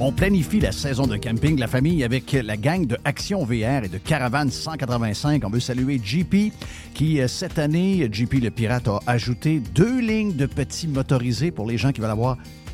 On planifie la saison de camping de la famille avec la gang de Action VR et de Caravane 185. On veut saluer JP qui, euh, cette année, JP le Pirate a ajouté deux lignes de petits motorisés pour les gens qui veulent avoir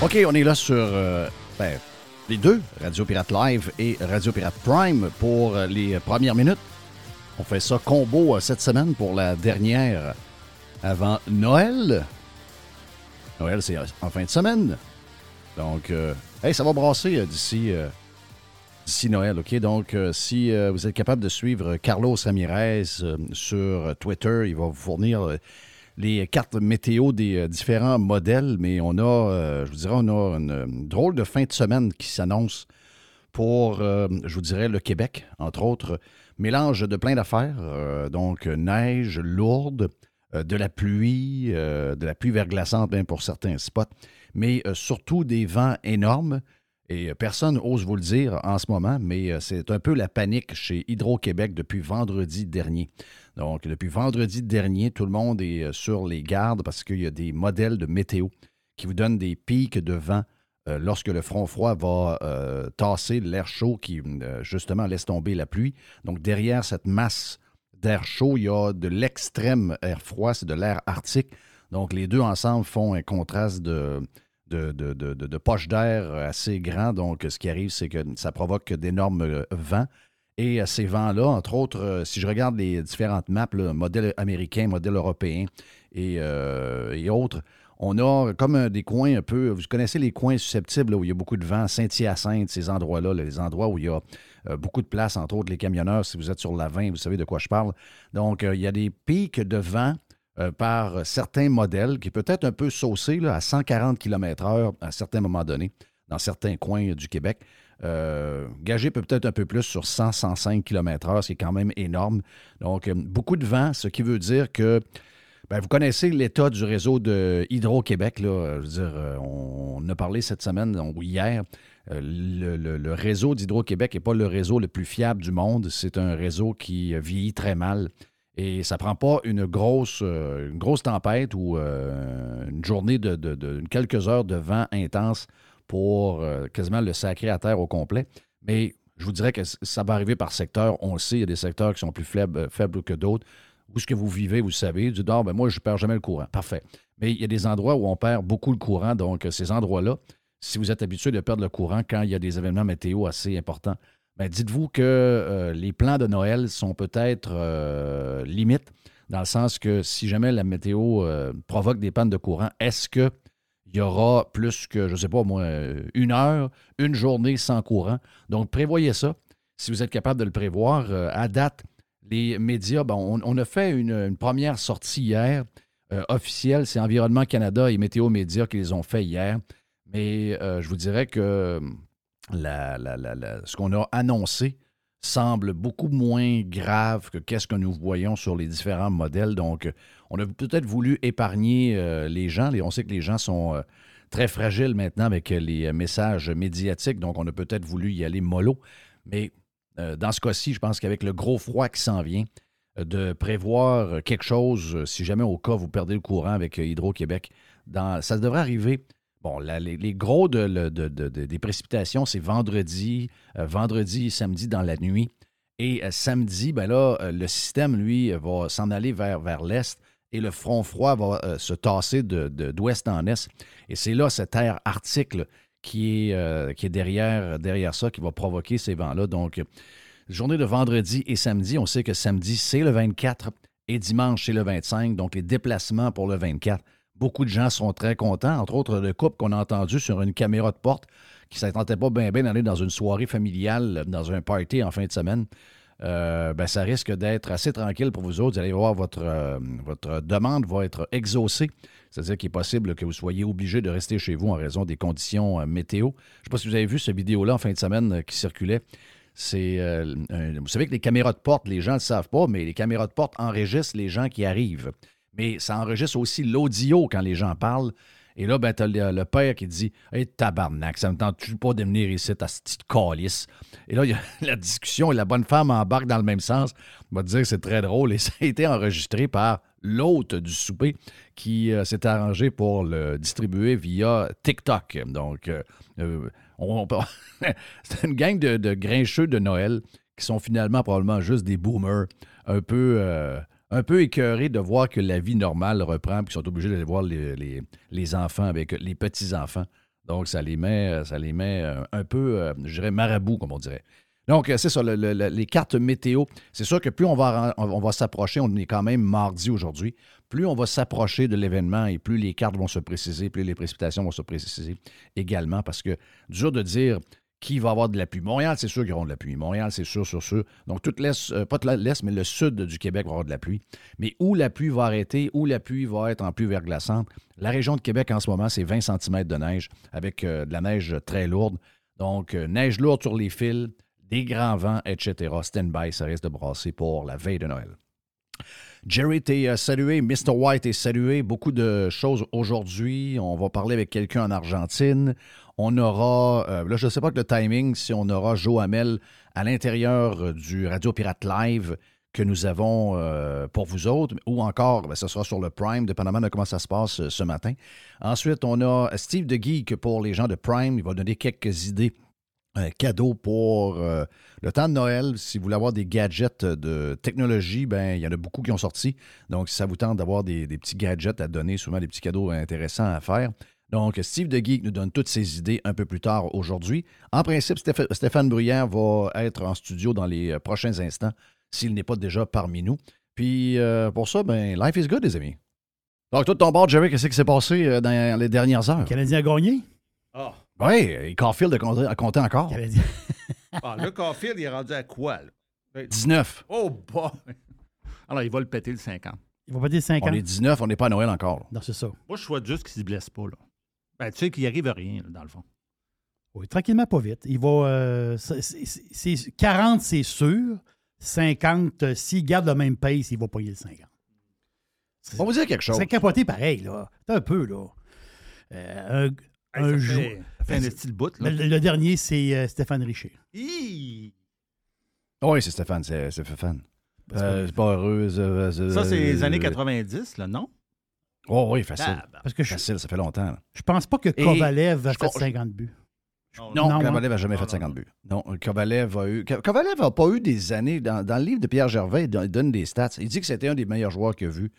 OK, on est là sur euh, ben, les deux, Radio Pirate Live et Radio Pirate Prime pour euh, les premières minutes. On fait ça combo euh, cette semaine pour la dernière avant Noël. Noël, c'est en fin de semaine. Donc, euh, hey, ça va brasser euh, d'ici euh, Noël, OK? Donc, euh, si euh, vous êtes capable de suivre Carlos Ramirez euh, sur Twitter, il va vous fournir euh, les cartes météo des euh, différents modèles, mais on a, euh, je vous dirais, on a une, drôle de fin de semaine qui s'annonce pour, euh, je vous dirais, le Québec, entre autres. Mélange de plein d'affaires, donc neige lourde, de la pluie, de la pluie verglaçante même pour certains spots, mais surtout des vents énormes. Et euh, personne n'ose vous le dire en ce moment, mais euh, c'est un peu la panique chez Hydro-Québec depuis vendredi dernier. Donc, depuis vendredi dernier, tout le monde est euh, sur les gardes parce qu'il y a des modèles de météo qui vous donnent des pics de vent lorsque le front froid va tasser l'air chaud qui, justement, laisse tomber la pluie. Donc, derrière cette masse d'air chaud, il y a de l'extrême air froid, c'est de l'air arctique. Donc, les deux ensemble font un contraste de, de, de, de, de- de poche d'air assez grand. Donc, ce qui arrive, c'est que ça provoque d'énormes euh, vents. Et euh, ces vents-là, entre autres, euh, si je regarde les différentes maps, là, modèle américain, modèle européen et, autres, On a comme des coins un peu, vous connaissez les coins susceptibles où il y a beaucoup de vent, Saint-Hyacinthe, ces endroits-là, les endroits où il y a beaucoup de place, entre autres les camionneurs, si vous êtes sur la 20, vous savez de quoi je parle. Donc, il y a des pics de vent euh, par certains modèles qui peut être un peu saucé à 140 km/h à certains moments donnés, dans certains coins du Québec. gagé peut-être un peu plus sur 100-105 km/h, ce qui est quand même énorme. Donc, beaucoup de vent, ce qui veut dire que ben, vous connaissez l'état du réseau de Hydro-Québec. Euh, on, a parlé cette semaine ou hier. Euh, le, réseau d'Hydro-Québec n'est pas le réseau le plus fiable du monde. C'est un réseau qui vieillit très mal. Et ça ne prend pas une grosse, euh, grosse tempête ou une journée de, quelques heures de vent intense pour quasiment le sacrer à terre au complet. Mais je vous dirais que ça va arriver par secteur. On le sait, il y a des secteurs qui sont plus faibles, que d'autres où ce que vous vivez, vous savez, du ben moi, je ne perds jamais le courant. Parfait. Mais il y a des endroits où on perd beaucoup le courant. Donc, ces endroits-là, si vous êtes habitué de perdre le courant quand il y a des événements météo assez importants, ben dites-vous que euh, les plans de Noël sont peut-être euh, limites, dans le sens que si jamais la météo euh, provoque des pannes de courant, est-ce qu'il y aura plus que, je ne sais pas moi, une heure, une journée sans courant? Donc, prévoyez ça. Si vous êtes capable de le prévoir, à date, les médias, bon, on, a fait une, première sortie hier officielle. C'est Environnement Canada et Météo Média qui les ont fait hier. Mais je vous dirais que ce qu'on a annoncé semble beaucoup moins grave que qu'est-ce que nous voyons sur les différents modèles. Donc, on a peut-être voulu épargner euh, les gens. On sait que les gens sont très fragiles maintenant avec les messages médiatiques. Donc, on a peut-être voulu y aller mollo. Mais euh, dans ce cas-ci, je pense qu'avec le gros froid qui s'en vient, euh, de prévoir quelque chose, euh, si jamais au cas vous perdez le courant avec Hydro-Québec, ça devrait arriver. Bon, les, gros des précipitations, c'est vendredi, vendredi samedi dans la nuit. Et samedi, ben là, le système, lui, va s'en aller vers, l'est et le front froid va se tasser d'ouest en est. Et c'est là, cette air arctique qui est, euh, qui est derrière, derrière ça, qui va provoquer ces vents-là. Donc, journée de vendredi et samedi, on sait que samedi, c'est le 24 et dimanche, c'est le 25. Donc, les déplacements pour le 24. Beaucoup de gens sont très contents, entre autres le couple qu'on a entendu sur une caméra de porte qui ne s'attendait pas bien bien d'aller dans une soirée familiale, dans un party en fin de semaine. Euh, ben, ça risque d'être assez tranquille pour vous autres. Vous allez voir, votre, euh, votre demande va être exaucée. C'est-à-dire qu'il est possible que vous soyez obligé de rester chez vous en raison des conditions euh, météo. Je ne sais pas si vous avez vu cette vidéo-là en fin de semaine qui circulait. C'est, vous savez que les caméras de porte, les gens ne le savent pas, mais les caméras de porte enregistrent les gens qui arrivent. Mais ça enregistre aussi l'audio quand les gens parlent. Et là, ben, t'as le, père qui dit Hey, tabarnak, ça me tente pas de venir ici, ta petite calice. Et là, il y a la discussion et la bonne femme embarque dans le même sens. On va te dire que c'est très drôle. Et ça a été enregistré par l'hôte du souper qui euh, s'est arrangé pour le distribuer via TikTok. Donc, euh, euh, c'est une gang de, grincheux de Noël qui sont finalement probablement juste des boomers un peu un peu écœurés de voir que la vie normale reprend, puis qu'ils sont obligés d'aller voir les, enfants avec les petits-enfants. Donc, ça les met, ça les met euh, un peu, euh, je dirais, marabout, comme on dirait. Donc, euh, c'est ça, les cartes météo. C'est sûr que plus on va, on va s'approcher, on est quand même mardi aujourd'hui, plus on va s'approcher de l'événement et plus les cartes vont se préciser, plus les précipitations vont se préciser également, parce que dur de dire qui va avoir de la pluie. Montréal, c'est sûr qu'ils auront de la pluie. Montréal, c'est sûr, sûr, sûr. Donc, toute l'Est, euh, pas l'Est, mais le sud du Québec va avoir de la pluie. Mais où la pluie va arrêter, où la pluie va être en pluie verglaçante, la région de Québec en ce moment, c'est 20 cm de neige avec euh, de la neige très lourde. Donc, euh, neige lourde sur les fils, des grands vents, etc. Stand-by, ça risque de brasser pour la veille de Noël. Jerry, t'es salué. Mr. White est salué. Beaucoup de choses aujourd'hui. On va parler avec quelqu'un en Argentine. On aura, euh, là, je ne sais pas que le timing, si on aura Joe Hamel à l'intérieur euh, du Radio Pirate Live que nous avons euh, pour vous autres, ou encore, ben, ce sera sur le Prime, dépendamment de comment ça se passe ce matin. Ensuite, on a Steve de Geek pour les gens de Prime. Il va donner quelques idées cadeaux pour le temps de Noël. Si vous voulez avoir des gadgets de technologie, ben il y en a beaucoup qui ont sorti. Donc, si ça vous tente d'avoir des, petits gadgets à donner, souvent des petits cadeaux intéressants à faire, donc, Steve de Geek nous donne toutes ses idées un peu plus tard aujourd'hui. En principe, Stéphane Bruyère va être en studio dans les euh, prochains instants, s'il n'est pas déjà parmi nous. Puis, euh, pour ça, ben, life is good, les amis. Donc, tout ton bord, Jerry, qu'est-ce qui s'est passé euh, dans les dernières heures? Le Canadien a gagné. Ah, Oui, et Caulfield a compté, a compté encore. Le Canadien- ah, là, Caulfield, il est rendu à quoi, là? 19. Oh, boy! Alors, il va le péter, le 50. Il va pas dire 5 On ans. est 19, on n'est pas à Noël encore. Non, c'est ça. Moi, je souhaite juste qu'il se blesse pas, là. Ben, tu sais qu'il arrive à rien, là, dans le fond. Oui, tranquillement, pas vite. Il va. euh, c'est- c'est- c'est- 40, c'est sûr. 50, euh, s'il garde le même pace, il va payer le 50. On va vous dire quelque chose. C'est capoté pareil, là. C'est un peu, là. Euh, un Hey, un jou- fait, ça fait un esti de bout, là. le, le dernier, c'est euh, Stéphane Richer. Hi! Oui, c'est Stéphane, c'est c'est Stéphane. Euh, c'est pas heureux. Ça, c'est les années 90, là, non? Oh oui, facile. Ah, ben, Parce que je, Facile, ça fait longtemps. là. je pense pas que Kovalev a fait con- 50 buts. non, Non, Non, Kovalev n'a jamais Non, fait non, 50 non. buts. Non, Kovalev a eu. Kovalev n'a pas eu des années. Dans, dans le livre de Pierre Gervais, il don- il donne des stats. Il dit que c'était un des meilleurs joueurs qu'il a vu.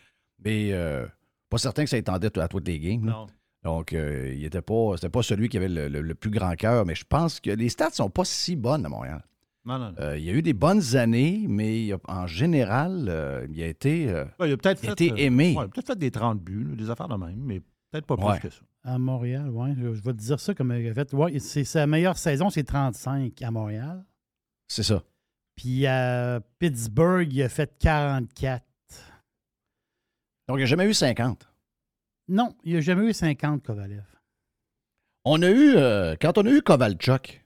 Mais euh, pas certain que ça étendait à toutes les games. non. Donc, euh, il était pas. C'était pas celui qui avait le, le- le plus grand cœur. Mais je pense que les stats sont pas si bonnes à Montréal. Euh, il y a eu des bonnes années, mais il a- en général, euh, il a été. euh, Ouais, il a peut-être fait, été aimé. ouais, il a peut-être fait des 30 buts, des affaires de même, mais peut-être pas plus Ouais. que ça. À Montréal, oui. Je, je vais te dire ça comme il a fait. Ouais, c'est sa meilleure saison, c'est 35 à Montréal. c'est ça. Puis à Pittsburgh, il a fait 44. Donc, il n'a jamais eu 50. Non, il n'a jamais eu 50, Kovalev. On a eu, euh, quand on a eu Kovalchuk,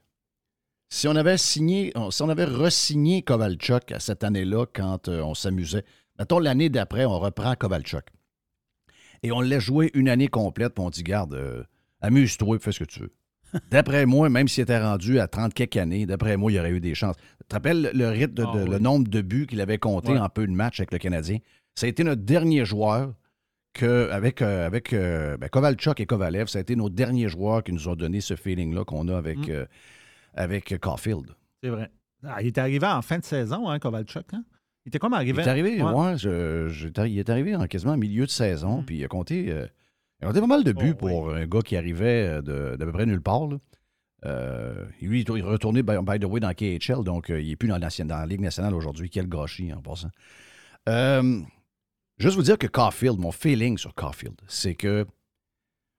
si on avait signé, si on avait re-signé Kovalchuk à cette année-là quand euh, on s'amusait, mettons l'année d'après, on reprend Kovalchuk. Et on l'a joué une année complète, puis on dit, garde, euh, amuse-toi, fais ce que tu veux. D'après moi, même s'il était rendu à 30 quelques années, d'après moi, il y aurait eu des chances. Tu te rappelles le rythme, de, Ah oui. le nombre de buts qu'il avait compté Ouais. en peu de matchs avec le Canadien? Ça a été notre dernier joueur que, avec, euh, avec euh, ben, Kovalchuk et Kovalev, ça a été nos derniers joueurs qui nous ont donné ce feeling-là qu'on a avec, Mm. euh, avec Caulfield. C'est vrai. Ah, il est arrivé en fin de saison, hein, Kovalchuk. Hein? Il était comme Il arrivé. est arrivé, Ouais. ouais, je- je- il est arrivé en quasiment milieu de saison, Mm. puis il a compté, euh, il a compté pas mal de buts Oh, oui. pour un gars qui arrivait euh, de, d'à peu près nulle part. là. Euh, lui, il est retourné, by, by the way, dans KHL, donc euh, il n'est plus dans la, dans la Ligue nationale aujourd'hui. Quel gâchis, en passant. Euh, juste vous dire que Caulfield, mon feeling sur Caulfield, c'est que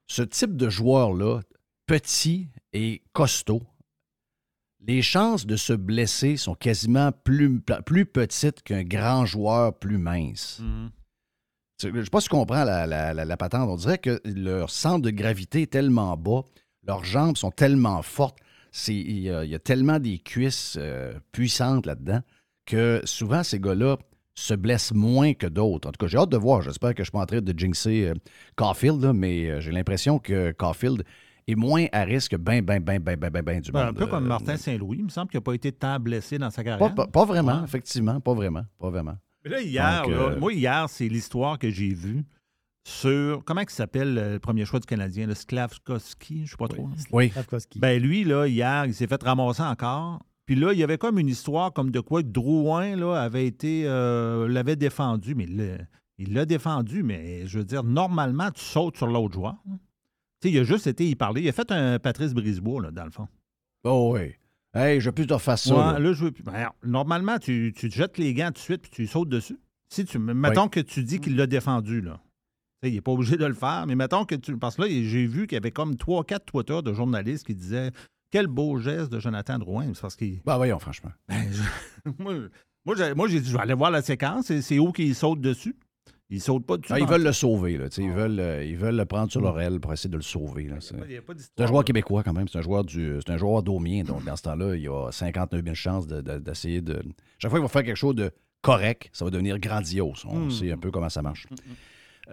ce type de joueur-là, petit et costaud, les chances de se blesser sont quasiment plus, plus petites qu'un grand joueur plus mince. Mhm. Je ne sais pas si tu comprends la, la- la- la patente. On dirait que leur centre de gravité est tellement bas, leurs jambes sont tellement fortes, il y, a, il y a tellement des cuisses euh, puissantes là-dedans que souvent ces gars-là se blessent moins que d'autres. En tout cas, j'ai hâte de voir. J'espère que je ne suis pas en train de jinxer euh, Caulfield, là, mais euh, j'ai l'impression que Caulfield est moins à risque ben, ben, ben, ben, ben, ben, ben du Ben, monde. un peu comme Euh, Martin Saint-Louis. Il me semble qu'il n'a pas été tant blessé dans sa carrière. pas- pas vraiment, Ouais. effectivement, pas vraiment, pas vraiment. Mais là, hier, Donc, là, euh, moi, hier, c'est l'histoire que j'ai vue sur. Comment il s'appelle le premier choix du Canadien, le Sklavkowski, je ne sais pas trop. Oui. Slavkovski. Ben lui, là, hier, il s'est fait ramasser encore. Puis là, il y avait comme une histoire comme de quoi Drouin là, avait été. euh, l'avait défendu, mais le- il l'a défendu, mais je veux dire, normalement, tu sautes sur l'autre joueur. Il a juste été y parler. Il a fait un Patrice Brisebois, là, dans le fond. Oh oui. Hey, je veux plus tu refasses ça. Ouais, là. là, je veux plus. Ben, normalement, tu, tu te jettes les gants tout de suite puis tu sautes dessus. Si tu, mettons que tu dis qu'il l'a défendu, là. Il n'est pas obligé de le faire, mais mettons que tu. Parce que là, j'ai vu qu'il y avait comme 3-4 Twitter de journalistes qui disaient Quel beau geste de Jonathan Drouin. C'est parce qu'il. Ben voyons, franchement. Ben, je- moi, j'ai, dit Je vais aller voir la séquence. C'est où qu'il saute dessus Il saute pas dessus. Ah, ils veulent le sauver. Là, tu sais, ils, veulent, euh, ils veulent le prendre sur leur aile pour essayer de le sauver. C'est un joueur québécois quand même. C'est un joueur du, c'est un joueur d'Aumien. Donc, dans ce temps-là, il y a 59 000 chances de- de- d'essayer de, Chaque fois qu'il va faire quelque chose de correct, ça va devenir grandiose. On Mm. sait un peu comment ça marche.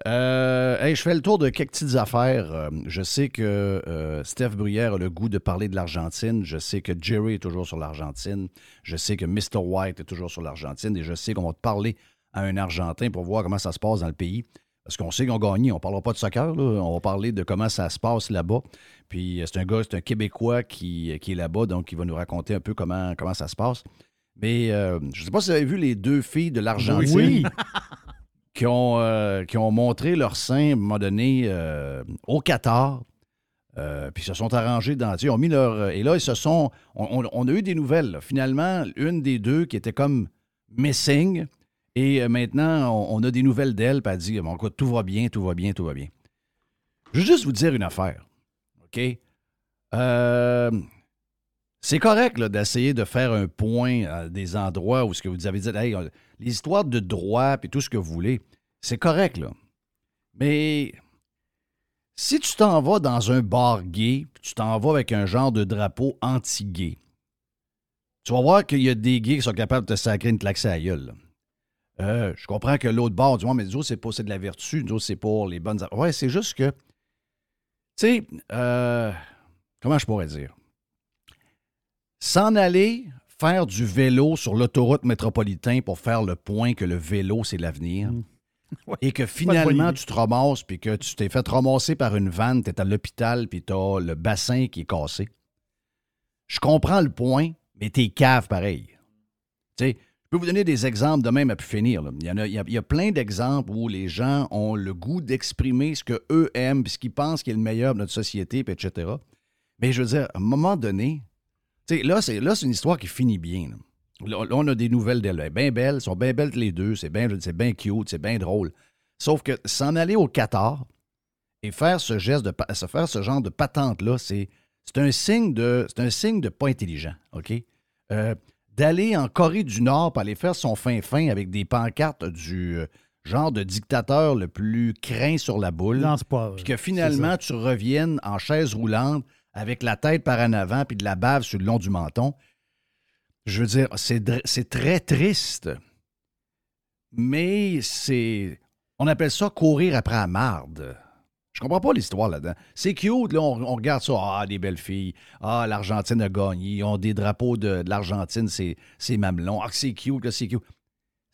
Euh, hey, je fais le tour de quelques petites affaires. Euh, je sais que euh, Steph Bruyère a le goût de parler de l'Argentine. Je sais que Jerry est toujours sur l'Argentine. Je sais que Mr. White est toujours sur l'Argentine. Et je sais qu'on va te parler à un Argentin pour voir comment ça se passe dans le pays. Parce qu'on sait qu'ils ont gagné. On ne parlera pas de soccer. là. On va parler de comment ça se passe là-bas. Puis euh, c'est un gars, c'est un Québécois qui, qui est là-bas, donc il va nous raconter un peu comment, comment ça se passe. Mais euh, je ne sais pas si vous avez vu les deux filles de l'Argentine Oui. qui ont, euh, qui ont montré leur sein à un moment donné euh, au Qatar. Euh, puis se sont arrangés dans. Ils ont mis leur. Et là, ils se sont. On, on- on a eu des nouvelles. là. Finalement, une des deux qui était comme missing Et euh, maintenant, on, a des nouvelles d'elle, puis elle dit bon, écoute, tout va bien, tout va bien, tout va bien. Je veux juste vous dire une affaire. OK? Euh, c'est correct d'essayer de faire un point à des endroits où ce que vous avez dit, hey, les histoires de droit et tout ce que vous voulez, c'est correct, là. Mais si tu t'en vas dans un bar gay, puis tu t'en vas avec un genre de drapeau anti-gay, tu vas voir qu'il y a des gays qui sont capables de te sacrer une claque à la gueule. là. Euh, je comprends que l'autre bord, du moins, mais nous autres, c'est c'est de la vertu, nous autres, c'est pour les bonnes. Ouais, c'est juste que, tu sais, euh, comment je pourrais dire? S'en aller faire du vélo sur l'autoroute métropolitain pour faire le point que le vélo, c'est l'avenir. Mm. Ouais. Et que finalement, tu te ramasses, puis que tu t'es fait ramasser par une vanne, tu es à l'hôpital, puis tu as le bassin qui est cassé. Je comprends le point, mais t'es cave pareil. Tu sais, peux vous donner des exemples de même à pu finir. Il y, a, plein d'exemples où les gens ont le goût d'exprimer ce qu'eux aiment, puis ce qu'ils pensent qui est le meilleur de notre société, puis etc. Mais je veux dire, à un moment donné, là, c'est, une histoire qui finit bien. Là, on a des nouvelles d'elle. Bien belle, elles sont bien belles les deux, c'est bien, bien cute, c'est bien drôle. Sauf que s'en aller au Qatar et faire ce geste de faire ce genre de patente-là, c'est, c'est un signe de. C'est un signe de pas intelligent, OK? Euh, d'aller en Corée du Nord pour aller faire son fin-fin avec des pancartes du euh, genre de dictateur le plus craint sur la boule. Puis que finalement, tu reviennes en chaise roulante avec la tête par en avant puis de la bave sur le long du menton. Je veux dire, c'est très triste. Mais c'est. On appelle ça courir après la marde. Je comprends pas l'histoire là-dedans. C'est cute, là, on, on regarde ça. Ah, des belles filles. Ah, l'Argentine a gagné. Ils ont des drapeaux de, de l'Argentine, c'est c'est mamelon. Ah, que c'est cute, là, c'est cute.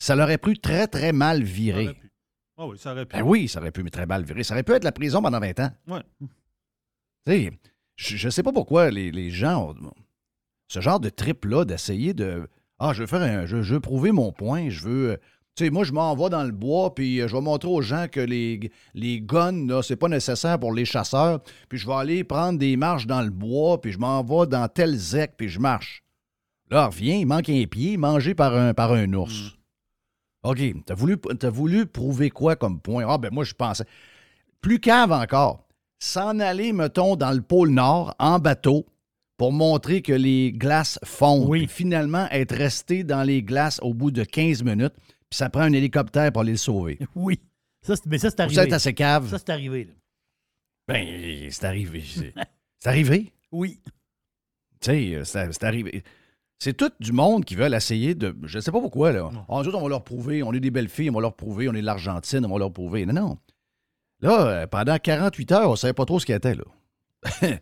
Ça l'aurait pu très, très mal virer. aurait. Ah oui, ça aurait pu. Ben oui, ça aurait pu mais très mal virer. Ça aurait pu être la prison pendant 20 ans. Ouais. Tu sais, je ne sais pas pourquoi les, les gens ont ce genre de trip-là d'essayer de. Ah, je veux faire un. Je, je veux prouver mon point. Je veux. Tu sais, moi, je m'en vais dans le bois, puis euh, je vais montrer aux gens que les, les guns, là, c'est pas nécessaire pour les chasseurs. Puis je vais aller prendre des marches dans le bois, puis je m'en vais dans tel zec, puis je marche. Là, reviens, il manque un pied, mangé par un, par un ours. OK, t'as voulu, t'as voulu prouver quoi comme point? Ah, ben moi, je pensais. Plus cave encore, s'en aller, mettons, dans le pôle Nord, en bateau, pour montrer que les glaces fondent. Oui. Puis finalement, être resté dans les glaces au bout de 15 minutes, puis ça prend un hélicoptère pour aller le sauver. Oui. Ça, c'est- mais ça, c'est Pour ça, arrivé. être assez cave. Ça, c'est arrivé. là. Ben, c'est arrivé. C'est c'est arrivé? Oui. Tu sais, euh, c'est c'est arrivé. C'est tout du monde qui veulent essayer de. Je ne sais pas pourquoi, là. Ah, nous autres, on va leur prouver. On est des belles filles, on va leur prouver. On est de l'Argentine, on va leur prouver. Non, non. Là, euh, pendant 48 heures, on ne savait pas trop ce qu'il était, là.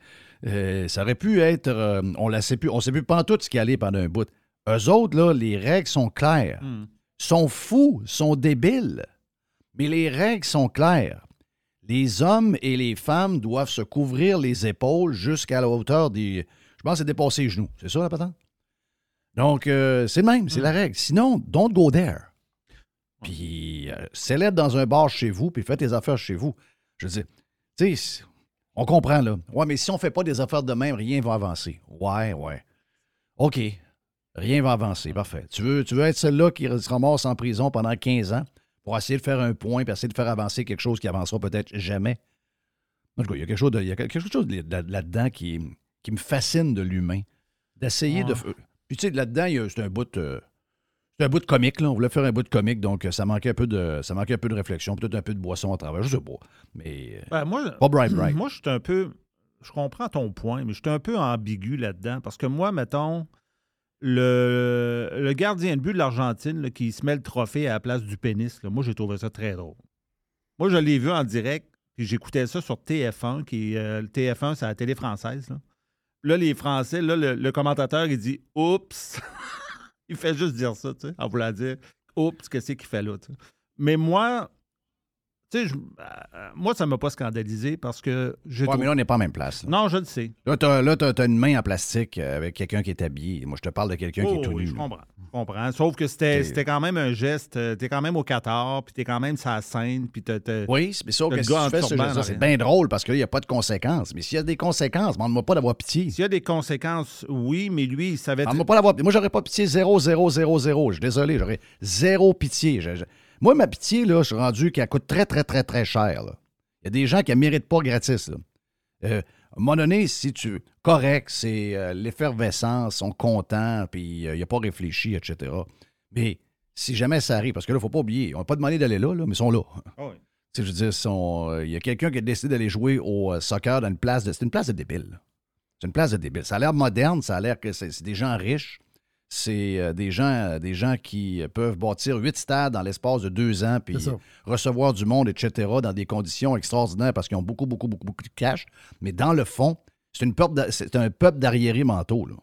Euh, ça aurait pu être. euh, on ne sait plus. On ne sait plus pas tout ce qui allait pendant un bout. Eux autres, là, les règles sont claires. Hmm. Sont fous, sont débiles. Mais les règles sont claires. Les hommes et les femmes doivent se couvrir les épaules jusqu'à la hauteur des. Je pense que c'est dépasser les genoux. C'est ça, la patente? Donc, euh, c'est le même, c'est la règle. Sinon, don't go there. Puis, euh, célèbre dans un bar chez vous, puis faites tes affaires chez vous. Je veux dire, tu sais, on comprend, là. Ouais, mais si on fait pas des affaires de même, rien va avancer. Ouais, ouais. OK. Rien va avancer. Parfait. Tu veux, tu veux être celle-là qui se ramasse en prison pendant 15 ans pour essayer de faire un point, puis essayer de faire avancer quelque chose qui avancera peut-être jamais? En tout cas, il y a quelque chose, de- il y a quelque chose de- de- là-dedans qui, qui me fascine de l'humain. D'essayer de. Ouais. Puis tu sais, là-dedans, il y a- c'est un bout. euh, c'est un bout de comique, là. On voulait faire un bout de comique, donc euh, ça manquait un peu de, ça manquait un peu de réflexion, peut-être un peu de boisson à travers. Je sais pas. Mais. euh, Ben, moi, Pas bright, bright. moi, je suis un peu. Je comprends ton point, mais je suis un peu ambigu là-dedans. Parce que moi, mettons, le, gardien de but de l'Argentine qui se met le trophée à la place du pénis, moi, j'ai trouvé ça très drôle. Moi, je l'ai vu en direct, puis j'écoutais ça sur TF1, qui euh, le TF1, c'est la télé française. Là, les Français, le, commentateur, il dit Oups! il fait juste dire ça, tu sais, en voulant dire Oups, qu'est-ce qu'il fait là. Mais moi, tu tu sais, je- euh, moi, ça ne m'a pas scandalisé parce que Ouais, trouve- mais là, on n'est pas en même place. là. Non, je le sais. Là, t'as- t'as une main en plastique euh, avec quelqu'un qui est habillé. Moi, je te parle de quelqu'un qui Oh, est tout oui, nu. je comprends. Je comprends. Sauf que c'était quand même un geste. Tu es quand même au Qatar, puis tu es quand même sur la scène, puis Oui, mais gars que en tu fais, ce c'est bien drôle parce qu'il n'y a pas de conséquences. Mais s'il y a des conséquences, demande-moi pas d'avoir pitié. S'il y a des conséquences, oui, mais lui, il savait. Demande-moi pas d'avoir Moi, j'aurais pas pitié 0, 0, 0, 0. Je suis désolé, j'aurais zéro pitié. Je- je- Moi, ma pitié, là, je suis rendu qu'elle coûte très, très, très, très cher. Il y a des gens qui ne méritent pas gratis. Là. Euh, à un moment donné, si tu. Correct, c'est euh, l'effervescence, ils sont contents, puis euh, il n'y a pas réfléchi, etc. Mais si jamais ça arrive, parce que là, il ne faut pas oublier, on n'a pas demandé d'aller là, là, mais ils sont là. Ah oui. Je veux dire, sont, euh, il y a quelqu'un qui a décidé d'aller jouer au euh, soccer dans une place de. C'est une place de débile. C'est une place de débile. Ça a l'air moderne, ça a l'air que c'est des gens riches. C'est euh, des gens, euh, des gens qui peuvent bâtir huit stades dans l'espace de deux ans, puis recevoir du monde, etc., dans des conditions extraordinaires parce qu'ils ont beaucoup, beaucoup, beaucoup, beaucoup de cash. Mais dans le fond, c'est une un peuple d'arriérés mentaux. Là.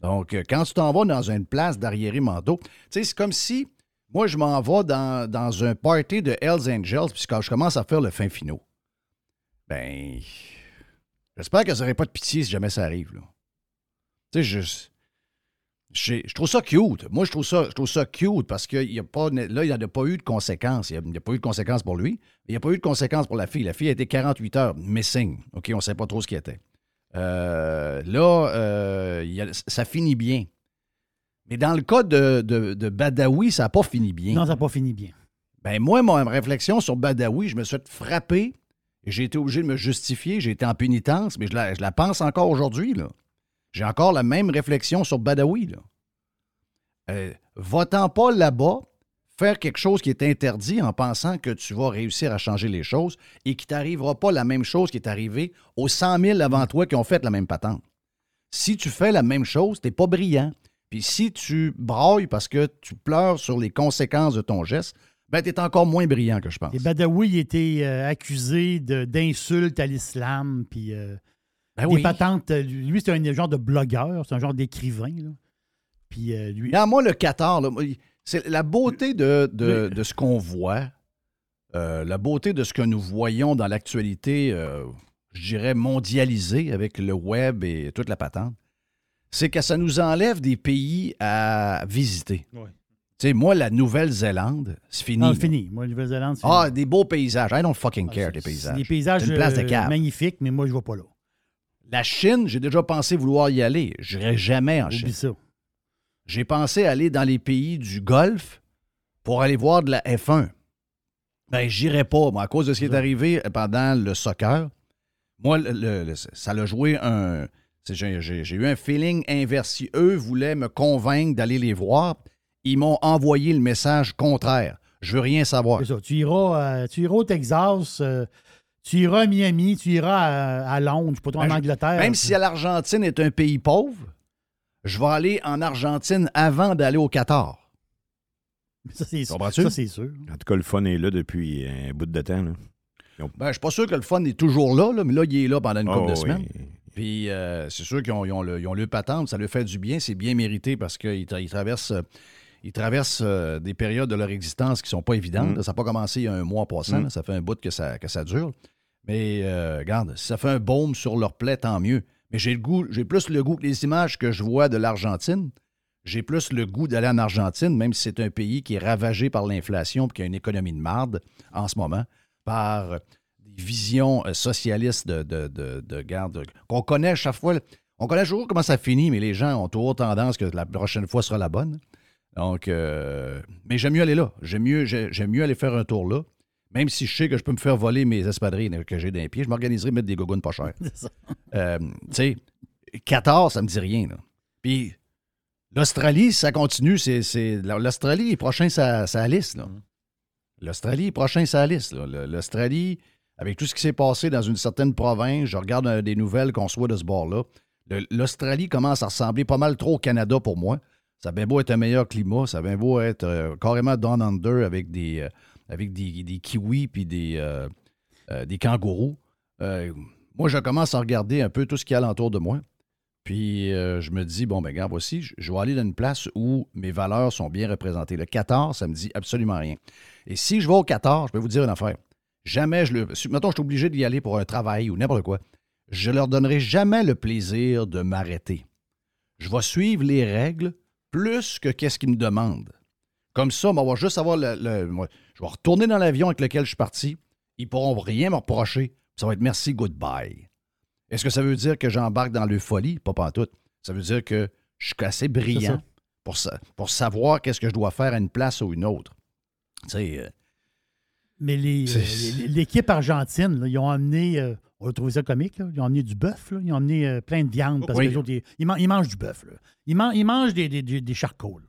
Donc, euh, quand tu t'en vas dans une place d'arriérés mentaux, tu sais, c'est comme si moi, je m'en vais dans, dans un party de Hells Angels, puis quand je commence à faire le fin finaux. Ben, j'espère que ça n'aurait pas de pitié si jamais ça arrive. là. Tu sais, je, trouve ça cute. Moi, je trouve ça, je trouve ça cute parce que y a pas, là, il n'y a pas eu de conséquences. Il n'y a, pas eu de conséquences pour lui. Il n'y a pas eu de conséquences pour la fille. La fille a été 48 heures missing. OK, on ne sait pas trop ce qui était. Euh, là, euh, y a- ça finit bien. Mais dans le cas de, de, de Badawi, ça n'a pas fini bien. Non, ça n'a pas fini bien. Ben moi, ma réflexion sur Badawi, je me suis fait frapper et j'ai été obligé de me justifier. J'ai été en pénitence, mais je la, je la pense encore aujourd'hui. là. J'ai encore la même réflexion sur Badawi. Là. Euh, Va-t'en pas là-bas, faire quelque chose qui est interdit en pensant que tu vas réussir à changer les choses et qu'il t'arrivera pas la même chose qui est arrivée aux 100 000 avant toi qui ont fait la même patente. Si tu fais la même chose, t'es pas brillant. Puis si tu brailles parce que tu pleures sur les conséquences de ton geste, ben t'es encore moins brillant que je pense. Et Badawi était euh, accusé d'insultes à l'islam, puis euh, Ben des patentes. euh, Lui, c'est un genre de blogueur, c'est un genre d'écrivain. là. Puis euh, lui. Regarde, moi, le Qatar, là, c'est la beauté de, de- de ce qu'on voit, euh, la beauté de ce que nous voyons dans l'actualité, euh, je dirais, mondialisée avec le web et toute la patente, c'est que ça nous enlève des pays à visiter. Oui. Tu sais, moi, la Nouvelle-Zélande, c'est fini. Non, là. c'est fini. Moi, Nouvelle-Zélande, c'est Ah, fini. des beaux paysages. I don't fucking Ah, care, des c'est paysages. Des paysages une place de cave. magnifiques, mais moi, je ne vais pas là. La Chine, j'ai déjà pensé vouloir y aller. Je n'irai jamais en Chine. Ça. J'ai pensé aller dans les pays du Golfe pour aller voir de la F1. Ben, j'irai pas, moi, à cause de ce qui est arrivé pendant le soccer. Moi, le- le- le- ça l'a joué un. J'ai eu un feeling inverse. Si eux voulaient me convaincre d'aller les voir, ils m'ont envoyé le message contraire. Je veux rien savoir. Ça. Tu iras, euh, tu iras au Texas, euh, tu iras à Miami, tu iras à, à Londres, je sais pas trop, en Ben, je- Angleterre. Même si l'Argentine est un pays pauvre, je vais aller en Argentine avant d'aller au Qatar. Ça, c'est ça, c'est sûr. En tout cas, le fun est là depuis un bout de temps. Là. Ben, je suis pas sûr que le fun est toujours là, là, mais là, il est là pendant une couple Oh, de oui. semaines. Puis euh, c'est sûr qu'ils ont, ils ont le, ils ont le patente, ça leur fait du bien, c'est bien mérité parce qu'ils tra- ils traversent, euh, ils traversent euh, des périodes de leur existence qui sont pas évidentes. Mm. Ça n'a pas commencé il y a un mois passant, Mm. ça fait un bout que ça, que ça dure. Mais euh, regarde, si ça fait un baume sur leur plaie, tant mieux. Mais j'ai le goût, j'ai plus le goût que les images que je vois de l'Argentine. J'ai plus le goût d'aller en Argentine, même si c'est un pays qui est ravagé par l'inflation et qui a une économie de marde en ce moment, par des visions euh, socialistes de, de, de, de garde qu'on connaît à chaque fois. On connaît toujours comment ça finit, mais les gens ont toujours tendance que la prochaine fois sera la bonne. Donc, euh, mais j'aime mieux aller là. J'aime mieux, j'ai- j'aime mieux aller faire un tour là. Même si je sais que je peux me faire voler mes espadrilles que j'ai d'un pied, je m'organiserai mettre des gogoons pas chers. Euh, tu sais, 14, ça me dit rien. là. Puis l'Australie, ça continue. C'est, L'Australie est prochain sa, sa liste. là. L'Australie est prochain sa liste. L'Australie, avec tout ce qui s'est passé dans une certaine province, je regarde euh, des nouvelles qu'on soit de ce bord-là. L'Australie commence à ressembler pas mal trop au Canada pour moi. Ça a bien beau être un meilleur climat, ça a bien beau être euh, carrément down under avec des, euh, avec des, kiwis puis des, euh, des kangourous. Moi, je commence à regarder un peu tout ce qui est alentour de moi. Puis je me dis, bon, ben, regarde, voici, je, vais aller dans une place où mes valeurs sont bien représentées. Le 14, ça me dit absolument rien. Et si je vais au 14, je vais vous dire une affaire. Jamais je le. Mettons, je suis obligé d'y aller pour un travail ou n'importe quoi. Je leur donnerai jamais le plaisir de m'arrêter. Je vais suivre les règles plus que qu'est-ce qu'ils me demandent. Comme ça, on va juste avoir le, le- moi, Je vais retourner dans l'avion avec lequel je suis parti. Ils pourront rien me reprocher. Ça va être merci, goodbye. Est-ce que ça veut dire que j'embarque dans l'euphorie? Pas tout. Ça veut dire que je suis assez brillant ça. pour, sa- pour savoir qu'est-ce que je dois faire à une place ou une autre. Tu sais, euh, Mais euh, l'équipe argentine, là, ils ont amené, euh, on a trouvé ça comique, là, ils ont amené du bœuf, là, ils ont amené euh, plein de viande parce Oui. que les autres, ils, ils man- ils mangent du bœuf. là. Ils, man- ils mangent des, des, des, des charcoals.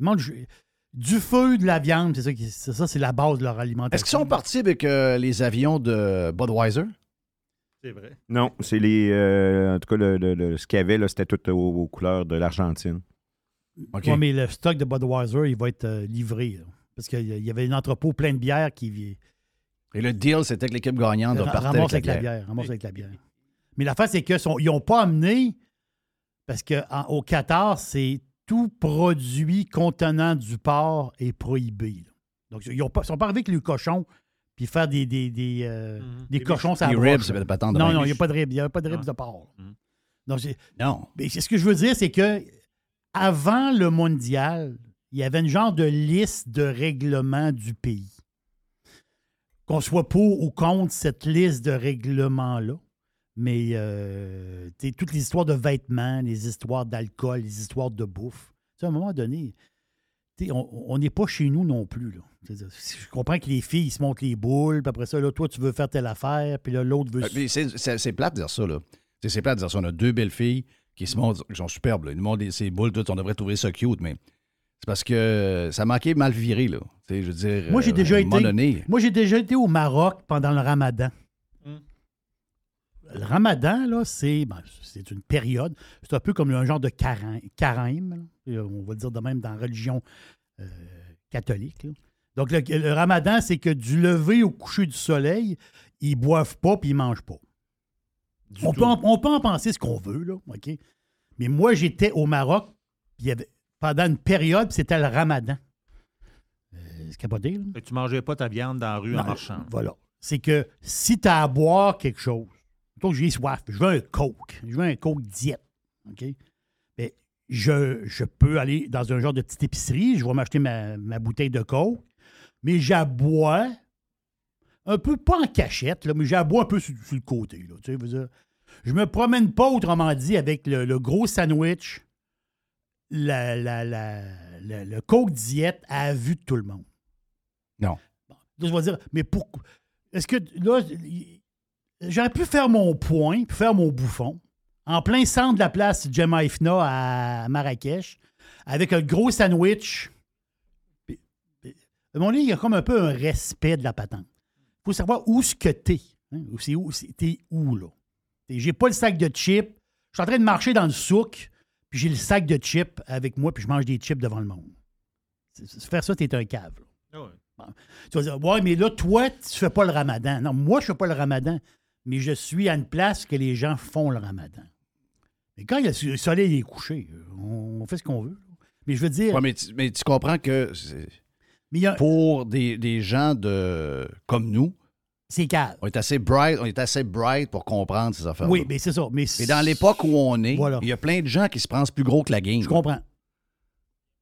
Ils mangent du, du feu, de la viande, c'est ça, qui- c'est ça, c'est la base de leur alimentation. Est-ce qu'ils sont partis avec euh, les avions de Budweiser? C'est vrai. Non, c'est les. euh, en tout cas, le, le- le- ce qu'il y avait, là, c'était tout aux, aux couleurs de l'Argentine. OK. Ouais, mais le stock de Budweiser, il va être euh, livré. là. parce qu'il y avait un entrepôt plein de bière qui Et le deal, c'était que l'équipe gagnante ramasse avec la avec la bière. bière. ramasse avec la bière. Mais l'affaire, c'est qu'ils n'ont pas amené, parce qu'au Qatar, c'est tout produit contenant du porc est prohibé. là. Donc, ils ne sont pas arrivés avec le cochon puis faire des, des, des, euh, Mhm. des Des cochons ça ribs, c'est pas tant de Non, non, il n'y a pas de ribs. Il n'y a pas de ribs Ah. de porc. Mhm. Donc, Non. mais c'est- ce que je veux dire, c'est que avant le mondial, il y avait une genre de liste de règlements du pays. Qu'on soit pour ou contre cette liste de règlements-là. Mais euh, toutes les histoires de vêtements, les histoires d'alcool, les histoires de bouffe. À un moment donné, on n'est pas chez nous non plus. Là. Je comprends que les filles ils se montent les boules, puis après ça, là, toi, tu veux faire telle affaire, puis là, l'autre veut. Euh, C'est plate de dire ça, là. C'est- plate de dire ça. On a deux belles filles qui se montrent, qui sont superbes, là. Ils nous montrent ces boules, tout. On devrait trouver ça cute, mais c'est parce que ça manquait mal viré, là. Tu sais, je veux dire. Moi, j'ai euh, déjà moment été- donné, Moi, j'ai déjà été au Maroc pendant le ramadan. Hmm. Le ramadan, là, c'est ben, c'est une période. C'est un peu comme un genre de carême, carême, là. on va le dire de même dans la religion euh, catholique. là. Donc, le, le ramadan, c'est que du lever au coucher du soleil, ils boivent pas puis ils mangent pas. On peut, en, on peut en penser ce qu'on veut, là, OK? Mais moi, j'étais au Maroc, puis il y avait, pendant une période, puis c'était le ramadan. Euh, c'est capoté, là. Que tu mangeais pas ta viande dans la rue en Non, marchant. Voilà. C'est que si tu as à boire quelque chose, que j'ai soif, je veux un Coke, je veux un Coke diète, OK? Mais je, je peux aller dans un genre de petite épicerie, je vais m'acheter ma, ma bouteille de Coke, mais j'aboie un peu, pas en cachette, là, mais j'aboie un peu sur, sur le côté. Là, tu sais, je veux dire, je me promène pas, autrement dit, avec le, le gros sandwich, la, la- la- la- le Coke diète à la vue de tout le monde. Non. Bon, là, je vais dire, mais pourquoi? Est-ce que là, j'aurais pu faire mon point, faire mon bouffon, en plein centre de la place Jemaïfna à Marrakech, avec un gros sandwich. Puis- puis, à mon avis, il y a comme un peu un respect de la patente. Il faut savoir où ce que t'es. Hein? Où C'est où, t'es où, là? J'ai pas le sac de chips. Je suis en train de marcher dans le souk, puis j'ai le sac de chips avec moi, puis je mange des chips devant le monde. Faire ça, t'es un cave. là. Ah ouais. Tu vas dire, ouais, mais là, toi, tu fais pas le ramadan. Non, moi, je fais pas le ramadan, mais je suis à une place que les gens font le ramadan. Mais quand il y a le soleil est couché, on fait ce qu'on veut. Mais je veux dire, Ouais, mais, tu, mais tu comprends que mais a- pour des, des gens de comme nous, c'est cave. on est assez bright, on est assez bright pour comprendre ces affaires. Oui, mais c'est ça. Mais Et dans l'époque où on est, Voilà. il y a plein de gens qui se pensent plus gros que la game. Je comprends.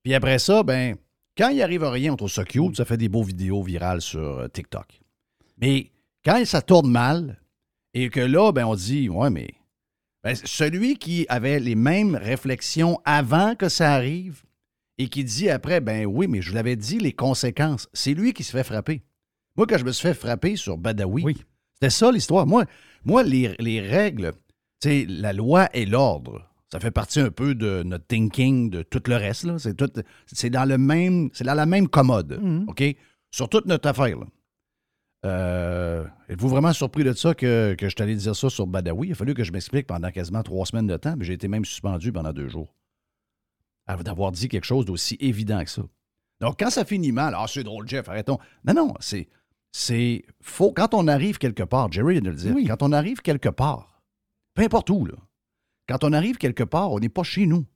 Puis après ça, ben, quand il arrive rien, on trouve ça cute, ça fait des beaux vidéos virales sur euh, TikTok. Mais quand ça tourne mal, et que là, ben, on dit, ouais, mais ben, celui qui avait les mêmes réflexions avant que ça arrive et qui dit après, ben oui, mais je vous l'avais dit, les conséquences, c'est lui qui se fait frapper. Moi, quand je me suis fait frapper sur Badawi, Oui. c'était ça l'histoire. Moi, moi les, les règles, tu sais, la loi et l'ordre, ça fait partie un peu de notre thinking, de tout le reste. là. C'est tout, c'est dans le même, c'est dans la même commode, Mhm. OK? Sur toute notre affaire. là. Euh, Êtes-vous vraiment surpris de ça que, que je t'allais dire ça sur Badawi? Il a fallu que je m'explique pendant quasiment trois semaines de temps, mais j'ai été même suspendu pendant deux jours. à- D'avoir dit quelque chose d'aussi évident que ça. Donc, quand ça finit mal, ah, c'est drôle, Jeff, arrêtons. Non, non, c'est. C'est faux. Quand on arrive quelque part, Jerry vient de le dire, Oui. quand on arrive quelque part, peu importe où, là, quand on arrive quelque part, on n'est pas chez nous.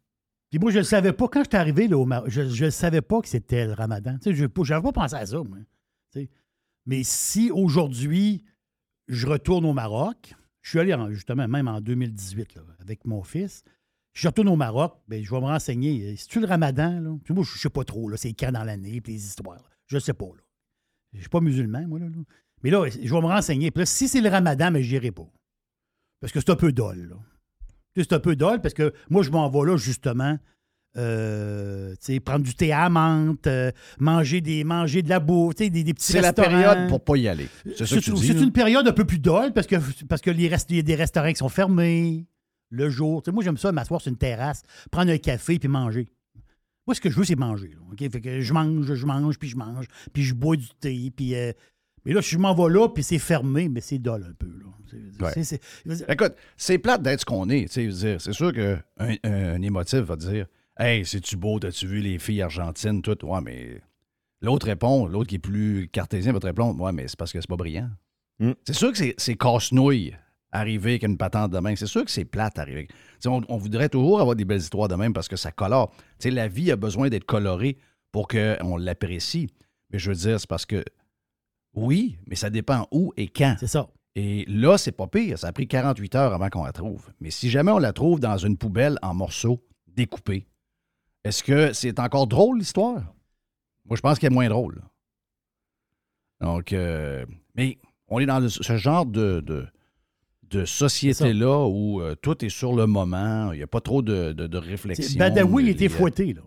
Puis moi, je ne savais pas, quand je suis arrivé là, au Maroc, je ne savais pas que c'était le ramadan. Tu sais, je n'avais pas pensé à ça, moi. Tu sais. Mais si aujourd'hui, je retourne au Maroc, je suis allé en- justement même en 2018 là, avec mon fils, je retourne au Maroc, ben, je vais me renseigner. C'est-tu le ramadan? Là? Tu Moi, je ne sais pas trop. C'est quand dans l'année, puis les histoires. Je ne sais pas. Là. Je ne suis pas musulman, moi. Là, là. Mais là, je vais me renseigner. Puis là, si c'est le ramadan, mais je n'irai pas. Parce que c'est un peu dol. C'est un peu dol parce que moi, je m'en vais là, justement, euh, prendre du thé à menthe, euh, manger, des, manger de la bouffe, des, des petits C'est la période pour pas y aller. C'est une période un peu plus dole parce que parce que les il y a des restaurants qui sont fermés le jour. Tu sais, moi, j'aime ça m'asseoir sur une terrasse, prendre un café puis manger. Moi, ce que je veux, c'est manger. là, OK? Fait que je mange, je mange, puis je mange, puis je bois du thé, puis... euh, mais là, je m'en vais là, puis c'est fermé, mais c'est dole un peu. Là. Ouais. Écoute, c'est plate d'être ce qu'on est. C'est sûr qu'un un, un émotif va dire Hey, c'est-tu beau, t'as-tu vu les filles argentines, tout? Ouais, mais l'autre répond, l'autre qui est plus cartésien va te répondre Ouais, mais c'est parce que c'est pas brillant. Mm. C'est sûr que c'est- c'est casse-nouille arriver avec une patente de même. C'est sûr que c'est plate arriver. On, on voudrait toujours avoir des belles histoires de même parce que ça colore. La vie a besoin d'être colorée pour qu'on l'apprécie. Mais je veux dire, c'est parce que oui, mais ça dépend où et quand. c'est ça. Et là, c'est pas pire. Ça a pris 48 heures avant qu'on la trouve. Mais si jamais on la trouve dans une poubelle en morceaux découpés, est-ce que c'est encore drôle, l'histoire? Moi, je pense qu'elle est moins drôle. Donc, euh, mais on est dans le- ce genre de, de, de société-là où euh, tout est sur le moment. Il n'y a pas trop de, de, réflexion. Badawi, il était fouetté, là.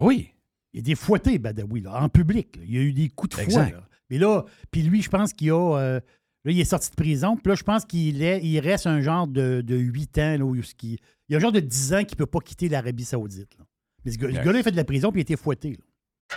Oui. Il a été fouetté, Badawi, là, en public. là. Il a eu des coups de fouet. Là. Mais là, puis lui, je pense qu'il a. euh, là, il est sorti de prison. Puis là, je pense qu'il est, il reste un genre de, de 8 ans. Là, où il, il y a un genre de 10 ans qu'il ne peut pas quitter l'Arabie Saoudite. là. Mais ce gars- ce Ouais. gars-là, il a fait de la prison puis il a été fouetté. là.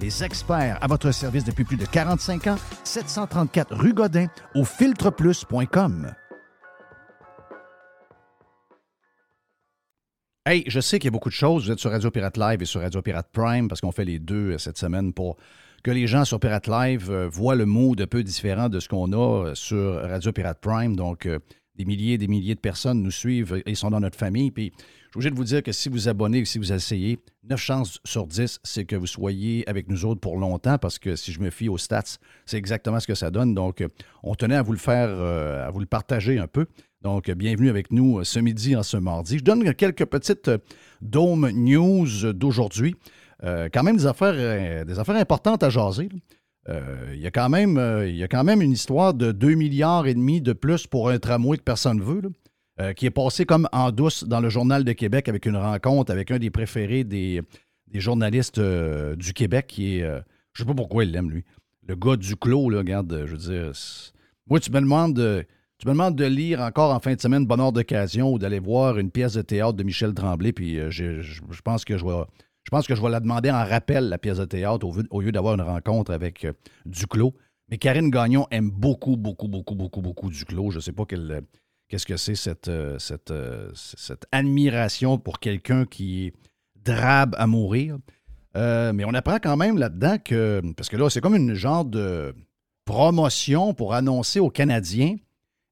les experts à votre service depuis plus de 45 ans, 734 rue Godin au filtreplus.com. Hey, je sais qu'il y a beaucoup de choses. Vous êtes sur Radio Pirate Live et sur Radio Pirate Prime parce qu'on fait les deux euh, cette semaine pour que les gens sur Pirate Live euh, voient le mood un peu différent de ce qu'on a euh, sur Radio Pirate Prime. Donc, des milliers et des milliers de personnes nous suivent et sont dans notre famille. Puis, suis obligé vous dire que si vous abonnez si vous essayez, 9 chances sur 10, c'est que vous soyez avec nous autres pour longtemps parce que si je me fie aux stats, c'est exactement ce que ça donne. Donc, euh, on tenait à vous le faire, euh, à vous le partager un peu. Donc, euh, bienvenue avec nous ce midi en ce mardi. Je donne quelques petites Dome News d'aujourd'hui. Quand même des affaires, importantes à jaser. Il y, a quand même, il y a quand même une histoire de 2 milliards et demi de plus pour un tramway que personne ne veut, euh, qui est passé comme en douce dans le Journal de Québec avec une rencontre avec un des préférés des, journalistes euh, du Québec qui est. euh, je sais pas pourquoi il l'aime, lui. Le gars du clos, là, regarde, je veux dire. Moi, tu me demandes de. Lire encore en fin de semaine Bonheur d'occasion ou d'aller voir une pièce de théâtre de Michel Tremblay, puis je, pense que je vais, je pense que je vais la demander en rappel, la pièce de théâtre, au, au lieu d'avoir une rencontre avec Duclos. Mais Karine Gagnon aime beaucoup, beaucoup, beaucoup, beaucoup, beaucoup Duclos. Je ne sais pas quel, euh, qu'est-ce que c'est cette, euh, cette, euh, cette admiration pour quelqu'un qui est drabe à mourir? Euh, mais on apprend quand même là-dedans que, parce que là, c'est comme une genre de promotion pour annoncer aux Canadiens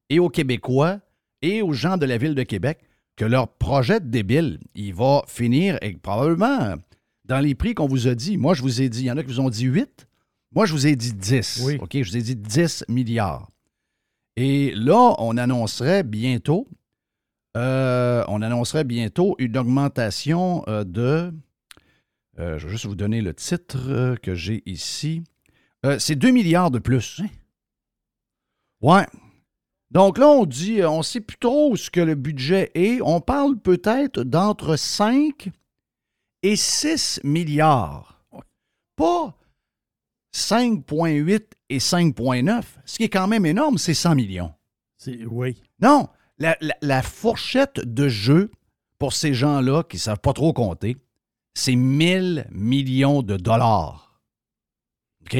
et aux Québécois et aux gens de la ville de Québec que leur projet de débile, il va finir et probablement dans les prix qu'on vous a dit. Moi, je vous ai dit, il y en a qui vous ont dit 8. Moi, je vous ai dit 10. Oui. OK? Je vous ai dit 10 milliards. Et là, on annoncerait bientôt, euh, on annoncerait bientôt une augmentation euh, de. euh, je vais juste vous donner le titre que j'ai ici. C'est 2 milliards de plus. Ouais. Donc là, on dit, on sait plus trop ce que le budget est. On parle peut-être d'entre 5 et 6 milliards. Pas 5,8 et 5,9. Ce qui est quand même énorme, c'est 100 millions. C'est- Oui. Non, la, la- la fourchette de jeu pour ces gens-là qui ne savent pas trop compter, c'est 1000 millions de dollars. OK?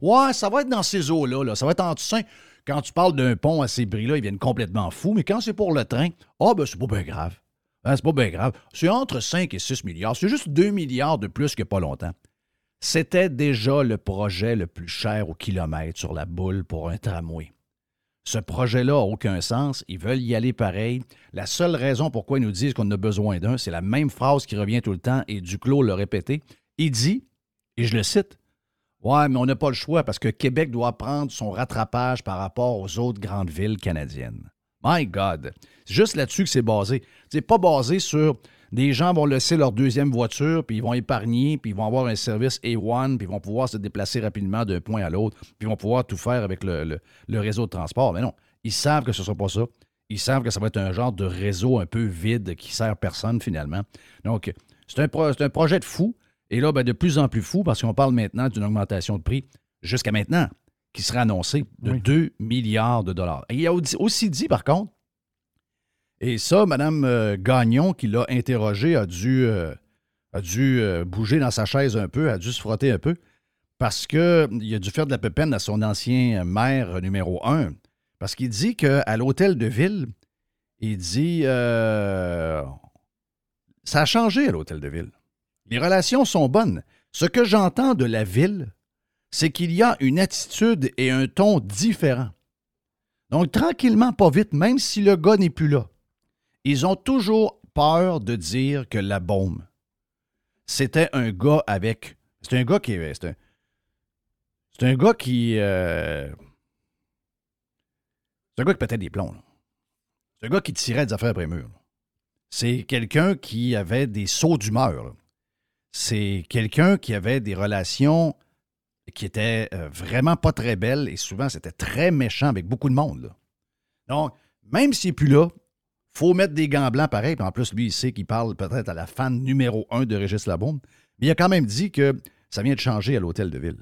Ouais, ça va être dans ces eaux-là. là. Ça va être entre 5. Quand tu parles d'un pont à ces prix-là, ils viennent complètement fous. Mais quand c'est pour le train, ah, ben, c'est pas bien grave. Hein, c'est pas bien grave. C'est entre 5 et 6 milliards. C'est juste 2 milliards de plus que pas longtemps. C'était déjà le projet le plus cher au kilomètre sur la boule pour un tramway. Ce projet-là n'a aucun sens. Ils veulent y aller pareil. La seule raison pourquoi ils nous disent qu'on a besoin d'un, c'est la même phrase qui revient tout le temps et Duclos l'a répété. Il dit, et je le cite, Ouais, mais on n'a pas le choix parce que Québec doit prendre son rattrapage par rapport aux autres grandes villes canadiennes. My God! C'est juste là-dessus que c'est basé. C'est pas basé sur des gens vont laisser leur deuxième voiture, puis ils vont épargner, puis ils vont avoir un service A1, puis ils vont pouvoir se déplacer rapidement d'un point à l'autre, puis ils vont pouvoir tout faire avec le, le- le réseau de transport. Mais non, ils savent que ce ne sera pas ça. Ils savent que ça va être un genre de réseau un peu vide qui sert personne finalement. Donc, c'est un, pro- c'est un projet de fou. Et là, ben, de plus en plus fou parce qu'on parle maintenant d'une augmentation de prix jusqu'à maintenant qui sera annoncée de Oui. 2 milliards de dollars. Et il a aussi dit, par contre, et ça, Mme euh, Gagnon, qui l'a interrogé, a dû, euh, a dû euh, bouger dans sa chaise un peu, a dû se frotter un peu, parce qu'il a dû faire de la pépine à son ancien maire numéro un. Parce qu'il dit qu'à l'hôtel de ville, il dit ça a changé à l'hôtel de ville. Les relations sont bonnes. Ce que j'entends de la ville, c'est qu'il y a une attitude et un ton différents. Donc, tranquillement, pas vite, même si le gars n'est plus là, ils ont toujours peur de dire que la bombe, c'était un gars avec. C'est un gars qui. C'est un, c'est un gars qui. euh, c'est un gars qui pétait des plombs. là. C'est un gars qui tirait des affaires après mur. C'est quelqu'un qui avait des sauts d'humeur. C'est quelqu'un qui avait des relations qui étaient euh, vraiment pas très belles et souvent c'était très méchant avec beaucoup de monde. Donc, même s'il n'est plus là, faut mettre des gants blancs pareil. Puis en plus, lui, il sait qu'il parle peut-être à la fan numéro un de Régis Labombe. Mais il a quand même dit que ça vient de changer à l'hôtel de ville.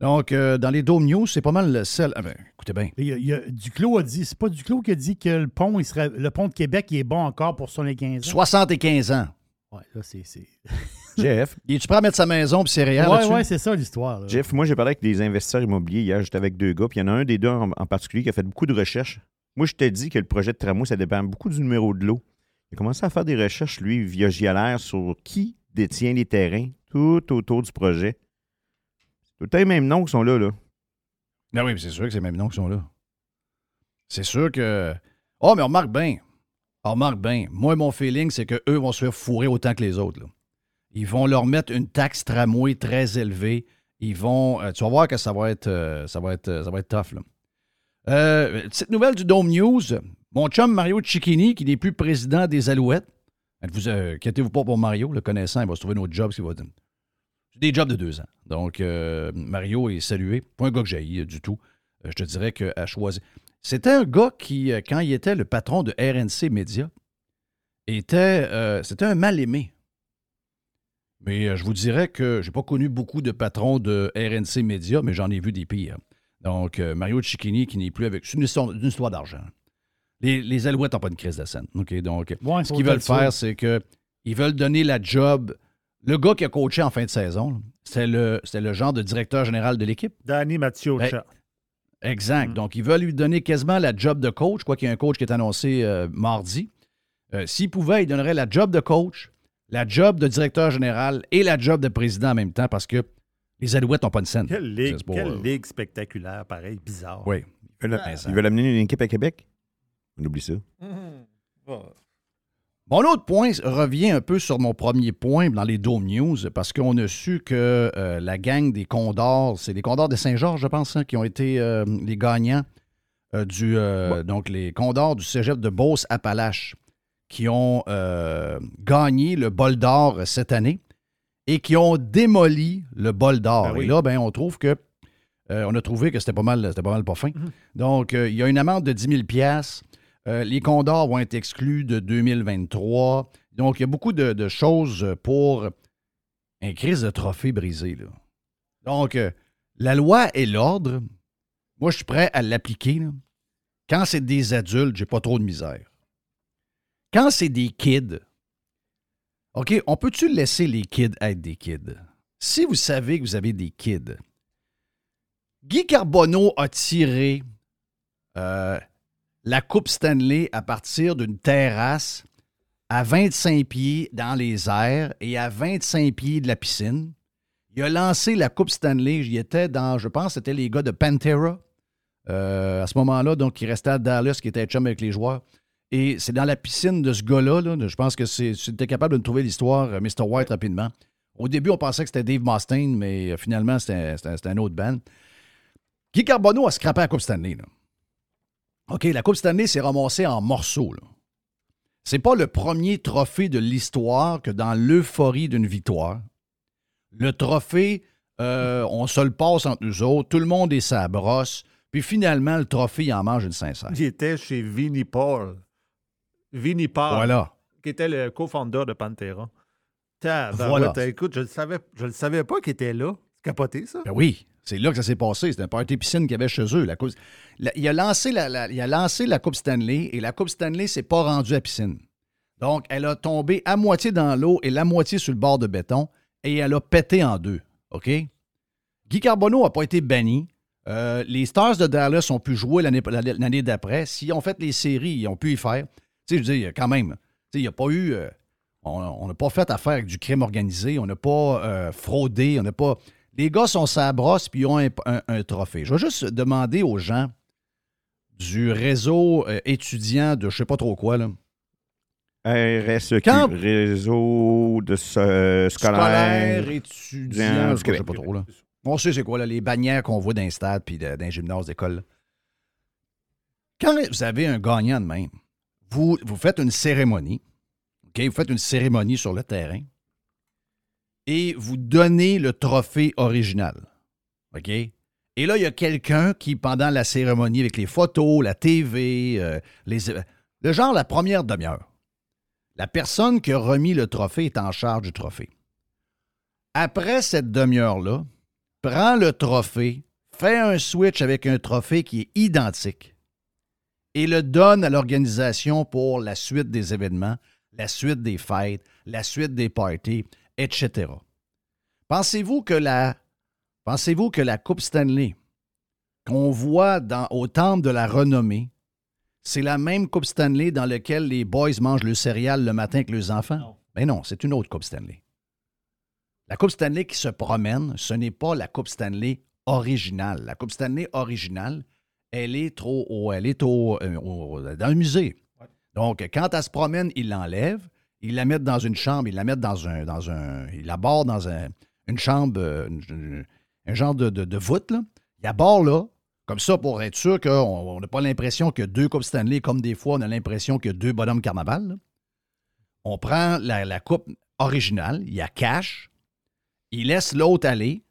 Donc, euh, dans les Dome News, c'est pas mal le seul. Ah ben, écoutez bien. Il y a- il y a- Duclos a dit, c'est pas Duclos qui a dit que le pont, il serait, le pont de Québec, il est bon encore pour 75 ans. 75 ans. Ouais, là, c'est. c'est- Jeff, Il est-tu prêt à mettre sa maison et ses réels ouais, c'est ça l'histoire. Jeff, moi, j'ai parlé avec des investisseurs immobiliers hier. J'étais avec deux gars, puis il y en a un des deux en, en particulier qui a fait beaucoup de recherches. Moi, je t'ai dit que le projet de tramway, ça dépend beaucoup du numéro de l'eau. Il a commencé à faire des recherches, lui, via JLR, sur qui détient les terrains tout autour du projet. Tout le temps les mêmes noms qui sont là, là. Ben oui, mais c'est sûr que c'est les mêmes noms qui sont là. C'est sûr que. Oh, mais on remarque bien. On remarque bien. Moi, mon feeling, c'est qu'eux vont se faire fourrer autant que les autres. là. Ils vont leur mettre une taxe tramway très élevée. Ils vont. euh, tu vas voir que ça va être, euh, ça va être, euh, ça va être tough. Là. Euh, petite nouvelle du Dome News. Mon chum Mario Cicchini, qui n'est plus président des Alouettes. Vous euh, inquiétez-vous pas pour Mario, le connaissant, il va se trouver un autre job. va- des jobs de deux ans. Donc, euh, Mario est salué. Pas un gars que j'ai du tout. Euh, je te dirais qu'à choisir. C'était un gars qui, euh, quand il était le patron de RNC Média, était, euh, c'était un mal-aimé. Mais euh, je vous dirais que j'ai pas connu beaucoup de patrons de RNC Média, mais j'en ai vu des pires. Donc, euh, Mario Cicchini qui n'est plus avec. C'est une histoire, d'argent. Les, les Alouettes n'ont pas une crise de scène. OK? Donc, Ouais, ce qu'ils veulent faire, c'est que ils veulent donner la job. Le gars qui a coaché en fin de saison, c'était le, le genre de directeur général de l'équipe. Danny Mathieu-Chat. Exact. Mm. Donc, ils veulent lui donner quasiment la job de coach, quoi qu'il y ait un coach qui est annoncé euh, mardi. Euh, S'il pouvait, il donnerait la job de coach, la job de directeur général et la job de président en même temps parce que les Alouettes n'ont pas de scène. Quelle ligue, pour, quelle euh, ligue spectaculaire, pareil, bizarre. Oui. Ils veulent, ils veulent amener une équipe à Québec? On oublie ça. Mon autre point revient un peu sur mon premier point dans les Dome News, parce qu'on a su que euh, la gang des Condors, c'est les Condors de Saint-Georges, je pense, hein, qui ont été euh, les gagnants euh, du. euh, Donc, les Condors du cégep de Beauce-Appalaches, qui ont euh, gagné le bol d'or cette année et qui ont démoli le bol d'or. Ben oui. Et là, ben, on trouve que. euh, on a trouvé que c'était pas mal, c'était pas mal pas fin. Donc, euh, il y a une amende de 10 000 piastres. Euh, les Condors vont être exclus de 2023. Donc, il y a beaucoup de, de choses pour un crise de trophée brisé. Là. Donc, euh, la loi et l'ordre, moi, je suis prêt à l'appliquer. Quand c'est des adultes, j'ai pas trop de misère. Quand c'est des kids, OK, on peut-tu laisser les kids être des kids? Si vous savez que vous avez des kids, Guy Carbonneau a tiré euh, la Coupe Stanley à partir d'une terrasse à 25 pieds dans les airs et à 25 pieds de la piscine. Il a lancé la Coupe Stanley. J'y étais dans, je pense, c'était les gars de Pantera euh, à ce moment-là, donc il restait à Dallas, qui était chum avec les joueurs. Et c'est dans la piscine de ce gars-là. là, je pense que c'est, c'était capable de trouver l'histoire, euh, Mr. White, rapidement. Au début, on pensait que c'était Dave Mustaine, mais euh, finalement, c'était, un autre band. Guy Carbonneau a scrappé la Coupe Stanley. là. OK, la Coupe Stanley s'est ramassée en morceaux. là. C'est pas le premier trophée de l'histoire que dans l'euphorie d'une victoire. Le trophée, euh, on se le passe entre nous autres, tout le monde est sa brosse, puis finalement, le trophée, il en mange une sincère. J'étais chez Vinnie Paul. Vinnie Voilà. qui était le co-founder de Pantera. Voilà. Écoute, je ne le savais, je le savais pas qu'il était là. C'est capoté, ça. Ben oui, c'est là que ça s'est passé. C'était un party piscine qu'il y avait chez eux. La coupe- la- il, a lancé la, la- il a lancé la Coupe Stanley et la Coupe Stanley s'est pas rendue à piscine. Donc, elle a tombé à moitié dans l'eau et la moitié sur le bord de béton et elle a pété en deux. OK? Guy Carbonneau n'a pas été banni. Euh, les Stars de Dallas ont pu jouer l'année d'après. S'ils ont fait les séries, ils ont pu y faire. Tu sais, je veux dire, quand même, tu sais, il n'y a pas eu. euh, on n'a pas fait affaire avec du crime organisé. On n'a pas euh, fraudé. On n'a pas. Les gars sont sa brosse puis ils ont un, un- un trophée. Je vais juste demander aux gens du réseau euh, étudiant de je sais pas trop quoi, là, RSEQ, Quand- Réseau de ce- scolaire. scolaire, étudiant, je sais pas trop. Là. On sait c'est quoi, là, les bannières qu'on voit dans les stades puis les gymnases d'école. Quand vous avez un gagnant de même, vous, faites une cérémonie. Vous faites une cérémonie sur le terrain et vous donnez le trophée original. OK? Et là, il y a quelqu'un qui, pendant la cérémonie, avec les photos, la TV, euh, les, le genre la première demi-heure, la personne qui a remis le trophée est en charge du trophée. Après cette demi-heure-là, prend le trophée, fait un switch avec un trophée qui est identique et le donne à l'organisation pour la suite des événements, la suite des fêtes, la suite des parties. etc. Pensez-vous que la, pensez-vous que la Coupe Stanley qu'on voit dans, au temple de la renommée, c'est la même Coupe Stanley dans laquelle les boys mangent le céréal le matin avec leurs enfants? Non. Ben non, c'est une autre Coupe Stanley. La Coupe Stanley qui se promène, ce n'est pas la Coupe Stanley originale. La Coupe Stanley originale, elle est trop au, elle est au, euh, au- dans le musée. Donc, quand elle se promène, ils l'enlèvent, ils la mettent dans une chambre, ils la mettent dans un, dans un, ils la barrent dans un- une chambre, euh, une- un genre de, de, de voûte, là. Ils la barrent là, comme ça, pour être sûr qu'on on n'a pas l'impression que deux Coupes Stanley, comme des fois, on a l'impression que deux bonhommes carnaval. là. On prend la, la coupe originale, il y a cash, ils laissent l'autre aller,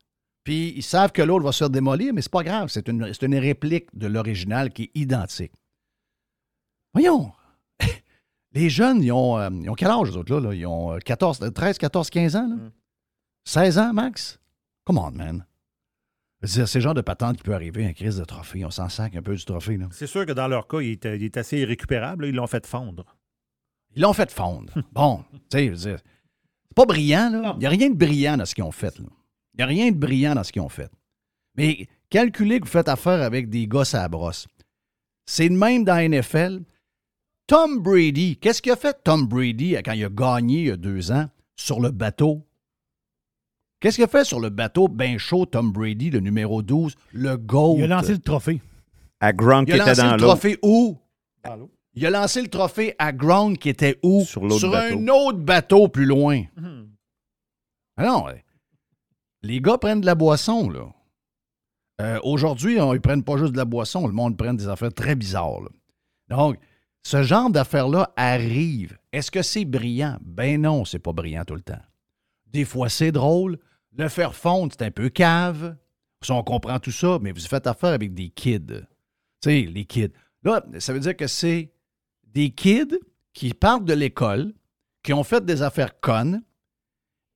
puis ils savent que l'autre va se faire démolir, mais c'est pas grave, c'est une, une réplique de l'original qui est identique. Voyons, les jeunes, ils ont, euh, ils ont quel âge, eux autres, là? là? Ils ont euh, 14, euh, 13, 14, 15 ans, là? 16 ans, max? Come on, man. C'est le genre de patente qui peut arriver, un crise de trophée. On s'en sac un peu du trophée, là. C'est sûr que dans leur cas, il est, il est assez irrécupérable. là. Ils l'ont fait fondre. Ils l'ont fait fondre. Bon, tu sais, c'est pas brillant, là. Il n'y a rien de brillant dans ce qu'ils ont fait, là. Il n'y a rien de brillant dans ce qu'ils ont fait. Mais calculez que vous faites affaire avec des gosses à la brosse. C'est le même dans la NFL. Tom Brady, qu'est-ce qu'il a fait Tom Brady quand il a gagné il y a deux ans sur le bateau? Qu'est-ce qu'il a fait sur le bateau? Ben chaud, Tom Brady, le numéro 12, le GOAT? Il a lancé le trophée. À Gronk Il qui a était lancé dans le l'eau. trophée où? Il a lancé le trophée à Ground qui était où? Sur un autre bateau plus loin. Mhm. Ah non, les gars prennent de la boisson, là. Euh, Aujourd'hui, ils prennent pas juste de la boisson, le monde prend des affaires très bizarres. Donc, ce genre d'affaires-là arrive. Est-ce que c'est brillant? Ben non, c'est pas brillant tout le temps. Des fois, c'est drôle. Le faire fondre, c'est un peu cave. Ça, on comprend tout ça, mais vous faites affaire avec des kids. Tu sais, les kids. Là, ça veut dire que c'est des kids qui partent de l'école, qui ont fait des affaires connes,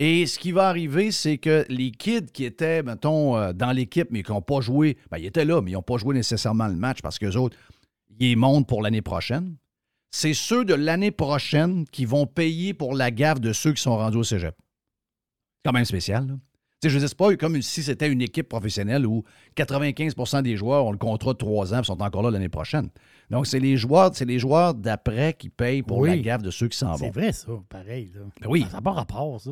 et ce qui va arriver, c'est que les kids qui étaient, mettons, euh, dans l'équipe, mais qui n'ont pas joué, ben, ils étaient là, mais ils n'ont pas joué nécessairement le match parce qu'eux autres, ils montent pour l'année prochaine. C'est ceux de l'année prochaine qui vont payer pour la gaffe de ceux qui sont rendus au cégep. C'est quand même spécial, là. Tu sais, je dire, c'est pas comme si c'était une équipe professionnelle où 95% des joueurs ont le contrat de trois ans et sont encore là l'année prochaine. Donc, c'est les joueurs, c'est les joueurs d'après qui payent pour Oui. la gaffe de ceux qui s'en C'est vont. vrai, ça. Pareil, là. Ben oui. Ça n'a pas rapport, ça.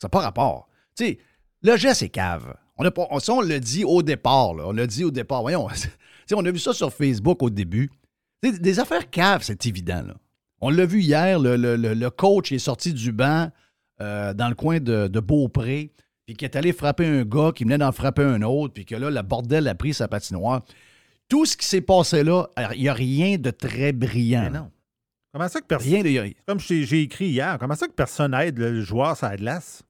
Ça n'a pas rapport. Tu sais, le geste est cave. On, a pas, on, ça, on l'a dit au départ. Là. On l'a dit au départ. Voyons, on a vu ça sur Facebook au début. Des affaires caves, c'est évident. Là. On l'a vu hier, le, le- le- le coach est sorti du banc euh, dans le coin de, de Beaupré, puis qui est allé frapper un gars, qui venait d'en frapper un autre, puis que là, le bordel a pris sa patinoire. Tout ce qui s'est passé là, il n'y a rien de très brillant. Mais non. Comment ça que personne. Rien de. Comme j'ai j'ai écrit hier, comment ça que personne aide le joueur sur la glace?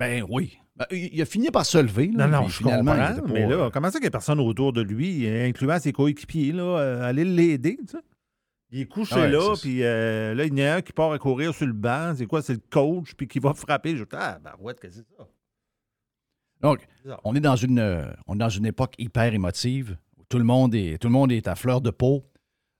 Ben oui. Ben, il a fini par se lever. là, Non, non, je finalement, comprends. Mais là, comment ça qu'il n'y a personne autour de lui, incluant ses coéquipiers, là, euh, aller l'aider, tu sais? Il est couché Ouais, là, puis euh, là, il y en a un qui part à courir sur le banc. C'est quoi? C'est le coach, puis qui va frapper. Je dis, ah, ben ouais, qu'est-ce que c'est ça? Donc, on est dans une, euh, on est dans une époque hyper émotive. où Tout le monde est, tout le monde est à fleur de peau.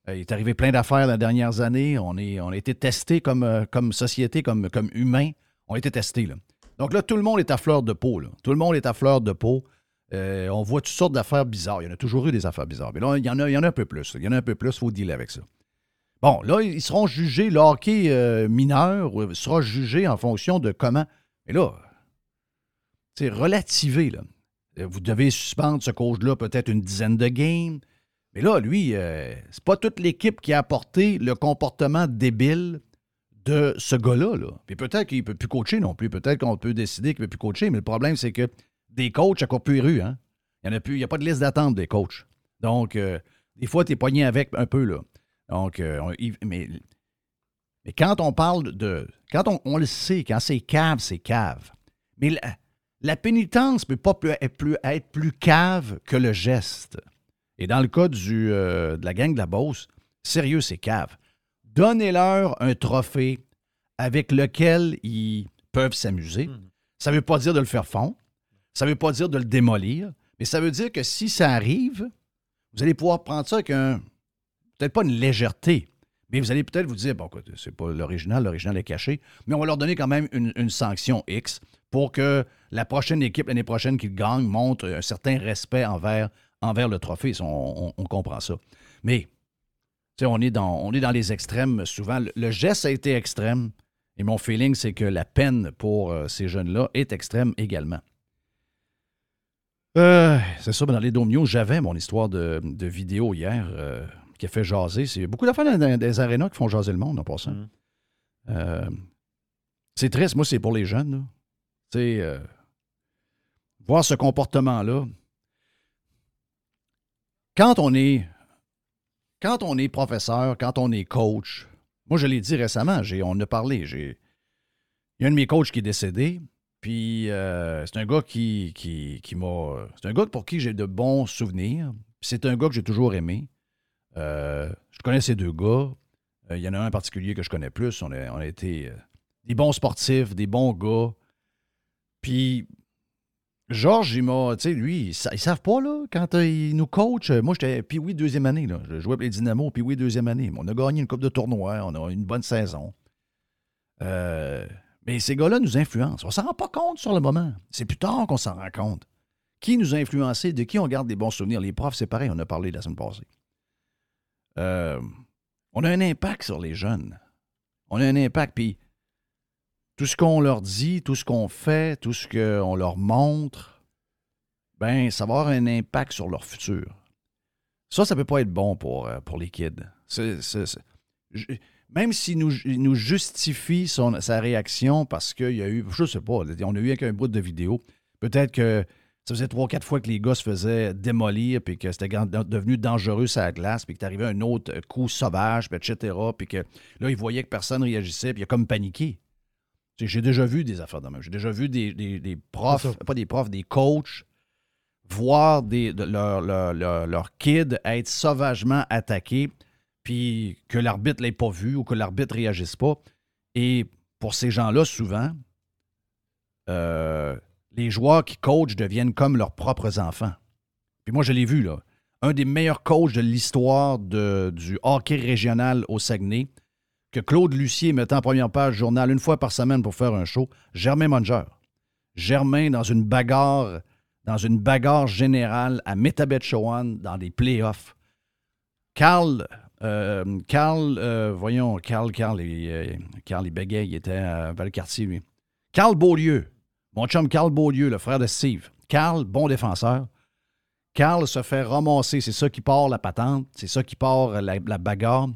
Euh, il est arrivé plein d'affaires dans les dernières années. On, est, on a été testés comme, euh, comme société, comme, comme humains. On a été testés. Là. Donc là, tout le monde est à fleur de peau. Tout le monde est à fleur de peau. Euh, on voit toutes sortes d'affaires bizarres. Il y en a toujours eu des affaires bizarres. Mais là, il y en a, il un peu plus. Il y en a un peu plus. Il faut dealer avec ça. Bon, là, ils seront jugés. Le euh, mineur euh, sera jugé en fonction de comment. Mais là, c'est relativé. Là. Vous devez suspendre ce coach-là peut-être une dizaine de games. Mais là, lui, c'est pas toute l'équipe qui a apporté le comportement débile de ce gars-là. Là. Puis peut-être qu'il ne peut plus coacher non plus. Peut-être qu'on peut décider qu'il ne peut plus coacher. Mais le problème, c'est que des coachs, à quoi plus rue, hein? Il n'y a a pas de liste d'attente des coachs. Donc, euh, des fois, tu es pogné avec un peu, là. Donc, euh, mais, mais quand on parle de. Quand on, on le sait, quand c'est cave, c'est cave. Mais la, pénitence ne peut pas plus- être, plus, être plus cave que le geste. Et dans le cas du, euh, de la gang de la Beauce, sérieux, c'est cave. Donnez-leur un trophée avec lequel ils peuvent s'amuser. Ça ne veut pas dire de le faire fondre. Ça ne veut pas dire de le démolir. Mais ça veut dire que si ça arrive, vous allez pouvoir prendre ça avec un. Peut-être pas une légèreté, Mais vous allez peut-être vous dire, bon, écoute, c'est pas l'original, l'original est caché, mais on va leur donner quand même une, une sanction X pour que la prochaine équipe, l'année prochaine, qui gagne, montre un certain respect envers, envers le trophée. On- on comprend ça. Mais, tu sais, on, est dans- on est dans les extrêmes souvent. Le, le geste a été extrême, et mon feeling, c'est que la peine pour euh, ces jeunes-là est extrême également. Euh, c'est ça, dans les Dome News, j'avais mon histoire de, de vidéo hier euh, qui a fait jaser. C'est beaucoup d'affaires dans, dans des arénas qui font jaser le monde en passant. Mm. Euh, c'est triste, moi, c'est pour les jeunes. Tu sais, voir ce comportement-là. Quand on est quand on est professeur, quand on est coach, moi je l'ai dit récemment, on a parlé. J'ai, il y a un de mes coachs qui est décédé, puis euh, c'est un gars qui, qui, qui m'a. C'est un gars pour qui j'ai de bons souvenirs. C'est un gars que j'ai toujours aimé. Euh, je connais ces deux gars. Euh, Il y en a un en particulier que je connais plus. On a, on a été des bons sportifs, des bons gars. Puis Georges, il m'a. Tu sais, lui, ils, sa- ils savent pas, là, quand euh, il nous coach. euh, Moi, j'étais. Puis oui, deuxième année. Je jouais pour les Dynamos, puis oui, deuxième année. On a gagné une coupe de tournoi, on a eu une bonne saison. Euh, mais ces gars-là nous influencent. On s'en rend pas compte sur le moment. C'est plus tard qu'on s'en rend compte. Qui nous a influencés, de qui on garde des bons souvenirs? Les profs, c'est pareil, on a parlé la semaine passée. On a un impact sur les jeunes. On a un impact, puis tout ce qu'on leur dit, tout ce qu'on fait, tout ce qu'on leur montre, ben, ça va avoir un impact sur leur futur. Ça, ça peut pas être bon pour, euh, pour les kids. Même s'il nous, nous justifie sa réaction parce qu'il y a eu, je sais pas, on a eu avec un bout de vidéo, peut-être que ça faisait trois, quatre fois que les gars se faisaient démolir, puis que c'était devenu dangereux sur la glace, puis que t'arrivais un autre coup sauvage, puis etc., puis que là, ils voyaient que personne réagissait, puis il a comme paniqué. J'ai déjà vu des affaires de même. J'ai déjà vu des, des- des profs, pas des profs, des coachs, voir des, de- leur, leur, leur- leur kid être sauvagement attaqué, puis que l'arbitre ne l'ait pas vu ou que l'arbitre ne réagisse pas. Et pour ces gens-là, souvent, euh, les joueurs qui coachent deviennent comme leurs propres enfants. Puis moi, je l'ai vu, là. Un des meilleurs coachs de l'histoire du hockey régional au Saguenay, que Claude Lucier mettait en première page journal une fois par semaine pour faire un show, Germain Monger. Germain, dans une bagarre, dans une bagarre générale à Metabetchowan, dans des playoffs. Carl, euh, Carl, euh, voyons, Carl, Carl, il, euh, Carl, il il était à Valcartier, lui. Carl Beaulieu, mon chum Carl Beaulieu, le frère de Steve. Carl, bon défenseur. Carl se fait ramasser, c'est ça qui part la patente, c'est ça qui part la bagarre.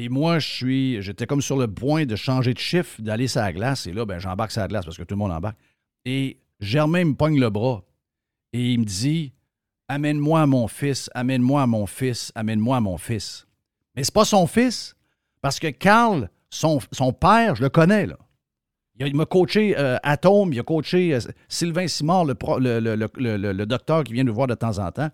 Et moi, je suis, j'étais comme sur le point de changer de chiffre, d'aller sur la glace. Et là, ben, j'embarque sur la glace parce que tout le monde embarque. Et Germain me pogne le bras et il me dit Amène-moi à mon fils, amène-moi à mon fils, amène-moi à mon fils. Mais c'est pas son fils, parce que Carl, son, père, je le connais, là. Il, m'a coaché euh, Atome, il a coaché euh, Sylvain Simard, le docteur qui vient nous voir de temps en temps.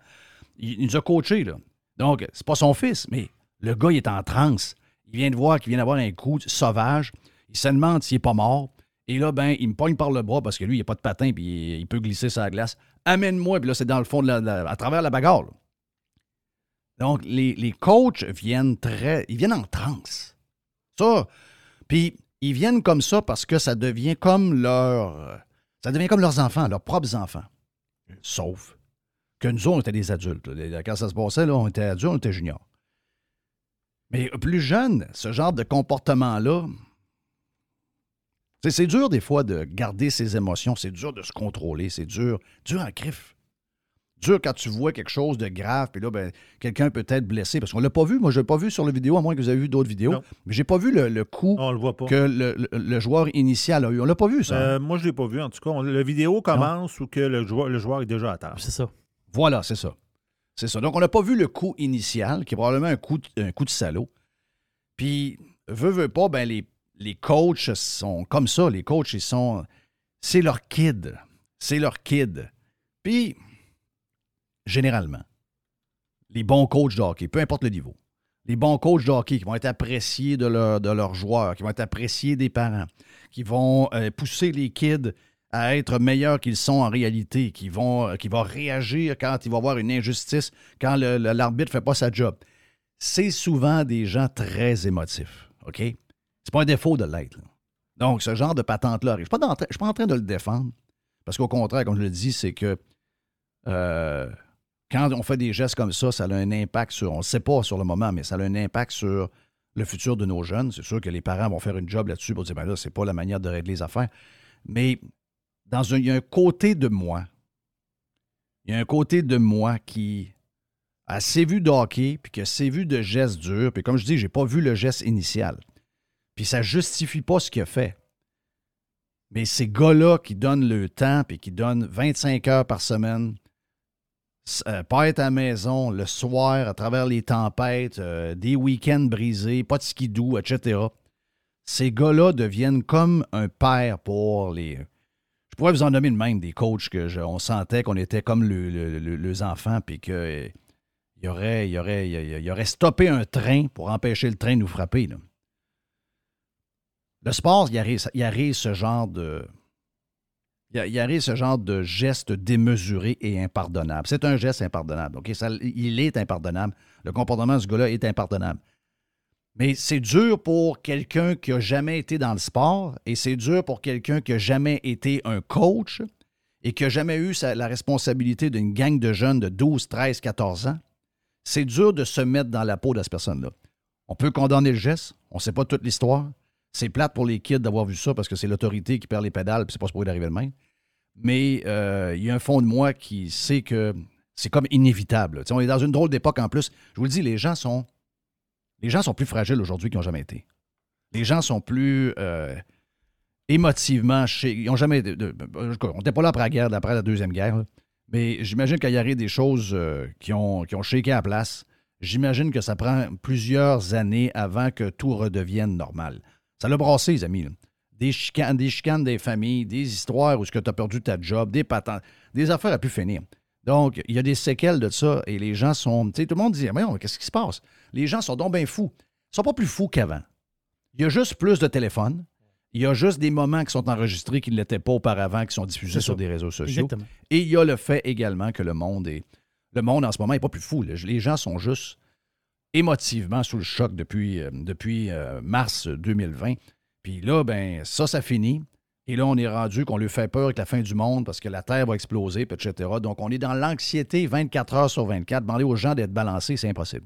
Il, il nous a coachés, là. Donc, c'est pas son fils, mais le gars, est en transe. Il vient de voir qu'il vient d'avoir un coup sauvage. Il se demande s'il n'est pas mort. Et là, ben, il me pogne par le bras parce que lui, il n'a pas de patin puis il, peut glisser sur la glace. Amène-moi. Puis là, c'est dans le fond, de la, à travers la bagarre. Donc, les, les coachs viennent très. Ils viennent en transe. Ça. Puis, ils viennent comme ça parce que ça devient comme leur. Ça devient comme leurs enfants, leurs propres enfants. Sauf que nous, on était des adultes. Quand ça se passait, là, on était adultes, on était juniors. Mais plus jeune, ce genre de comportement-là, c'est- c'est dur des fois de garder ses émotions, c'est dur de se contrôler, c'est dur, dur en crif. Dur quand tu vois quelque chose de grave, puis là, ben, quelqu'un peut être blessé. Parce qu'on l'a pas vu, moi je l'ai pas vu sur la vidéo, à moins que vous avez vu d'autres vidéos. Non. Mais j'ai pas vu le, le coup On le voit pas. que le, le- le joueur initial a eu. On l'a pas vu, ça. Euh, moi, je ne l'ai pas vu. En tout cas, on- la vidéo commence où que le joueur, le joueur est déjà à terre. C'est ça. Voilà, c'est ça. C'est ça. Donc, on n'a pas vu le coup initial, qui est probablement un coup de, un salaud. Puis, veut, veut pas, ben, les, les coachs sont comme ça. Les coachs, ils sont. C'est leur kid. C'est leur kid. Puis, généralement, les bons coachs de hockey, peu importe le niveau, les bons coachs de qui vont être appréciés de leurs joueurs, qui vont être appréciés des parents, qui vont euh, pousser les kids à être meilleurs qu'ils sont en réalité, qui vont, qui vont réagir quand il va y avoir une injustice, quand l'arbitre ne fait pas sa job. c'est souvent des gens très émotifs. OK? C'est pas un défaut de l'être. Donc, ce genre de patente-là arrive. Je ne suis, pas je suis pas en train de le défendre. Parce qu'au contraire, comme je le dis, c'est que euh, quand on fait des gestes comme ça, ça a un impact sur, on ne sait pas sur le moment, mais ça a un impact sur le futur de nos jeunes. C'est sûr que les parents vont faire une job là-dessus pour dire, ben là, c'est pas la manière de régler les affaires. Mais dans un, il y a un côté de moi, il y a un côté de moi qui a assez vu de hockey, puis qui a assez vu de gestes durs, puis comme je dis, j'ai pas vu le geste initial. Puis ça justifie pas ce qu'il a fait. Mais ces gars-là qui donnent le temps, puis qui donnent 25 heures par semaine, euh, pas être à la maison le soir à travers les tempêtes, euh, des week-ends brisés, pas de skidoo, etc. Ces gars-là deviennent comme un père pour les. Je pourrais vous en nommer de même des coachs que je- on sentait qu'on était comme le, le- le- les enfants, puis que euh, il y aurait, stoppé un train pour empêcher le train de nous frapper. Le sport, il arrive, il ce genre de. Il ce genre de geste démesuré et impardonnable. C'est un geste impardonnable. Il est impardonnable. Le comportement de ce gars-là est impardonnable. Mais c'est dur pour quelqu'un qui n'a jamais été dans le sport et c'est dur pour quelqu'un qui n'a jamais été un coach et qui n'a jamais eu la responsabilité d'une gang de jeunes de 12, 13, 14 ans. C'est dur de se mettre dans la peau de cette personne-là. On peut condamner le geste, on ne sait pas toute l'histoire. C'est plate pour les kids d'avoir vu ça parce que c'est l'autorité qui perd les pédales puis c'est pas supposé d'arriver le même. Mais euh, il y a un fond de moi qui sait que c'est comme inévitable. On est dans une drôle d'époque en plus. Je vous le dis, les gens sont, les gens sont plus fragiles aujourd'hui qu'ils n'ont jamais été. Les gens sont plus euh, émotivement. Ils n'ont jamais. on n'était pas là après la guerre, après la Deuxième Guerre. Mais j'imagine qu'il y aurait des choses euh, qui, ont, qui shaké à la place. J'imagine que ça prend plusieurs années avant que tout redevienne normal. Ça l'a brassé, les amis. Des chicanes, des chicanes des familles, des histoires où tu as perdu ta job, des patentes, des affaires à pu finir. Donc, il y a des séquelles de ça et les gens sont. Tu sais, tout le monde dit Mais qu'est-ce qui se passe? Les gens sont donc bien fous. Ils sont pas plus fous qu'avant. Il y a juste plus de téléphones. Il y a juste des moments qui sont enregistrés qui ne l'étaient pas auparavant, qui sont diffusés sur des réseaux sociaux. Exactement. Et il y a le fait également que le monde est. Le monde en ce moment n'est pas plus fou. là. Les gens sont juste émotivement sous le choc depuis, euh, depuis euh, mars 2020. Puis là, ben ça, ça finit. Et là, on est rendu qu'on lui fait peur avec la fin du monde parce que la Terre va exploser, etc. Donc, on est dans l'anxiété 24 heures sur 24. Demander aux gens d'être balancés, c'est impossible.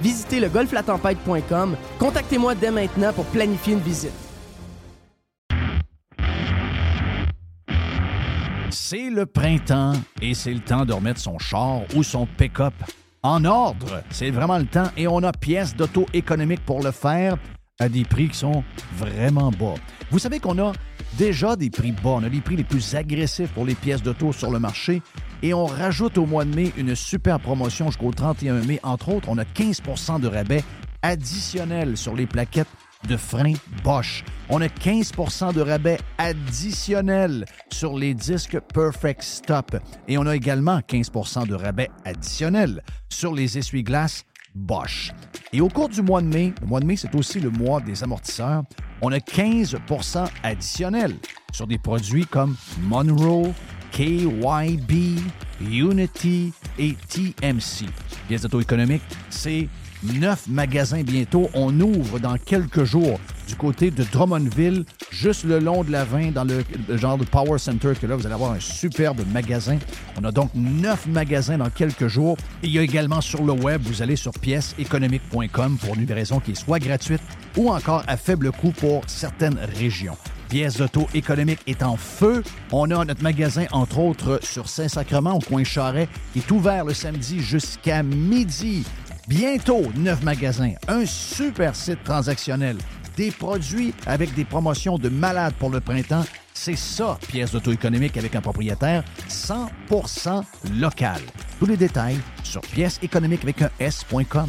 Visitez le golflatempête.com. Contactez-moi dès maintenant pour planifier une visite. C'est le printemps et c'est le temps de remettre son char ou son pick-up en ordre. C'est vraiment le temps et on a pièces d'auto économique pour le faire à des prix qui sont vraiment bas. Vous savez qu'on a déjà des prix bas. On a les prix les plus agressifs pour les pièces d'auto sur le marché et on rajoute au mois de mai une super promotion jusqu'au 31 mai. Entre autres, on a 15% de rabais additionnel sur les plaquettes de frein Bosch. On a 15% de rabais additionnel sur les disques Perfect Stop. Et on a également 15% de rabais additionnel sur les essuie-glaces Bosch. Et au cours du mois de mai, le mois de mai, c'est aussi le mois des amortisseurs, on a 15% additionnel sur des produits comme Monroe, KYB, Unity et TMC. Pièces d'auto-économique, c'est neuf magasins bientôt. On ouvre dans quelques jours du côté de Drummondville, juste le long de la 20, dans le, genre de Power Center, que là, vous allez avoir un superbe magasin. On a donc neuf magasins dans quelques jours. Il y a également sur le web, vous allez sur pièceséconomique.com pour une livraison qui est soit gratuite ou encore à faible coût pour certaines régions. Pièces d'auto économique est en feu. On a notre magasin, entre autres, sur Saint-Sacrement, au coin Charret, qui est ouvert le samedi jusqu'à midi. Bientôt, neuf magasins, un super site transactionnel, des produits avec des promotions de malades pour le printemps. C'est ça, pièce d'auto économique avec un propriétaire 100% local. Tous les détails sur pièce économique avec un S.com.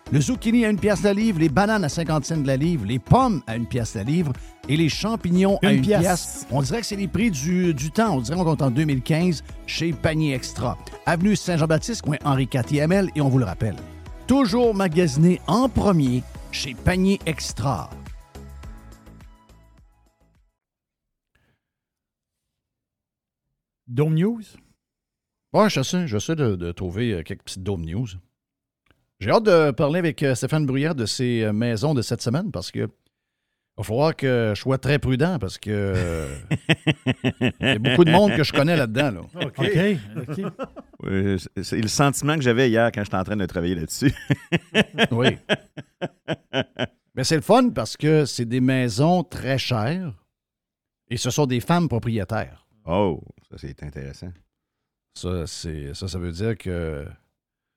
Le zucchini à 1 pièce la livre. Les bananes à 50 cents la livre. Les pommes à 1 pièce la livre. Et les champignons à Une 1 pièce. pièce. On dirait que c'est les prix du, du temps. On dirait qu'on est en 2015 chez Panier Extra. Avenue Saint-Jean-Baptiste, coin Henri IML. Et on vous le rappelle, toujours magasiné en premier chez Panier Extra. Dome News? Ouais, j'essaie, j'essaie de, de trouver euh, quelques petites Dome News. J'ai hâte de parler avec euh, Stéphane Bruyère de ses euh, maisons de cette semaine parce que il va falloir que je sois très prudent parce que il y a beaucoup de monde que je connais là-dedans. Là. OK. C'est le sentiment que j'avais hier quand j'étais en train de travailler là-dessus. Oui. Mais c'est le fun parce que c'est des maisons très chères et ce sont des femmes propriétaires. Oh, ça c'est intéressant. Ça, c'est, ça, ça veut dire que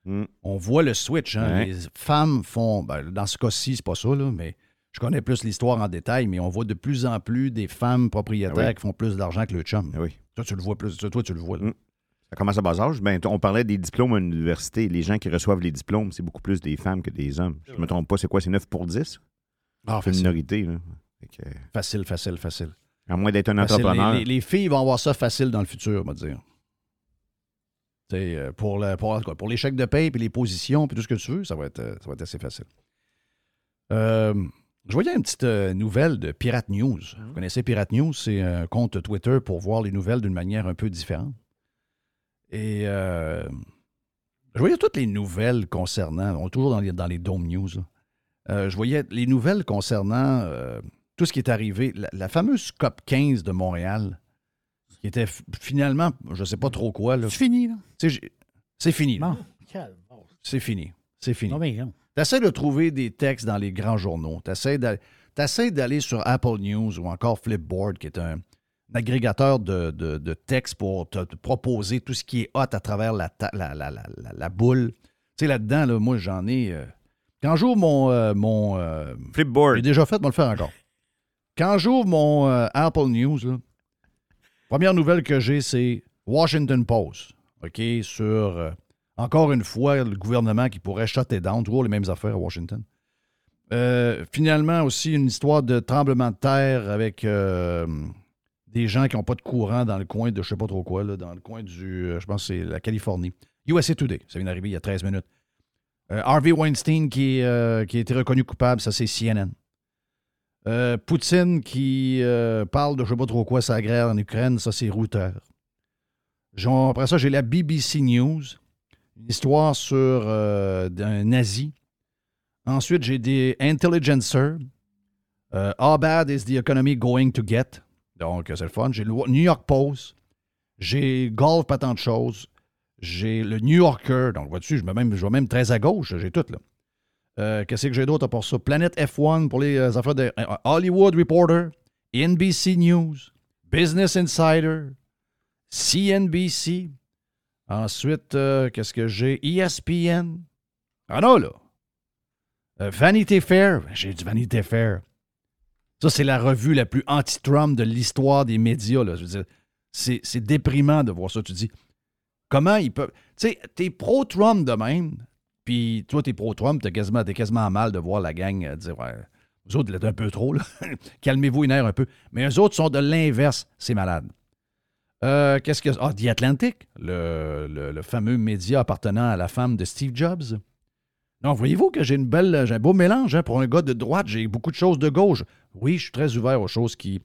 Hmm. on voit le switch. hein. Ouais. Les femmes font, ben, dans ce cas-ci, c'est pas ça, là, mais je connais plus l'histoire en détail, mais on voit de plus en plus des femmes propriétaires Ah oui. qui font plus d'argent que le chum. Ah oui. Toi, tu le vois plus. Toi, tu le vois. là. Hmm. Ça commence à bas âge. Ben, on parlait des diplômes à l'université. Les gens qui reçoivent les diplômes, c'est beaucoup plus des femmes que des hommes. Je ne me trompe pas, c'est quoi? C'est 9 pour 10? Ah, C'est une facile, minorité. Là. Fait que, facile, facile, facile. à moins d'être un Facile. entrepreneur. Les, les- les filles vont avoir ça facile dans le futur, on va dire. Euh, pour, le- pour, quoi, pour les chèques de paie, puis les positions, puis tout ce que tu veux, ça va être, euh, ça va être assez facile. Euh, je voyais une petite nouvelle de Pirate News. Vous connaissez Pirate News? C'est un compte Twitter pour voir les nouvelles d'une manière un peu différente. Et euh, je voyais toutes les nouvelles concernant, on est toujours dans les, dans les Dome News. Euh, je voyais les nouvelles concernant tout ce qui est arrivé. La, la fameuse COP 15 de Montréal, qui était finalement, je ne sais pas trop quoi. C'est fini, là. C'est fini. là. C'est fini. C'est fini. Non, mais non. Tu essaies de trouver des textes dans les grands journaux. Tu essaies d'aller sur Apple News ou encore Flipboard, qui est un, un agrégateur de, de- de textes pour te, te proposer tout ce qui est hot à travers la, ta- la, la- la- la- la boule. Tu sais, là-dedans, là, moi, j'en ai. euh, quand j'ouvre mon. euh, mon euh, Flipboard. j'ai déjà fait, on va le faire encore. Quand j'ouvre mon euh, Apple News, là, première nouvelle que j'ai, c'est Washington Post. OK, sur, euh, encore une fois, le gouvernement qui pourrait shutter down, toujours les mêmes affaires à Washington. Euh, finalement, aussi, une histoire de tremblement de terre avec euh, des gens qui n'ont pas de courant dans le coin de je sais pas trop quoi, dans le coin du, je pense c'est la Californie. USA Today, ça vient d'arriver il y a 13 minutes. Harvey Weinstein qui, qui a été reconnu coupable, ça c'est CNN. Euh, Poutine qui euh, parle de je sais pas trop quoi, sa guerre en Ukraine, ça c'est. Genre, après ça, j'ai la BBC News, une histoire sur euh, un nazi. Ensuite, j'ai des Intelligencer. How bad is the economy going to get? Donc, c'est le fun. J'ai le New York Post. J'ai Golf, pas tant de choses. J'ai le New Yorker. Donc, vois-tu, je, me même, même très à gauche. J'ai tout, là. Euh, Qu'est-ce que j'ai d'autre pour ça? Planète F1 pour les euh, affaires de euh, Hollywood Reporter, NBC News, Business Insider, CNBC. Ensuite, qu'est-ce que j'ai? ESPN. Ah non, là. Vanity Fair. J'ai du Vanity Fair. Ça, c'est la revue la plus anti-Trump de l'histoire des médias. Là. Je veux dire, c'est déprimant de voir ça. Tu dis, comment ils peuvent. Tu sais, t'es pro-Trump de même, puis toi, t'es pro-Trump, t'es quasiment, t'es quasiment mal de voir la gang euh, dire, ouais, vous autres, vous un peu trop. Calmez-vous une heure un peu. Mais eux autres sont de l'inverse. C'est malade. Euh, Qu'est-ce que. Ah, The Atlantic, le, le- fameux média appartenant à la femme de Steve Jobs. Donc, voyez-vous que j'ai une belle, j'ai un beau mélange hein, pour un gars de droite. J'ai beaucoup de choses de gauche. Oui, je suis très ouvert aux choses qui,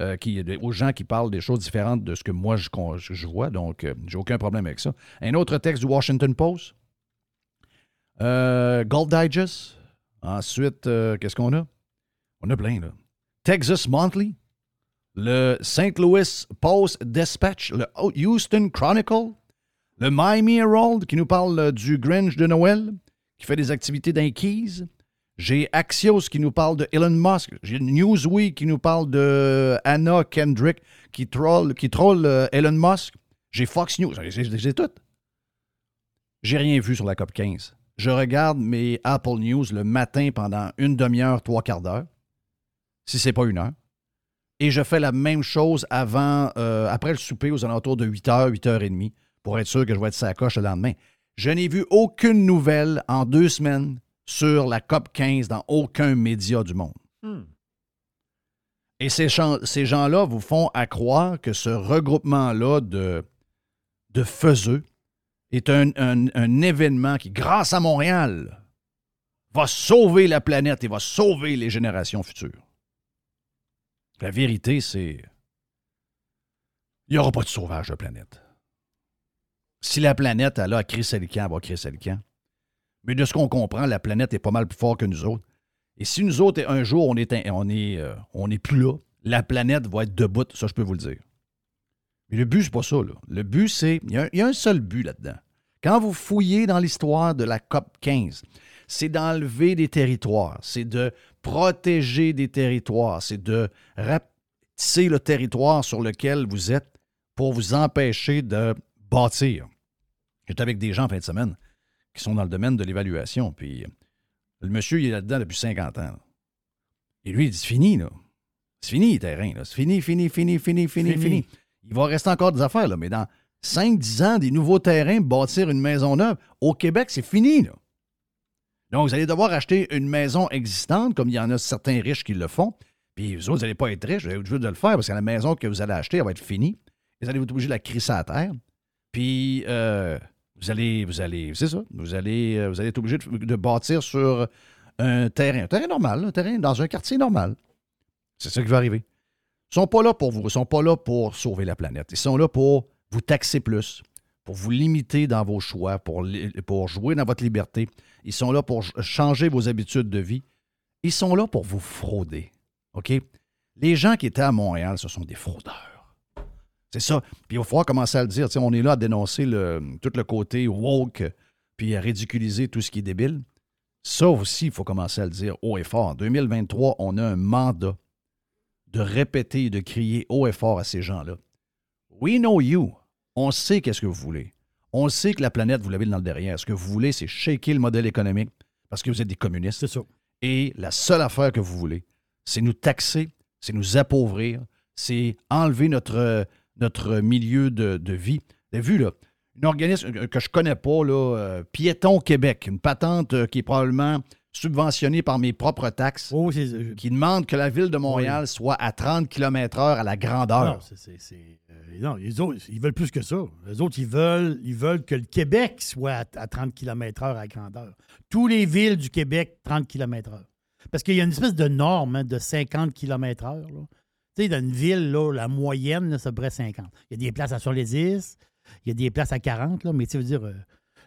euh, qui, aux gens qui parlent des choses différentes de ce que moi je, je- vois. Donc, j'ai aucun problème avec ça. Un autre texte du Washington Post. Euh, Gold Digest. Ensuite, euh, qu'est-ce qu'on a? On a plein, là. Texas Monthly. Le St. Louis Post Dispatch. Le Houston Chronicle. Le Miami Herald qui nous parle euh, du Grinch de Noël, qui fait des activités d'un Keys. J'ai Axios qui nous parle de Elon Musk. J'ai Newsweek qui nous parle de Anna Kendrick qui troll, qui troll Elon Musk. J'ai Fox News. J'ai tout. J'ai rien vu sur la COP 15. Je regarde mes Apple News le matin pendant une demi-heure, trois quarts d'heure, si c'est pas une heure. Et je fais la même chose avant, euh, après le souper aux alentours de 8h, 8h30, pour être sûr que je vais être sa coche le lendemain. Je n'ai vu aucune nouvelle en deux semaines sur la COP 15 dans aucun média du monde. Et ces, gens- ces gens-là vous font à croire que ce regroupement-là de, de faiseux est un, événement qui, grâce à Montréal, va sauver la planète et va sauver les générations futures. La vérité, c'est. Il n'y aura pas de sauvage de la planète. Si la planète, elle a créé le camp, va créer le camp. Mais de ce qu'on comprend, la planète est pas mal plus forte que nous autres. Et si nous autres, un jour, on est, on est, euh, on est plus là, la planète va être debout, ça, je peux vous le dire. Mais le but, c'est pas ça. Là. Le but, c'est. Il y, a un- il y a un seul but là-dedans. Quand vous fouillez dans l'histoire de la COP 15, c'est d'enlever des territoires, c'est de protéger des territoires, c'est de rapetisser le territoire sur lequel vous êtes pour vous empêcher de bâtir. J'étais avec des gens en fin de semaine qui sont dans le domaine de l'évaluation, puis euh, le monsieur, il est là-dedans depuis 50 ans. Et lui, il dit, c'est fini, là. C'est fini, le terrain, là. C'est fini, fini, fini, fini, fini, Fini. Il va rester encore des affaires, là, mais dans 5-10 ans, des nouveaux terrains, bâtir une maison neuve, au Québec, c'est fini. Donc, vous allez devoir acheter une maison existante, comme il y en a certains riches qui le font. Puis, vous autres, vous n'allez pas être riches, vous allez être obligés de le faire parce que la maison que vous allez acheter, elle va être finie. Vous allez être obligé de la crisser à terre. Puis, euh, vous allez, vous allez, c'est ça, vous allez, euh, vous allez être obligé de bâtir sur un terrain, un terrain normal, un terrain dans un quartier normal. C'est ça qui va arriver. Sont pas là pour vous, ils sont pas là pour sauver la planète. Ils sont là pour vous taxer plus, pour vous limiter dans vos choix, pour, jouer dans votre liberté. Ils sont là pour ch- changer vos habitudes de vie. Ils sont là pour vous frauder. OK? Les gens qui étaient à Montréal, ce sont des fraudeurs. C'est ça. Puis il va falloir commencer à le dire. Tu sais, on est là à dénoncer tout le côté woke, puis à ridiculiser tout ce qui est débile. Ça aussi, il faut commencer à le dire haut et fort. En 2023, on a un mandat de répéter et de crier haut et fort à ces gens-là. We know you. On sait qu'est-ce que vous voulez. On sait que la planète, vous l'avez dans le derrière. Ce que vous voulez, c'est shaker le modèle économique parce que vous êtes des communistes. C'est ça. Et la seule affaire que vous voulez, c'est nous taxer, c'est nous appauvrir, c'est enlever notre, notre milieu de, de vie. Vous avez vu, là, un organisme que je connais pas, là, euh, Piéton Québec, une patente euh, qui est probablement subventionnée par mes propres taxes, Oh, euh, qui demande que la ville de Montréal soit à 30 km/h à la grandeur. Non, c'est- euh, non, les autres, ils veulent plus que ça. Les autres, ils veulent, ils veulent que le Québec soit à, à 30 km/h à grandeur. Tous les villes du Québec, 30 km/h. Parce qu'il y a une espèce de norme hein, de 50 km/h. Tu sais, dans une ville, là, la moyenne, c'est à peu près 50. Il y a des places à sur les 10, il y a des places à 40, là, mais tu veux dire, euh,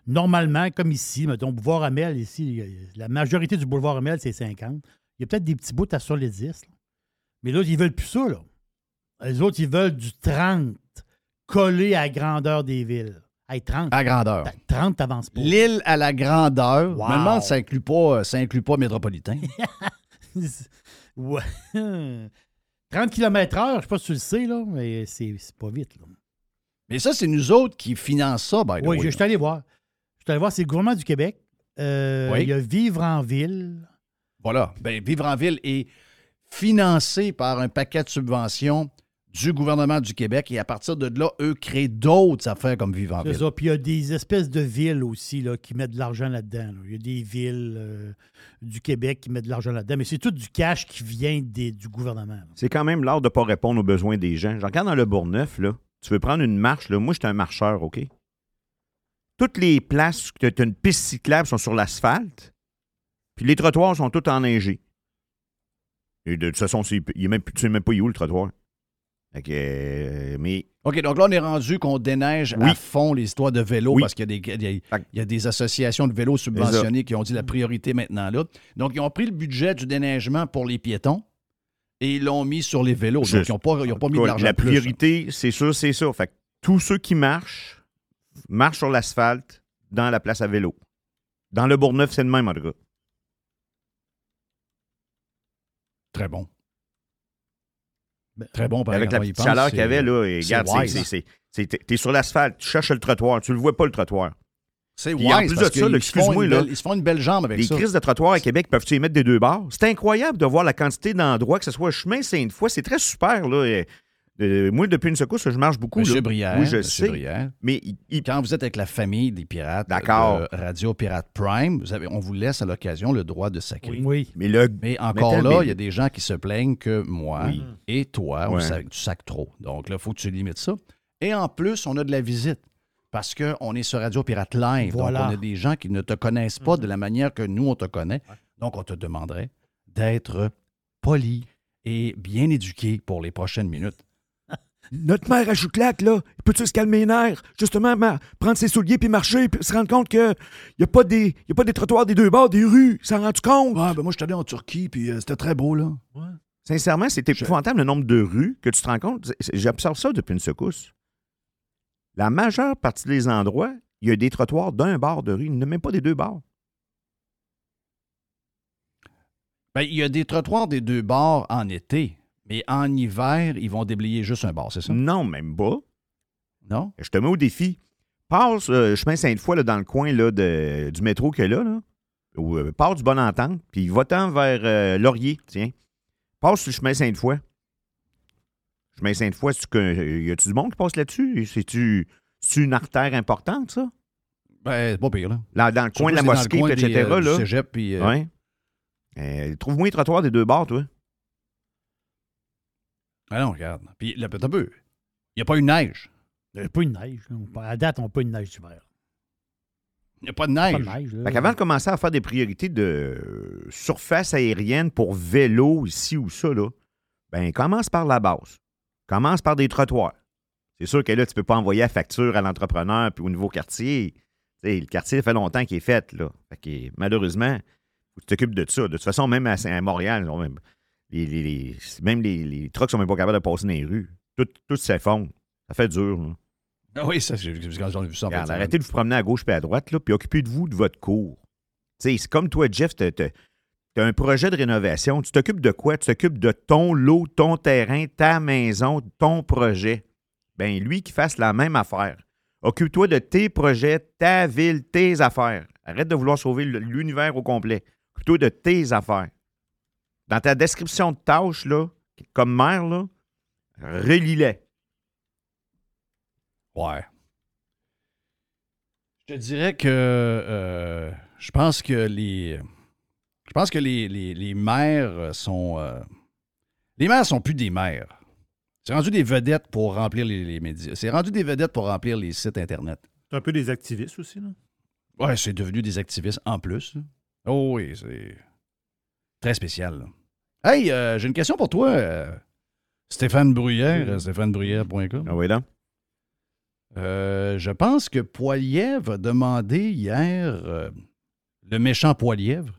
normalement, comme ici, mettons, boulevard Amel, ici, la majorité du boulevard Amel, c'est 50. Il y a peut-être des petits bouts à sur les 10. là. Mais là, ils veulent plus ça, là. Les autres, ils veulent du 30 collé à la grandeur des villes. Hey, 30. À grandeur. 30, t'avances pas. L'île à la grandeur. Wow. Si ça inclut pas, ça inclut pas métropolitain. ouais. 30 km/h, je sais pas si tu le sais, là, mais c'est pas vite. Là. Mais ça, c'est nous autres qui finançons ça, by the Oui, way, je suis allé voir. Je suis allé voir, c'est le gouvernement du Québec. Euh, Oui. Il y a Vivre en ville. Voilà. Ben, Vivre en ville est financé par un paquet de subventions du gouvernement du Québec et à partir de là, eux créent d'autres affaires comme Vivre en C'est ville. ça. Puis il y a des espèces de villes aussi là, qui mettent de l'argent là-dedans. là. Il y a des villes euh, du Québec qui mettent de l'argent là-dedans. Mais c'est tout du cash qui vient des- du gouvernement. C'est quand même l'art de ne pas répondre aux besoins des gens. Je regarde dans le Bourgneuf, là. tu veux prendre une marche, là, moi, je suis un marcheur, OK? Toutes les places où tu as une piste cyclable sont sur l'asphalte, puis les trottoirs sont tous enneigés. Et de toute façon, il est même, tu sais même pas où le trottoir. Que, euh, mais OK, donc là, on est rendu qu'on déneige Oui. à fond les histoires de vélo Oui. parce qu'il y, a des- il y a- il y a des associations de vélos subventionnés qui ont dit la priorité maintenant là. Donc, ils ont pris le budget du déneigement pour les piétons et ils l'ont mis sur les vélos. Donc, ils n'ont pas, ils ont pas mis de l'argent La priorité, c'est sûr, c'est ça. Fait que tous ceux qui marchent, marchent sur l'asphalte dans la place à vélo. Dans le Bourgneuf, c'est le même, en tout cas. Très bon. Ben, Très bon, par Avec la petite chaleur c'est- qu'il y avait, là, et c'est regarde, c'est- c'est- c'est- c'est- t'es sur l'asphalte, tu cherches le trottoir, tu le vois pas, le trottoir. C'est wise. en plus de ça, excuse-moi, une là, Ils se font une belle jambe avec Les ça. crises de trottoir à Québec, peuvent-tu les mettre des deux bords? C'est incroyable de voir la quantité d'endroits, que ce soit chemin Sainte-Foy, c'est très super, là. et, euh, moi, depuis une secousse, je marche beaucoup. Monsieur là. Brière, Oui, je Monsieur sais. Brière, Mais il- il- quand vous êtes avec la famille des pirates D'accord. de Radio Pirate Prime, vous avez- on vous laisse à l'occasion le droit de sacrer. Oui. mais le, Mais encore là, il y a des gens qui se plaignent que moi Oui. et toi, on Ouais. sac- tu sacs trop. Donc là, il faut que tu limites ça. Et en plus, on a de la visite. Parce qu'on est sur Radio Pirate Live. Voilà. Donc, on a des gens qui ne te connaissent pas de la manière que nous, on te connaît. Donc, on te demanderait d'être poli et bien éduqué pour les prochaines minutes. Notre mère à Chouclac, là, peut-tu se calmer les nerfs? Justement, ma- prendre ses souliers puis marcher puis se rendre compte que y a pas des y a pas des trottoirs des deux bords, des rues. S'en rends-tu compte? Ah, ben moi, je suis allé en Turquie, puis euh, c'était très beau, là. sincèrement, c'est épouvantable le nombre de rues que tu te rends compte. J'observe ça depuis une secousse. La majeure partie des endroits, il y a des trottoirs d'un bord de rue. Il n'y a même pas des deux bords. Ben, il y a des trottoirs des deux bords en été. Mais en hiver, ils vont déblayer juste un bord, c'est ça? Non, même pas. Non? Je te mets au défi. Passe euh, chemin Sainte-Foy là, dans le coin là, de- du métro qu'il y a là, là ou euh, pars du Bon Entente, puis va-t'en vers euh, Laurier, tiens. Passe sur le chemin Sainte-Foy. Chemin Sainte-Foy, que- y a-tu du monde qui passe là-dessus? C'est-tu c'est une artère importante, ça? Ben, c'est pas pire, là. Là, dans le coin de la mosquée, etc. des, euh, du là. cégep, puis, euh, Ouais. Euh, Trouve-moi les trottoirs des deux bords, toi. Ah non, regarde. Puis, là, peut-être un peu. Il n'y a pas une neige. Il n'y a pas une neige. là. À date, on n'a pas une neige d'hiver. Il n'y a pas de Pas neige. de neige. là. Fait qu'avant de commencer à faire des priorités de euh, surface aérienne pour vélo ici ou ça, là, ben commence par la base. Commence par des trottoirs. C'est sûr que là, tu ne peux pas envoyer la facture à l'entrepreneur puis au nouveau quartier. Tu sais, le quartier, fait longtemps qu'il est fait. Là. Fait que, malheureusement, faut que tu t'occupes de ça. De toute façon, même à, à Montréal, on- même les, les- les- même les, les trucks sont même pas capables de passer dans les rues. Tout, tout s'effondre. Ça fait dur. là. Ah oui, ça, j'ai- quand j'en ai vu ça. Regarde, arrêtez de vous promener à gauche et à droite, là, puis occupez-vous de votre cours. C'est comme toi, Jeff, tu as, un projet de rénovation. Tu t'occupes de quoi? Tu t'occupes de ton lot, ton terrain, ta maison, ton projet. Ben lui qui fasse la même affaire. Occupe-toi de tes projets, ta ville, tes affaires. Arrête de vouloir sauver l'univers au complet. Occupe-toi de tes affaires. Dans ta description de tâches, là, comme maire, là, relis-les. Ouais. Je te dirais que euh, je pense que les. Je pense que les, les, les maires sont. euh, les maires sont plus des maires. C'est rendu des vedettes pour remplir les, les médias. C'est rendu des vedettes pour remplir les sites Internet. C'est un peu des activistes aussi, là. Ouais, c'est devenu des activistes en plus. Oh oui, c'est très spécial. là. Hey, euh, j'ai une question pour toi, euh, Stéphane Bruyère, euh, stéphanebruyère.com. Ah oui? Euh, je pense que Poilièvre a demandé hier euh, le méchant Poilièvre.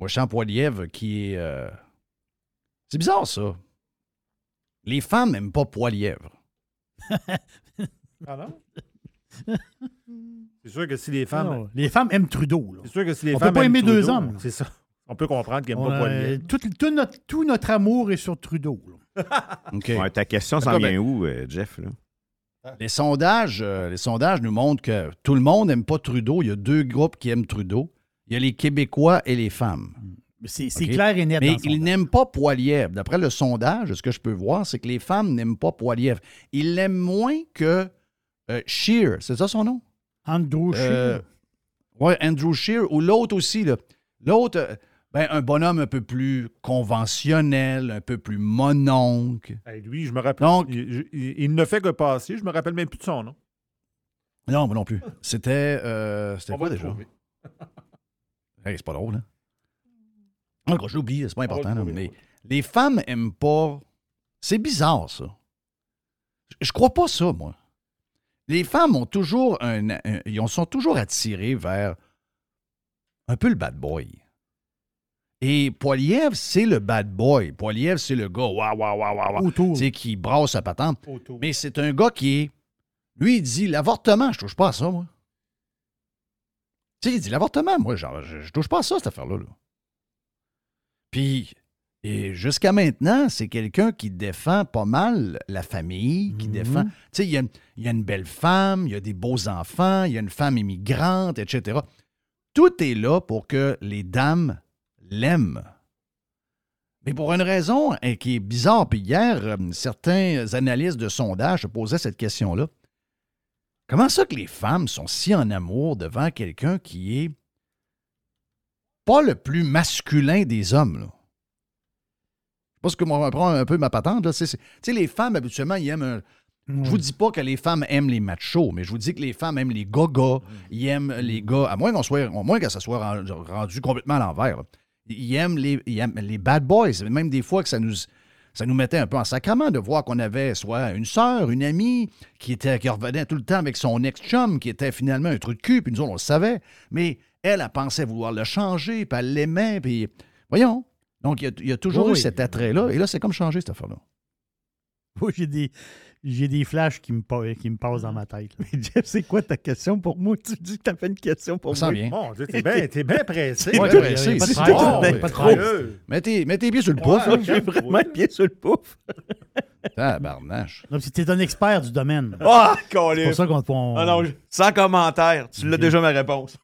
Méchant Poilièvre qui est. euh, C'est bizarre ça. Les femmes n'aiment pas Poilièvre. Ah non? C'est sûr que si les femmes. Non, les femmes aiment Trudeau. là. C'est sûr que si les On peut femmes. pas aiment aimer deux hommes. C'est ça. On peut comprendre qu'ils n'aiment On pas Poilievre. tout, tout notre, tout notre amour est sur Trudeau. là. OK. Ouais, ta question s'en vient ben- où, euh, Jeff? Là? Les sondages, euh, les sondages nous montrent que tout le monde n'aime pas Trudeau. Il y a deux groupes qui aiment Trudeau. Il y a les Québécois et les femmes. C'est c'est OK? clair et net. Mais dans le ils sondage. n'aiment pas Poilièvre. D'après le sondage, ce que je peux voir, c'est que les femmes n'aiment pas Poilièvre. Ils l'aiment moins que euh, Scheer. C'est ça son nom? Andrew Euh, Scheer. ouais, Andrew Scheer ou l'autre aussi. là. L'autre, euh, Ben, un bonhomme un peu plus conventionnel, un peu plus mononcle. Hey, lui, je me rappelle. Donc- il, il- il ne fait que passer. Je me rappelle même plus de son nom. Non, moi non plus. C'était. euh, C'était quoi déjà? Hey, c'est pas drôle, hein? Encore, je l'oublie, c'est pas important. là, mais les femmes aiment pas. C'est bizarre, ça. Je- Je crois pas ça, moi. Les femmes ont toujours un. un- ils ont- sont toujours attirées vers un peu le bad boy. Et Poiliev, c'est le bad boy. Poiliev, c'est le gars, waouh, waouh, waouh, waouh, sais, qui brasse sa patente. Autour. Mais c'est un gars qui est. Lui, il dit l'avortement, je touche pas à ça, moi. Tu sais, il dit l'avortement, moi, genre, je, je touche pas à ça, cette affaire-là. là. Puis, et jusqu'à maintenant, c'est quelqu'un qui défend pas mal la famille, qui Mhm. défend. Tu sais, il y, a une- il y a une belle femme, il y a des beaux enfants, il y a une femme immigrante, etc. Tout est là pour que les dames l'aiment. Mais pour une raison hein, qui est bizarre, puis hier, euh, certains analystes de sondage se posaient cette question-là. Comment ça que les femmes sont si en amour devant quelqu'un qui est pas le plus masculin des hommes? Là? Je sais pas ce que moi, prendre un peu ma patente. Tu sais, les femmes, habituellement, ils aiment un, je vous dis pas que les femmes aiment les machos, mais je vous dis que les femmes aiment les gagas. Ils aiment les gars, à moins qu'on soit, à moins que ça soit ren- rendu complètement à l'envers. Là. Ils aiment les, les bad boys. Même des fois que ça nous, ça nous mettait un peu en sacrement de voir qu'on avait soit une sœur, une amie qui, était, qui revenait tout le temps avec son ex-chum, qui était finalement un truc de cul, puis nous autres, on le savait. Mais elle, elle pensait vouloir le changer, puis elle l'aimait, puis voyons. Donc, il y a, il y a toujours Oui. eu cet attrait-là, et là, c'est comme changé, cette affaire-là. Moi, j'ai des, j'ai des flashs qui me, pa- qui me passent dans ma tête. là. Jeff, c'est quoi ta question pour moi? Tu dis que t'as fait une question pour Ça moi. sent bien. Mon Dieu, t'es bien t'es bien pressé. Ouais, c'est- pas de. Mets tes, mets tes pieds sur le pouf. J'ai Vraiment le pied sur le pouf. Tabarnache. Non, Tu es un expert du domaine. Ah, C'est pour ça qu'on on- Ah non, sans commentaire. Tu l'as déjà ma réponse.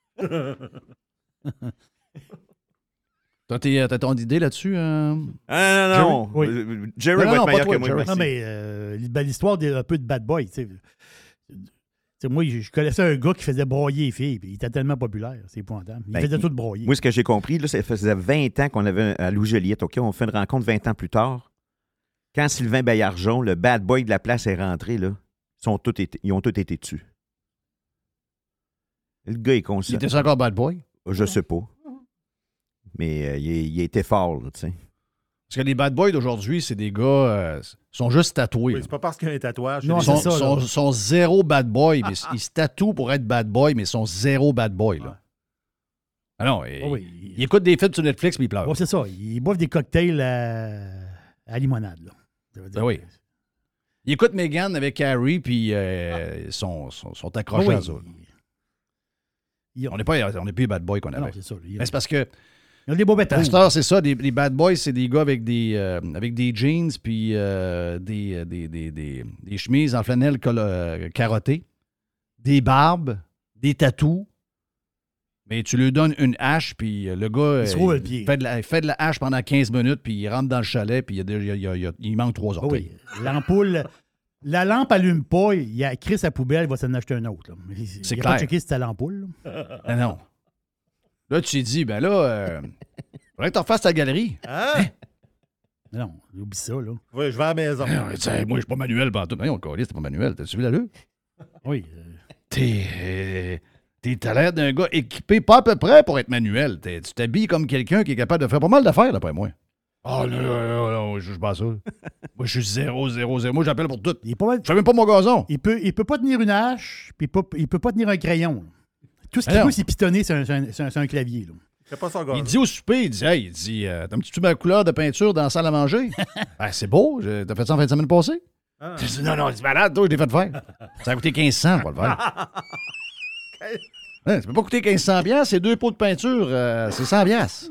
T'es- t'as ton idée là-dessus? euh? Ah non, non. Oui. Euh, Jerry Non, va non, être pas meilleur toi, que moi. Jerry. Non, mais euh, ben, l'histoire d'un peu de bad boy, tu sais. Moi, je connaissais un gars qui faisait broyer les filles, puis il était tellement populaire, c'est épouvantable. Il Ben, faisait tout broyer. Moi, ce que j'ai compris, là, ça faisait 20 ans qu'on avait à Louis Joliette. OK, on fait une rencontre 20 ans plus tard. Quand Sylvain Bayarjon, le bad boy de la place, est rentré, là, ils, sont tous été- ils ont tous été dessus. Le gars est Il conscient. était encore bad boy? Je sais pas. Mais euh, il, il été fort, là, tu sais. Parce que les bad boys d'aujourd'hui, c'est des gars. euh, sont juste tatoués. Oui, c'est pas parce qu'il y a un tatouage. Non, Ils c'est sont, c'est ça, sont- là. sont zéro bad boy. mais ils se tatouent pour être bad boy, mais ils sont zéro bad boy. Là. Ah non, ils, Ah oui. ils écoutent des films sur Netflix puis ils pleurent. C'est ça. Ils boivent des cocktails à, à limonade. Là. Ça veut dire Ben oui. Ils écoutent Megan avec Harry puis euh, ils sont, sont, sont accrochés Ah oui. à ça. Ils- On n'est pas, on n'est plus les bad boys qu'on Ah non, avait. c'est ça. Mais c'est parce que ils ont des beaux heure, c'est ça. des- les bad boys, c'est des gars avec des, euh, avec des jeans puis euh, des, euh, des, des, des- chemises en flanelle carottées, des barbes, des tatous. Mais tu lui donnes une hache, puis le gars Il se roule le pied. fait, de la, il fait de la hache pendant 15 minutes, puis il rentre dans le chalet, puis il, manque trois orteils. oui. L'ampoule. La lampe allume pas, il a écrit sa poubelle, il va s'en acheter un autre. là. Mais il- C'est il a clair. pas checké si c'était l'ampoule. là. Ah non. Là, tu t'es dit, ben là, euh, faudrait que tu refasses ta galerie. Hein? Non, oublie ça. Là. Oui, je vais à la maison. Ah, tu sais, moi, je suis pas manuel, pantoute. Non, on c'est pas manuel. T'as-tu vu l'allure? Oui. euh, T'es. euh, t'es- T'as l'air d'un gars équipé pas à peu près pour être manuel. T'es- tu t'habilles comme quelqu'un qui est capable de faire pas mal d'affaires, d'après moi. Ah, non, non, non, non, je suis pas ça. moi, je suis zéro, zéro, zéro. Moi, j'appelle pour tout. il, est pas mal- Je fais même pas mon gazon. il peut, il peut pas tenir une hache, puis il peut, il peut pas tenir un crayon. Tout ce qu'il Alors. peut, c'est pistonner sur un, un- clavier. Là. C'est pas ça. Il dit au souper, il dit, hey, il dit, euh, t'as un petit tube à couleur de peinture dans la salle à manger? Ah, c'est beau, t'as fait ça en fin de semaine passée? Ah. Dis, non, non, c'est malade, toi, je l'ai fait faire. Ça a coûté 1500 pour le faire. Hein, ça peut pas coûter 1500 piastres, c'est deux pots de peinture, euh, c'est 100 piastres.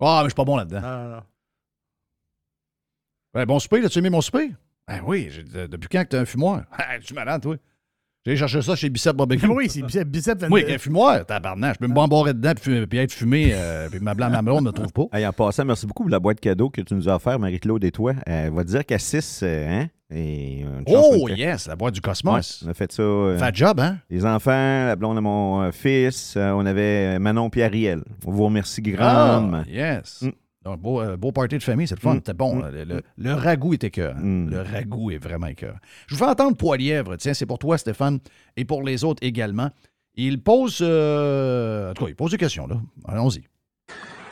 Ah, mais je suis pas bon là-dedans. Non, non, non. Ouais, bon souper, as-tu aimé mon souper? Ben oui, depuis quand que t'es un fumoir? Ah, tu es malade, toi? J'ai cherché ça chez Bicep Barbecue. oui, c'est bicep. bicep Oui, qu'un fumoir, tabarnak. Je peux me bombarder dedans puis, puis être fumé, euh, puis ma blanc ma blonde ne me trouve pas. Hey, en passant, merci beaucoup pour la boîte cadeau que tu nous as offert, Marie-Claude et toi. Elle va te dire qu'à 6, hein? Et une Oh, yes, la boîte du Ouais, Cosmos. on a fait ça. euh, Fat job, hein? les enfants, la blonde de mon euh, fils, euh, on avait Manon et Ariel. On vous remercie Ah, grandement. yes. Mm. Un beau, euh, beau party de famille, c'est le fun. Mm. C'était bon. Mm. là. Le, le- le ragoût était cœur. Mm. Le ragoût est vraiment cœur. Je vous fais entendre Poilièvre. Tiens, c'est pour toi, Stéphane, et pour les autres également. Il pose. euh, en tout cas, il pose des questions, là. Allons-y.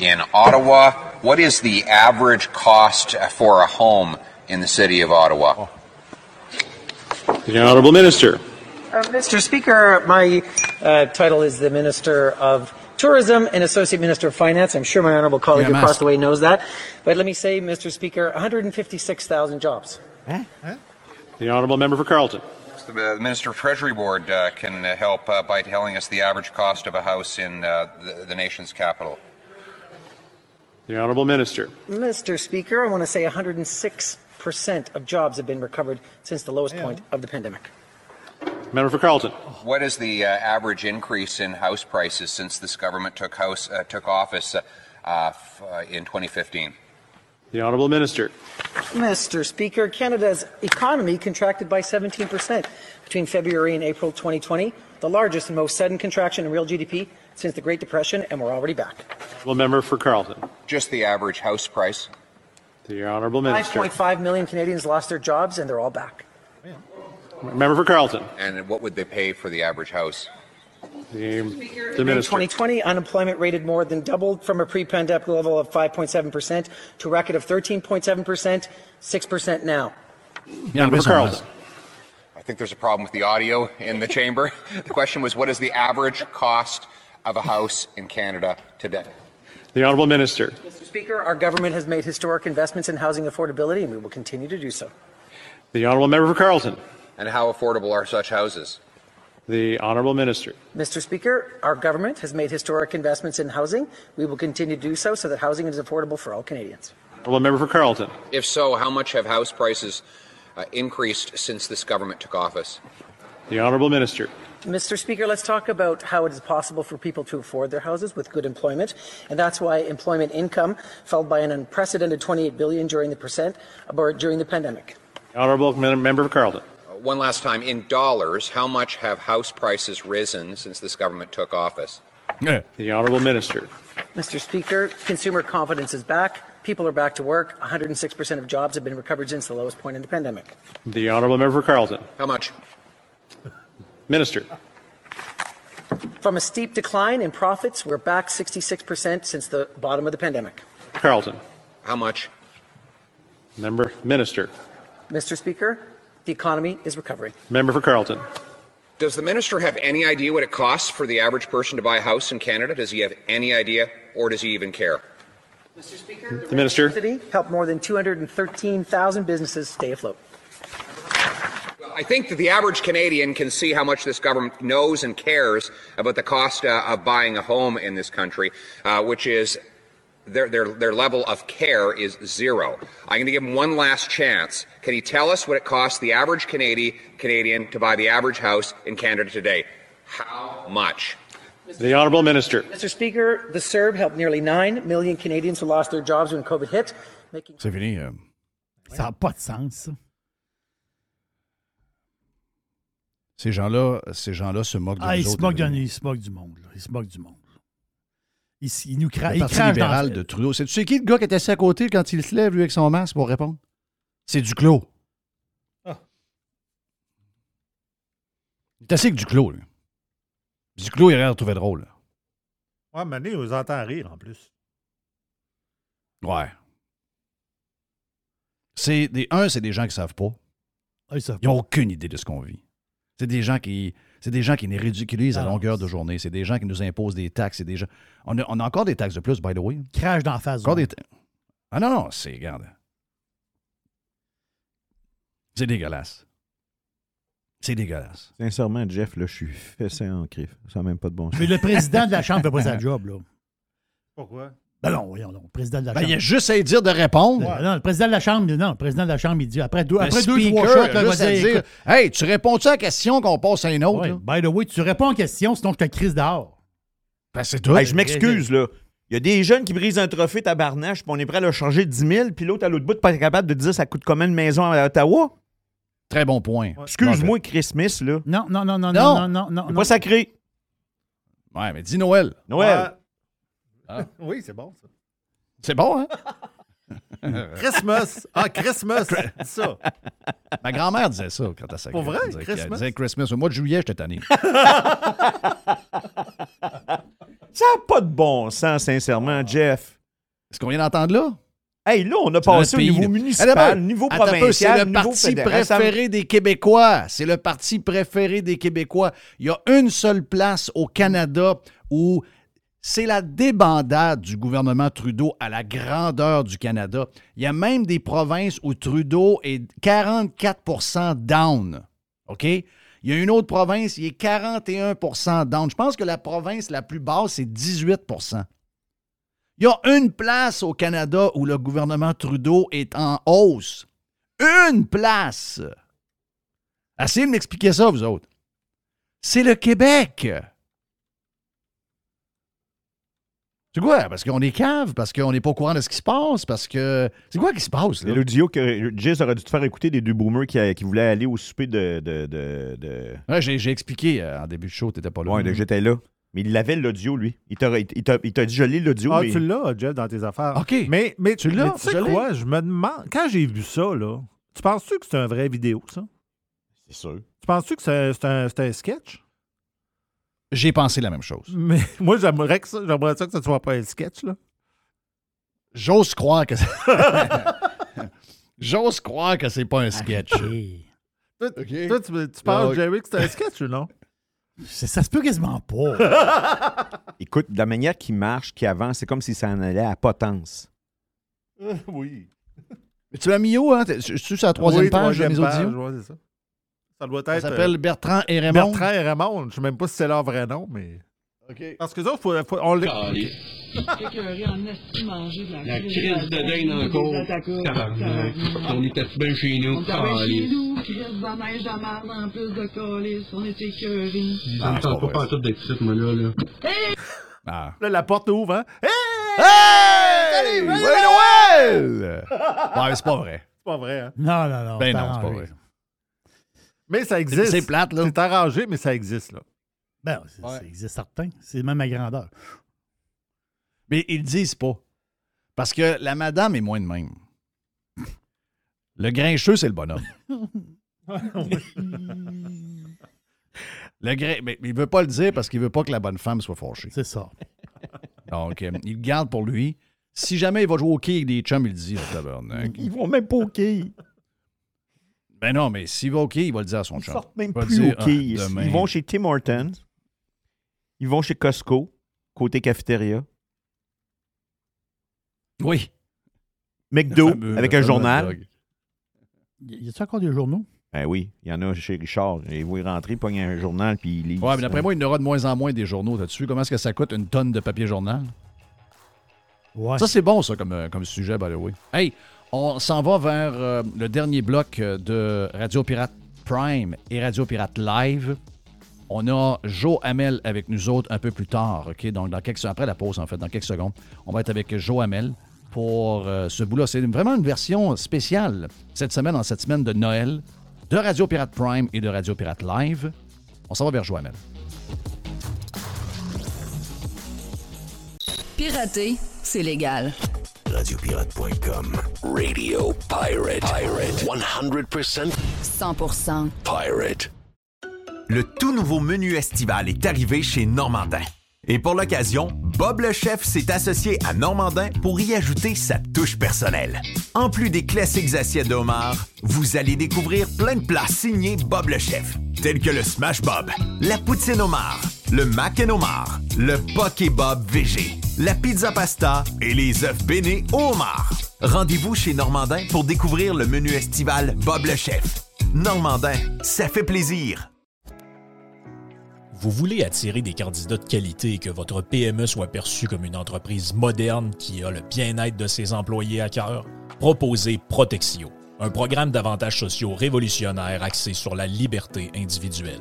in Ottawa. What is the average cost for a home in the city of Ottawa? The Honourable Minister. Uh, Mr. Speaker, my uh, title is the Minister of Tourism and Associate Minister of Finance. I'm sure my honourable colleague Yeah, across the way knows that. But let me say, Mr. Speaker, 156,000 jobs. The Honourable Member for Carleton. The Minister of Treasury Board uh, can uh, help uh, by telling us the average cost of a house in uh, the, the nation's capital. The Honourable Minister. Mr. Speaker, I want to say 106% of jobs have been recovered since the lowest point of the pandemic. Member for Carleton. What is the uh, average increase in house prices since this government took house uh, took office uh, uh, uh, in 2015? The Honourable Minister. Mr. Speaker, Canada's economy contracted by 17% between February and April 2020, the largest and most sudden contraction in real GDP since the Great Depression, and we're already back. Honourable Member for Carleton. Just the average house price. The Honourable Minister. 5.5 million Canadians lost their jobs, and they're all back. Member for Carleton. And what would they pay for the average house? The, In the Minister. 2020, unemployment rated more than doubled from a pre-pandemic level of 5.7% to a record of 13.7%, 6% now. Member for Carleton. I think there's a problem with the audio in the chamber. The question was, what is the average cost of a house in Canada today? The Honourable Minister. Mr. Speaker, our government has made historic investments in housing affordability, and we will continue to do so. The Honourable Member for Carleton. And how affordable are such houses? The Honourable Minister. Mr. Speaker, our government has made historic investments in housing. We will continue to do so so that housing is affordable for all Canadians. Honourable Member for Carleton. If so, how much have house prices uh, increased since this government took office? The Honourable Minister. Mr. Speaker, let's talk about how it is possible for people to afford their houses with good employment, and that's why employment income fell by an unprecedented 28 billion during the percent during the pandemic. Honourable Member for Carleton. One last time, in dollars, how much have house prices risen since this government took office? The Honourable Minister. Mr. Speaker, consumer confidence is back. People are back to work. 106% of jobs have been recovered since the lowest point in the pandemic. The Honourable Member for Carleton. How much? Minister. From a steep decline in profits, we're back 66% since the bottom of the pandemic. Carleton. How much? Member. Minister. Mr. Speaker, the economy is recovering. Member for Carleton. Does the minister have any idea what it costs for the average person to buy a house in Canada? Does he have any idea, or does he even care? Mr. Speaker, The Minister. City helped more than 213,000 businesses stay afloat. I think that the average Canadian can see how much this government knows and cares about the cost uh, of buying a home in this country, uh, which is their, their, their level of care is zero. I'm going to give him one last chance. Can he tell us what it costs the average Canadian, Canadian to buy the average house in Canada today? How much? The Honourable Minister. Mr. Speaker, the CERB helped nearly 9 million Canadians who lost their jobs when COVID hit, making C'est fini. euh. Ça n'a pas de sens. Ces gens-là, ces gens-là se moquent de Ah, nous ils se, autres, moquent les ils se moquent du monde. là. Ils se moquent du monde. S- ils nous cra- Le Parti crachent libéral dans- de Trudeau. C'est- Tu sais qui le gars qui était assis à côté quand il se lève, lui, avec son masque pour répondre? C'est Duclos. Ah. Il est assis avec Duclos, lui. Duclos, il a l'air de trouver drôle. là. Ouais, mais on les entend rire en plus. Ouais. C'est des, un, c'est des gens qui savent pas. Ah, ils savent Ils n'ont aucune idée de ce qu'on vit. C'est des gens qui. C'est des gens qui nous ridiculisent à Ah, longueur de journée. C'est des gens qui nous imposent des taxes. C'est des gens. On a, on a encore des taxes de plus, by the way. Crash d'en face. Encore des. Ah non, non, c'est. Regarde. C'est dégueulasse. C'est dégueulasse. Sincèrement, Jeff, là, je suis fessé en crif. Ça n'a même pas de bon sens. Mais le président de la Chambre fait pas sa job, là. Pourquoi? Ben non, voyons donc. Le président de la Ben, Chambre. il y a juste à lui dire de répondre. Ouais, non, le président de la Chambre, non, le président de la Chambre, il dit après deux, Le après deux speaker, trois shots, là, il va dire, dire, écoute, Hey, tu réponds-tu à la question qu'on passe à une autre? ouais, by the way, tu réponds aux questions, sinon je te crise dehors. Ben, c'est tout. Hey, je m'excuse, là. Il y a des jeunes qui brisent un trophée tabarnache, puis on est prêt à le changer de 10 000, puis l'autre à l'autre bout, pas capable de dire ça coûte combien une maison à Ottawa? Très bon point. Excuse-moi, Christmas, là. Non, non, non, non, Non. non, non, non, non. Pas sacré. Ouais, mais dis Noël. Noël. Ah. Oui, c'est bon, ça. C'est bon, hein? Christmas. Ah, Christmas. Dis ça. Ma grand-mère disait ça quand elle sacré. Pour vrai? Elle disait, Christmas? Elle disait Christmas. Au mois de juillet, j'étais tanné. Ça n'a pas de bon sens, sincèrement, Jeff. Est-ce qu'on vient d'entendre là? Hey, là, on a passé au pays, niveau là. municipal, peu. niveau Attends un peu, provincial, C'est le parti fédéral. Ça- préféré des Québécois. C'est le parti préféré des Québécois. Il y a une seule place au Canada où c'est la débandade du gouvernement Trudeau à la grandeur du Canada. Il y a même des provinces où Trudeau est 44% down. OK? Il y a une autre province, il est 41% down. Je pense que la province la plus basse, c'est 18% il y a une place au Canada où le gouvernement Trudeau est en hausse. Une place. Essayez de m'expliquer ça, vous autres. C'est le Québec. C'est quoi? Parce qu'on est cave, parce qu'on n'est pas au courant de ce qui se passe, parce que. C'est quoi qui se passe, là? L'audio que Jess aurait dû te faire écouter des deux boomers qui, qui voulaient aller au souper de. de, de, de- Ouais, j'ai, j'ai expliqué euh, en début de show, t'étais pas là. Ouais, j'étais là. Mais il avait l'audio, lui. Il t'a, il t'a, il t'a dit je lis l'audio. Ah, mais... tu l'as, Jeff, dans tes affaires. OK. Mais, mais Tu l'as? mais tu sais quoi? Je me demande. Quand j'ai vu ça, là, tu penses-tu que c'est un vrai vidéo, ça? C'est sûr. Tu penses-tu que c'est c'est un, c'est un sketch? J'ai pensé la même chose. Mais moi, j'aimerais que ça, j'aimerais ça que ce soit pas un sketch, là. J'ose croire que. J'ose croire que c'est pas un sketch. Toi, tu, tu penses, Ouais. Jerry, que c'est un sketch ou non? Ça se peut quasiment pas. Écoute, de la manière qu'il marche, qu'il avance, c'est comme s'il s'en allait à potence. oui. Mais tu l'as mis où, hein? Je suis sur la troisième Oui, page de mes audios. Ça. Être. s'appelle euh, Bertrand et Raymond. Bertrand et Raymond. Je sais même pas si c'est leur vrai nom, mais. Parce que ça, faut, faut- on l'a. La crise de dingue. Tabarnak. On était bien chez nous. On était bien chez nous, reste de la neige de merde en plus de colis. On était écœurés. Tente pas partout d'être ici, moi, là. là. Ah. Là, la porte ouvre, hein? Hey! Hey! Salut, Noël! Ouais, c'est pas vrai. C'est pas vrai, hein? Non, non, non. Ben non, c'est pas vrai. Mais ça existe. C'est plate, là. C'est arrangé, mais ça existe, là. Ben, c'est- ça existe certain. C'est même à grandeur. Mais ils le disent pas. Parce que la madame est moins de même. Le grincheux, c'est le bonhomme. Le grain, mais il veut pas le dire parce qu'il veut pas que la bonne femme soit fâchée. C'est ça. Donc, euh, il le garde pour lui. Si jamais il va jouer au quai avec des chums, il le dit, le tabarnak. Ils vont même pas au quai. Ben non, mais s'il va au quai, il va le dire à son Ils chum. sortent même Il plus dire, au quai. ah, demain. Ils vont chez Tim Hortons. Ils vont chez Costco, côté cafétéria. Oui. McDo, fameux- avec un journal. dog. Y a-t-il encore des journaux? Ben oui, il y en a chez Richard. Il va y rentrer, pogne un journal, puis il lit. Ouais, mais d'après moi, il y en aura de moins en moins des journaux. T'as-tu vu comment est-ce que ça coûte une tonne de papier journal? Ouais. Ça, c'est bon, ça, comme, euh, comme sujet, by the way. Hey, on s'en va vers euh, le dernier bloc euh, de Radio Pirate Prime et Radio Pirate Live. On a Joe Hamel avec nous autres un peu plus tard, OK? Donc, dans quelques, après la pause, en fait, dans quelques secondes, on va être avec Joe Hamel pour euh, ce bout-là. C'est vraiment une version spéciale cette semaine, en cette semaine de Noël, de Radio Pirate Prime et de Radio Pirate Live. On s'en va vers Joe Hamel. Pirater, c'est légal. Radiopirate.com. Radio Pirate. Pirate. 100% 100% pirate. Le tout nouveau menu estival est arrivé chez Normandin. Et pour l'occasion, Bob le chef s'est associé à Normandin pour y ajouter sa touche personnelle. En plus des classiques assiettes de homard, vous allez découvrir plein de plats signés Bob le chef, tels que le Smash Bob, la poutine homard, le mac and homard, le poké Bob VG, la pizza pasta et les œufs bénis au. Rendez-vous chez Normandin pour découvrir le menu estival Bob le chef. Normandin, ça fait plaisir. Vous voulez attirer des candidats de qualité et que votre PME soit perçue comme une entreprise moderne qui a le bien-être de ses employés à cœur? Proposez Protexio, un programme d'avantages sociaux révolutionnaire axé sur la liberté individuelle.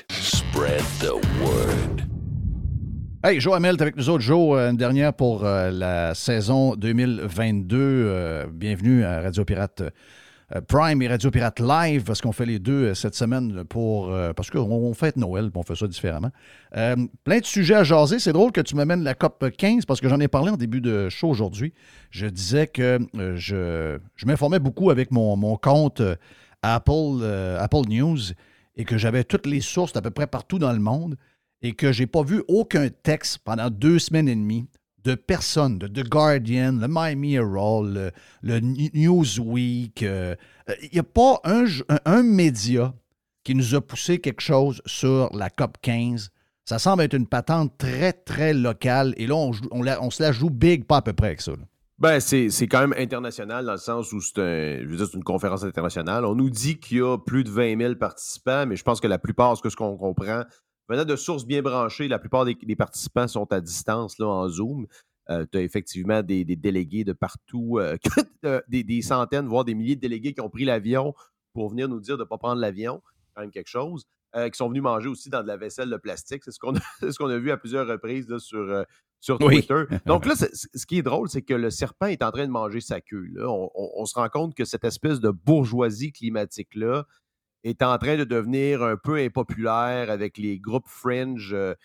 Spread the word. Hey, Joe Hamel, t'es avec nous autres. Joe, euh, une dernière pour euh, la saison 2022. Euh, bienvenue à Radio Pirate euh, Prime et Radio Pirate Live, parce qu'on fait les deux euh, cette semaine pour euh, parce qu'on on fête Noël, on fait ça différemment. Plein de sujets à jaser. C'est drôle que tu m'amènes la COP 15 parce que j'en ai parlé en début de show aujourd'hui. Je disais que je, je m'informais beaucoup avec mon, mon compte Apple, Apple News et que j'avais toutes les sources d'à peu près partout dans le monde et que j'ai pas vu aucun texte pendant deux semaines et demie de personne, de The Guardian, le Miami Herald, le, Newsweek. euh, Il n'y a pas un, média qui nous a poussé quelque chose sur la COP 15. Ça semble être une patente très, très locale. Et là, on, se la joue big, pas à peu près avec ça. Ben, c'est quand même international dans le sens où c'est un, une conférence internationale. On nous dit qu'il y a plus de 20 000 participants, mais je pense que la plupart, ce que ce qu'on comprend, venant de sources bien branchées, la plupart des, participants sont à distance là, en Zoom. tu as effectivement des, des délégués de partout, euh, euh, des, centaines, voire des milliers de délégués qui ont pris l'avion pour venir nous dire de ne pas prendre l'avion, quand même quelque chose, euh, qui sont venus manger aussi dans de la vaisselle de plastique. C'est ce qu'on a, ce qu'on a vu à plusieurs reprises là, sur, sur Oui. Twitter. Donc là, ce qui est drôle, c'est que le serpent est en train de manger sa queue. là. On, on- on se rend compte que cette espèce de bourgeoisie climatique-là est en train de devenir un peu impopulaire avec les groupes fringe euh,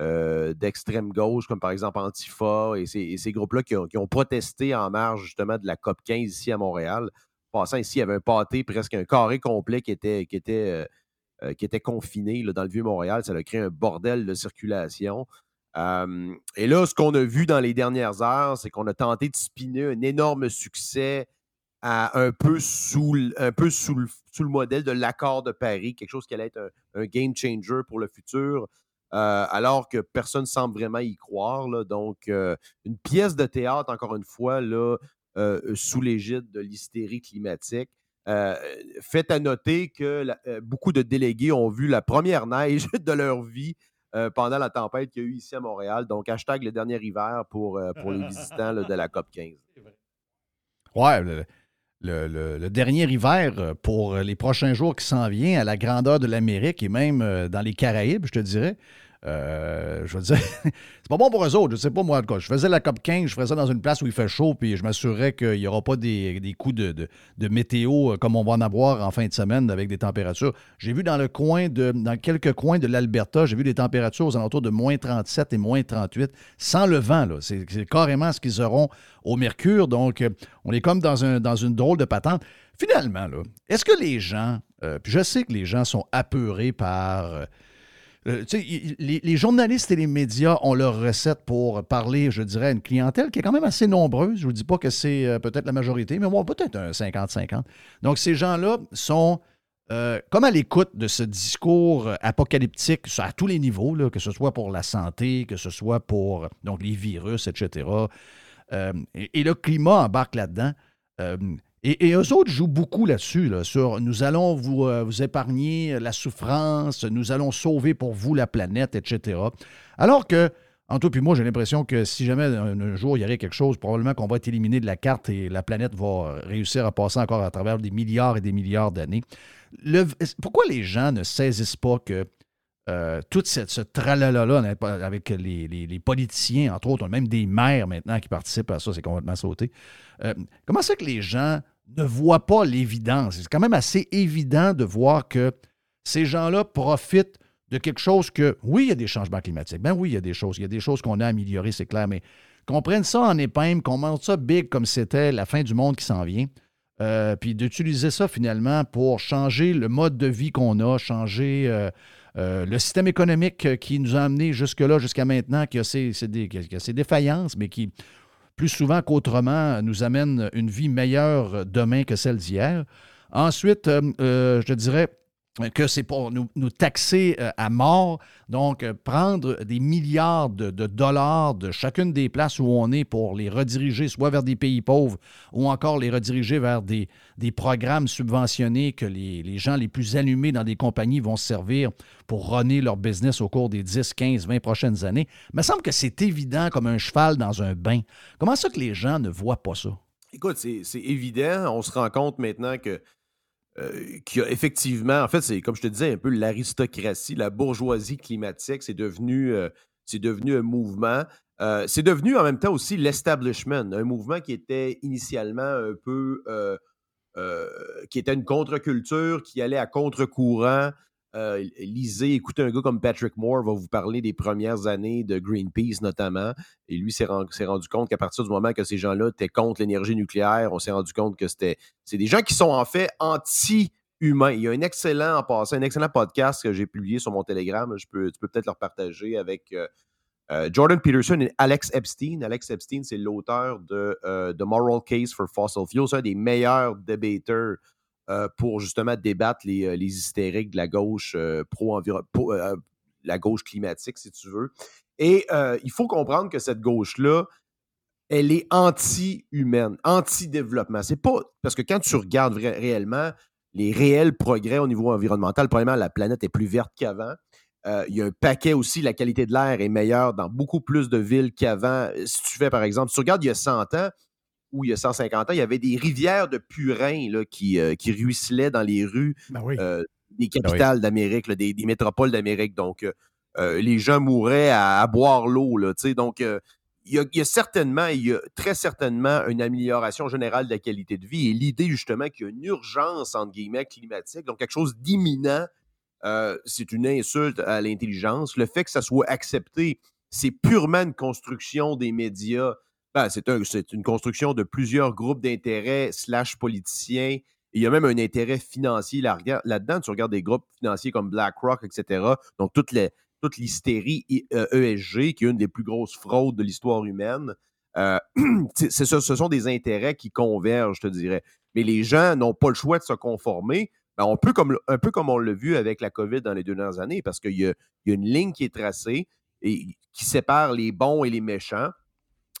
euh, d'extrême gauche, comme par exemple Antifa et ces, et ces groupes-là qui ont, qui ont protesté en marge justement de la COP 15 ici à Montréal. Passant ici, il y avait un pâté, presque un carré complet qui était, qui était, euh, euh, qui était confiné là, dans le Vieux-Montréal. Ça a créé un bordel de circulation. Et là, ce qu'on a vu dans les dernières heures, c'est qu'on a tenté de spinner un énorme succès un peu sous, le, modèle de l'accord de Paris, quelque chose qui allait être un, game changer pour le futur, euh, alors que personne ne semble vraiment y croire. Donc, euh, une pièce de théâtre, encore une fois, euh, sous l'égide de l'hystérie climatique. Euh, fait à noter que beaucoup de délégués ont vu la première neige de leur vie euh, pendant la tempête qu'il y a eu ici à Montréal. Donc, hashtag le dernier hiver pour, euh, pour les visitants là, de la COP 15. Ouais, le, le- le- dernier hiver euh, pour les prochains jours qui s'en vient à la grandeur de l'Amérique et même dans les Caraïbes, je te dirais. Euh, je veux dire, c'est pas bon pour eux autres. Je sais pas moi. en tout cas, Je faisais la COP 15, je ferais ça dans une place où il fait chaud, puis je m'assurerais qu'il n'y aura pas des, coups de, de- météo euh, comme on va en avoir en fin de semaine avec des températures. J'ai vu dans le coin de, dans quelques coins de l'Alberta, j'ai vu des températures aux alentours de moins 37 et moins 38, sans le vent. là. C'est carrément ce qu'ils auront au mercure. Donc, euh, on est comme dans, un, dans une drôle de patente. Finalement, là, est-ce que les gens, puis je sais que les gens sont apeurés par. Euh, les, les journalistes et les médias ont leur recette pour parler, je dirais, à une clientèle qui est quand même assez nombreuse. Je ne vous dis pas que c'est euh, peut-être la majorité, mais bon, peut-être un 50-50. Donc, ces gens-là sont euh, comme à l'écoute de ce discours apocalyptique à tous les niveaux, que ce soit pour la santé, que ce soit pour donc, les virus, etc. Et, et le climat embarque là-dedans. Euh, et, et eux autres jouent beaucoup là-dessus, là, sur nous allons vous, euh, vous épargner la souffrance, nous allons sauver pour vous la planète, etc. Alors que, en toi puis moi, j'ai l'impression que si jamais un, un jour il y aurait quelque chose, probablement qu'on va être éliminé de la carte et la planète va réussir à passer encore à travers des milliards et des milliards d'années. Pourquoi les gens ne saisissent pas que euh, tout ce tralala-là avec les, politiciens, entre autres, même des maires maintenant qui participent à ça, c'est complètement sauté. Euh, comment c'est que les gens ne voient pas l'évidence? C'est quand même assez évident de voir que ces gens-là profitent de quelque chose que, oui, il y a des changements climatiques. Ben oui, il y a des choses. Il y a des choses qu'on a améliorées, c'est clair, mais qu'on prenne ça en épingle, qu'on monte ça big comme c'était la fin du monde qui s'en vient, euh, puis d'utiliser ça finalement pour changer le mode de vie qu'on a, changer euh, euh, le système économique qui nous a amenés jusque-là, jusqu'à maintenant, qui a, qui a ses défaillances, mais qui, plus souvent qu'autrement, nous amène une vie meilleure demain que celle d'hier. Ensuite, euh, euh, je dirais, que c'est pour nous, taxer euh, à mort. Donc, euh, prendre des milliards de, dollars de chacune des places où on est pour les rediriger soit vers des pays pauvres ou encore les rediriger vers des, programmes subventionnés que les, gens les plus allumés dans des compagnies vont se servir pour runner leur business au cours des 10, 15, 20 prochaines années. Il me semble que c'est évident comme un cheval dans un bain. Comment ça que les gens ne voient pas ça? Écoute, c'est évident. On se rend compte maintenant que euh, qu'il y a effectivement, en fait, c'est comme je te disais, un peu l'aristocratie, la bourgeoisie climatique, c'est devenu, euh, devenu un mouvement. Euh, c'est devenu en même temps aussi l'establishment, un mouvement qui était initialement un peu, qui était une contre-culture, qui allait à contre-courant. Euh, lisez, écoutez un gars comme Patrick Moore va vous parler des premières années de Greenpeace notamment. Et lui s'est ren- s'est rendu compte qu'à partir du moment que ces gens-là étaient contre l'énergie nucléaire, on s'est rendu compte que c'était c'est des gens qui sont en fait anti-humains. Il y a un excellent en passant, un excellent podcast que j'ai publié sur mon Telegram. Tu peux peut-être le partager avec euh, euh, Jordan Peterson et Alex Epstein. Alex Epstein, c'est l'auteur de The Moral Case for Fossil Fuels, un des meilleurs débatteurs pour justement débattre les, euh, les hystériques de la gauche euh, pro- euh, la gauche climatique, si tu veux. Et euh, il faut comprendre que cette gauche-là, elle est anti-humaine, anti-développement. C'est pas parce que quand tu regardes réellement les réels progrès au niveau environnemental, premièrement, la planète est plus verte qu'avant. Euh, il y a un paquet aussi, la qualité de l'air est meilleure dans beaucoup plus de villes qu'avant. Euh, Si tu fais, par exemple, si tu regardes il y a 100 ans ou il y a 150 ans, il y avait des rivières de purin là, qui, euh, qui ruisselaient dans les rues euh, des capitales d'Amérique, des, des métropoles d'Amérique. Donc, euh, les gens mouraient à, à boire l'eau. Donc, il y, a, il y a certainement, il y a très certainement une amélioration générale de la qualité de vie et l'idée justement qu'il y a une urgence, entre guillemets, climatique, donc quelque chose d'imminent, c'est une insulte à l'intelligence. Le fait que ça soit accepté, c'est purement une construction des médias. Ben, c'est un- une construction de plusieurs groupes d'intérêts slash politiciens. Il y a même un intérêt financier là- là-dedans. tu regardes des groupes financiers comme BlackRock, etc. Donc, toute, toute l'hystérie ESG, qui est une des plus grosses fraudes de l'histoire humaine. euh, ça- ce sont des intérêts qui convergent, je te dirais. Mais les gens n'ont pas le choix de se conformer. Ben, on peut comme, un peu comme on l'a vu avec la COVID dans les deux dernières années, parce qu'il y y a une ligne qui est tracée et qui sépare les bons et les méchants.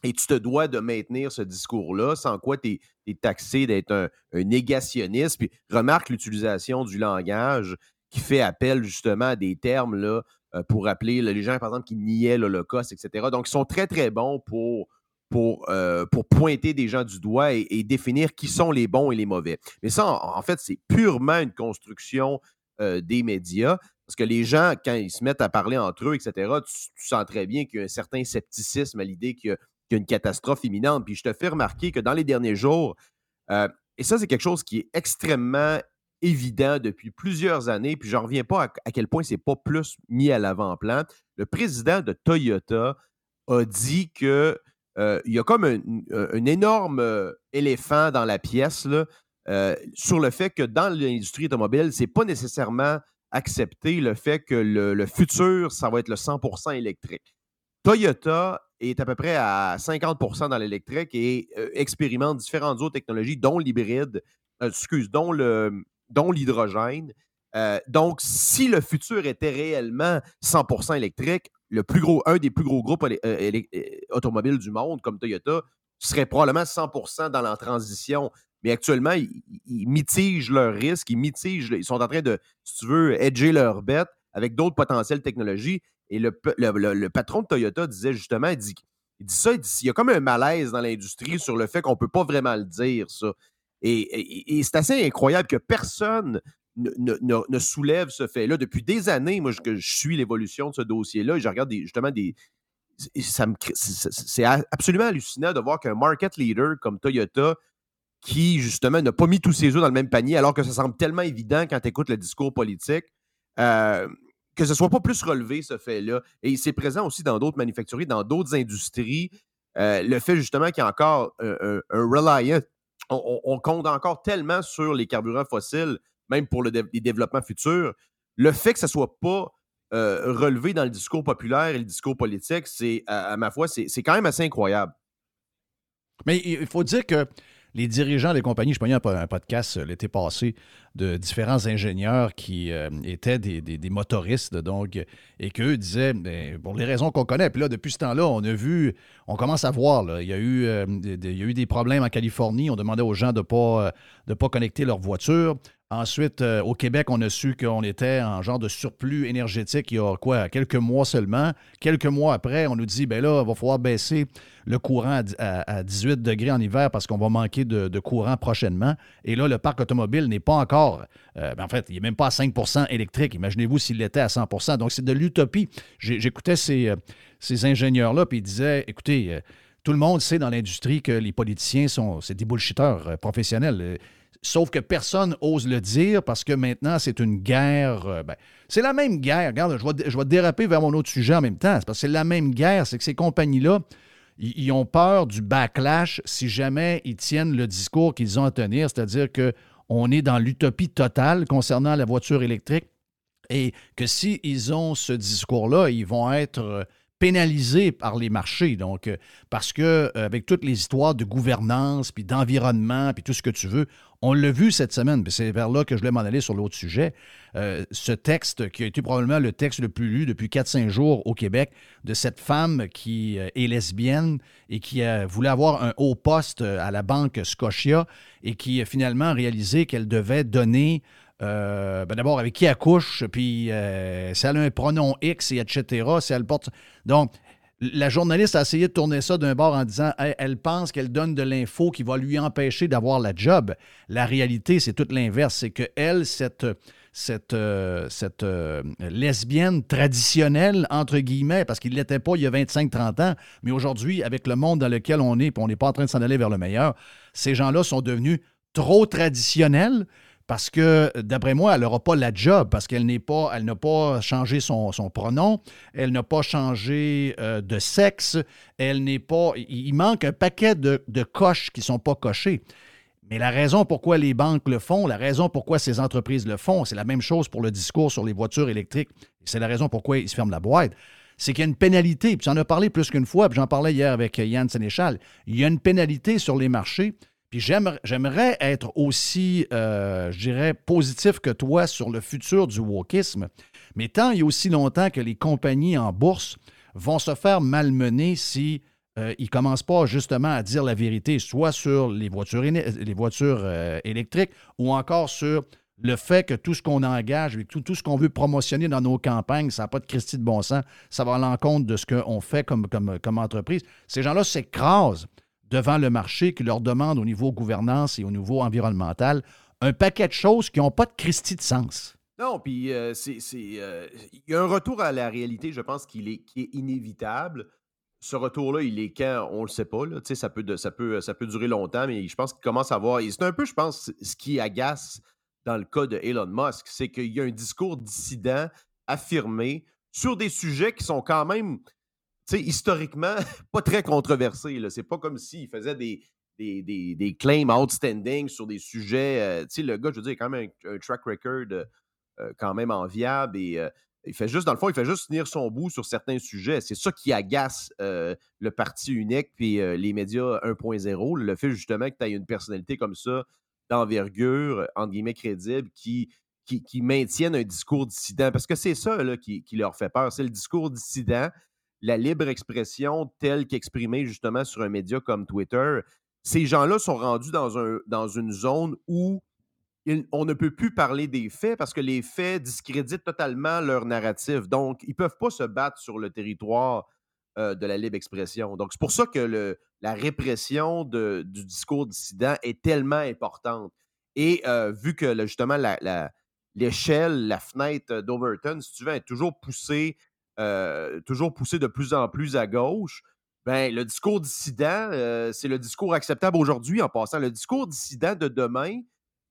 Et tu te dois de maintenir ce discours-là, sans quoi tu es, taxé d'être un, négationniste. Puis remarque l'utilisation du langage qui fait appel justement à des termes là, euh, pour rappeler là, les gens, par exemple, qui niaient l'Holocauste, etc. Donc, ils sont très, très bons pour, pour, euh, pour pointer des gens du doigt et, définir qui sont les bons et les mauvais. Mais ça, en, fait, c'est purement une construction euh, des médias. Parce que les gens, quand ils se mettent à parler entre eux, etc., tu, tu sens très bien qu'il y a un certain scepticisme à l'idée qu'il y, a- une catastrophe imminente. Puis je te fais remarquer que dans les derniers jours, euh, et ça, c'est quelque chose qui est extrêmement évident depuis plusieurs années, puis j'en reviens pas à, quel point c'est pas plus mis à l'avant-plan. Le président de Toyota a dit que euh, il y a comme un, un énorme euh, éléphant dans la pièce là, euh, sur le fait que dans l'industrie automobile, c'est pas nécessairement accepté le fait que le, le futur, ça va être le 100% électrique. Toyota est à peu près à 50% dans l'électrique et euh, expérimente différentes autres technologies, dont l'hybride, euh, excuse, dont dont l'hydrogène. Euh, donc, si le futur était réellement 100% électrique, le plus gros, un des plus gros groupes euh, euh, automobiles du monde, comme Toyota, serait probablement 100% dans la transition. Mais actuellement, ils, ils mitigent leurs risques, ils mitigent, ils sont en train de, si tu veux, edger leur bête avec d'autres potentielles technologies. Et le, le- patron de Toyota disait justement, il dit, il dit ça, il dit, il y a comme un malaise dans l'industrie sur le fait qu'on ne peut pas vraiment le dire, ça. Et, c'est assez incroyable que personne ne, soulève ce fait-là. Depuis des années, moi, je, suis l'évolution de ce dossier-là et je regarde des- justement des. c'est- absolument hallucinant de voir qu'un market leader comme Toyota, qui justement n'a pas mis tous ses œufs dans le même panier, alors que ça semble tellement évident quand tu écoutes le discours politique, euh, que ce soit pas plus relevé, ce fait-là. Et c'est présent aussi dans d'autres manufacturiers, dans d'autres industries. Euh, le fait justement qu'il y a encore un, reliant, on, compte encore tellement sur les carburants fossiles, même pour les développements futurs. Le fait que ça soit pas euh, relevé dans le discours populaire et le discours politique, c'est, à, à ma foi, c'est quand même assez incroyable. Mais il faut dire que les dirigeants des compagnies, je prenais un, po- un podcast euh, l'été passé de différents ingénieurs qui euh, étaient des, des- motoristes, donc, et qu'eux disaient, ben, pour les raisons qu'on connaît, puis là, depuis ce temps-là, on a vu, on commence à voir, il, y a eu, euh, des- il y a eu des problèmes en Californie, on demandait aux gens de ne pas, de pas connecter leur voiture. Ensuite, euh, au Québec, on a su qu'on était en genre de surplus énergétique il y a quoi, quelques mois seulement. Quelques mois après, on nous dit, ben là, il va falloir baisser le courant à, di- à- à 18 degrés en hiver parce qu'on va manquer de, courant prochainement. Et là, le parc automobile n'est pas encore, euh, ben en fait, il n'est même pas à 5% électrique. Imaginez-vous s'il l'était à 100% Donc, c'est de l'utopie. J'écoutais ces, euh, ces ingénieurs-là, puis ils disaient, écoutez, tout le monde sait dans l'industrie que les politiciens sont, c'est des professionnels. Sauf que personne ose le dire parce que maintenant, c'est une guerre. euh, ben, c'est la même guerre. Regarde, je vais, je déraper vers mon autre sujet en même temps. C'est parce que c'est la même guerre. C'est que ces compagnies-là, ils, ont peur du backlash si jamais ils tiennent le discours qu'ils ont à tenir. C'est-à-dire qu'on est dans l'utopie totale concernant la voiture électrique et que s'ils ont ce discours-là, ils vont être euh, pénalisés par les marchés. Donc, euh, parce que avec toutes les histoires de gouvernance, puis d'environnement, puis tout ce que tu veux, on l'a vu cette semaine, c'est vers là que je voulais m'en aller sur l'autre sujet. Euh, ce texte qui a été probablement le texte le plus lu depuis 4-5 jours au Québec de cette femme qui euh, est lesbienne et qui euh, voulait avoir un haut poste euh, à la banque Scotia et qui a finalement réalisé qu'elle devait donner ben d'abord, avec qui elle couche, puis euh, si elle a un pronom X, et etc., si elle porte... Donc, la journaliste a essayé de tourner ça d'un bord en disant elle pense qu'elle donne de l'info qui va lui empêcher d'avoir la job. La réalité, c'est tout l'inverse. C'est que elle, cette, cette, euh, cette euh, lesbienne traditionnelle, entre guillemets, parce qu'il ne l'était pas il y a 25-30 ans, mais aujourd'hui, avec le monde dans lequel on est, puis on n'est pas en train de s'en aller vers le meilleur, ces gens-là sont devenus trop traditionnels parce que, d'après moi, elle n'aura pas la job parce qu'elle n'est pas, elle n'a pas changé son, son pronom, elle n'a pas changé euh, de sexe, elle n'est pas. Il manque un paquet de, de coches qui ne sont pas cochées. Mais la raison pourquoi les banques le font, la raison pourquoi ces entreprises le font, c'est la même chose pour le discours sur les voitures électriques. C'est la raison pourquoi ils se ferment la boîte. C'est qu'il y a une pénalité. Puis j'en ai parlé plus qu'une fois, puis j'en parlais hier avec Yann Sénéchal. Il y a une pénalité sur les marchés. Puis j'aimerais être aussi, euh, je dirais, positif que toi sur le futur du wokisme. Mais tant il a aussi longtemps que les compagnies en bourse vont se faire malmener si euh, ils ne commencent pas justement à dire la vérité, soit sur les voitures, euh, électriques ou encore sur le fait que tout ce qu'on engage, et tout, ce qu'on veut promotionner dans nos campagnes, ça n'a pas de Christie de bon sens, ça va à l'encontre de ce qu'on fait comme entreprise. Ces gens-là s'écrasent devant le marché qui leur demande au niveau gouvernance et au niveau environnemental un paquet de choses qui n'ont pas de Christie de sens. Non, puis euh, c'est. euh, Il y a un retour à la réalité, je pense, qu'il est, qui est inévitable. Ce retour-là, il est quand, on le sait pas. Là. Ça, peut, de- ça, peut, ça peut durer longtemps, mais je pense qu'il commence à avoir. et C'est un peu, je pense, ce qui agace dans le cas de Elon Musk, c'est qu'il y a un discours dissident affirmé sur des sujets qui sont quand même, historiquement, pas très controversés. là. C'est pas comme s'il faisait des, claims outstanding sur des sujets. euh, le gars, je veux dire, il a quand même un, track record euh, euh, quand même enviable et il fait juste, dans le fond, il fait juste tenir son bout sur certains sujets. C'est ça qui agace le parti unique puis les médias 1.0. Le fait justement que tu aies une personnalité comme ça, d'envergure, entre guillemets, crédible, qui, qui, maintiennent un discours dissident. Parce que c'est ça qui, qui leur fait peur. C'est le discours dissident, la libre expression telle qu'exprimée justement sur un média comme Twitter. Ces gens-là sont rendus dans, un, une zone où on ne peut plus parler des faits parce que les faits discréditent totalement leur narratif. Donc, ils ne peuvent pas se battre sur le territoire euh, de la libre expression. Donc, c'est pour ça que la répression de- du discours dissident est tellement importante. Et euh, vu que justement la- la- l'échelle, la, fenêtre d'Overton, si tu veux, est toujours poussée, euh, toujours poussée de plus en plus à gauche, ben, le discours dissident, euh, c'est le discours acceptable aujourd'hui en passant. Le discours dissident de demain,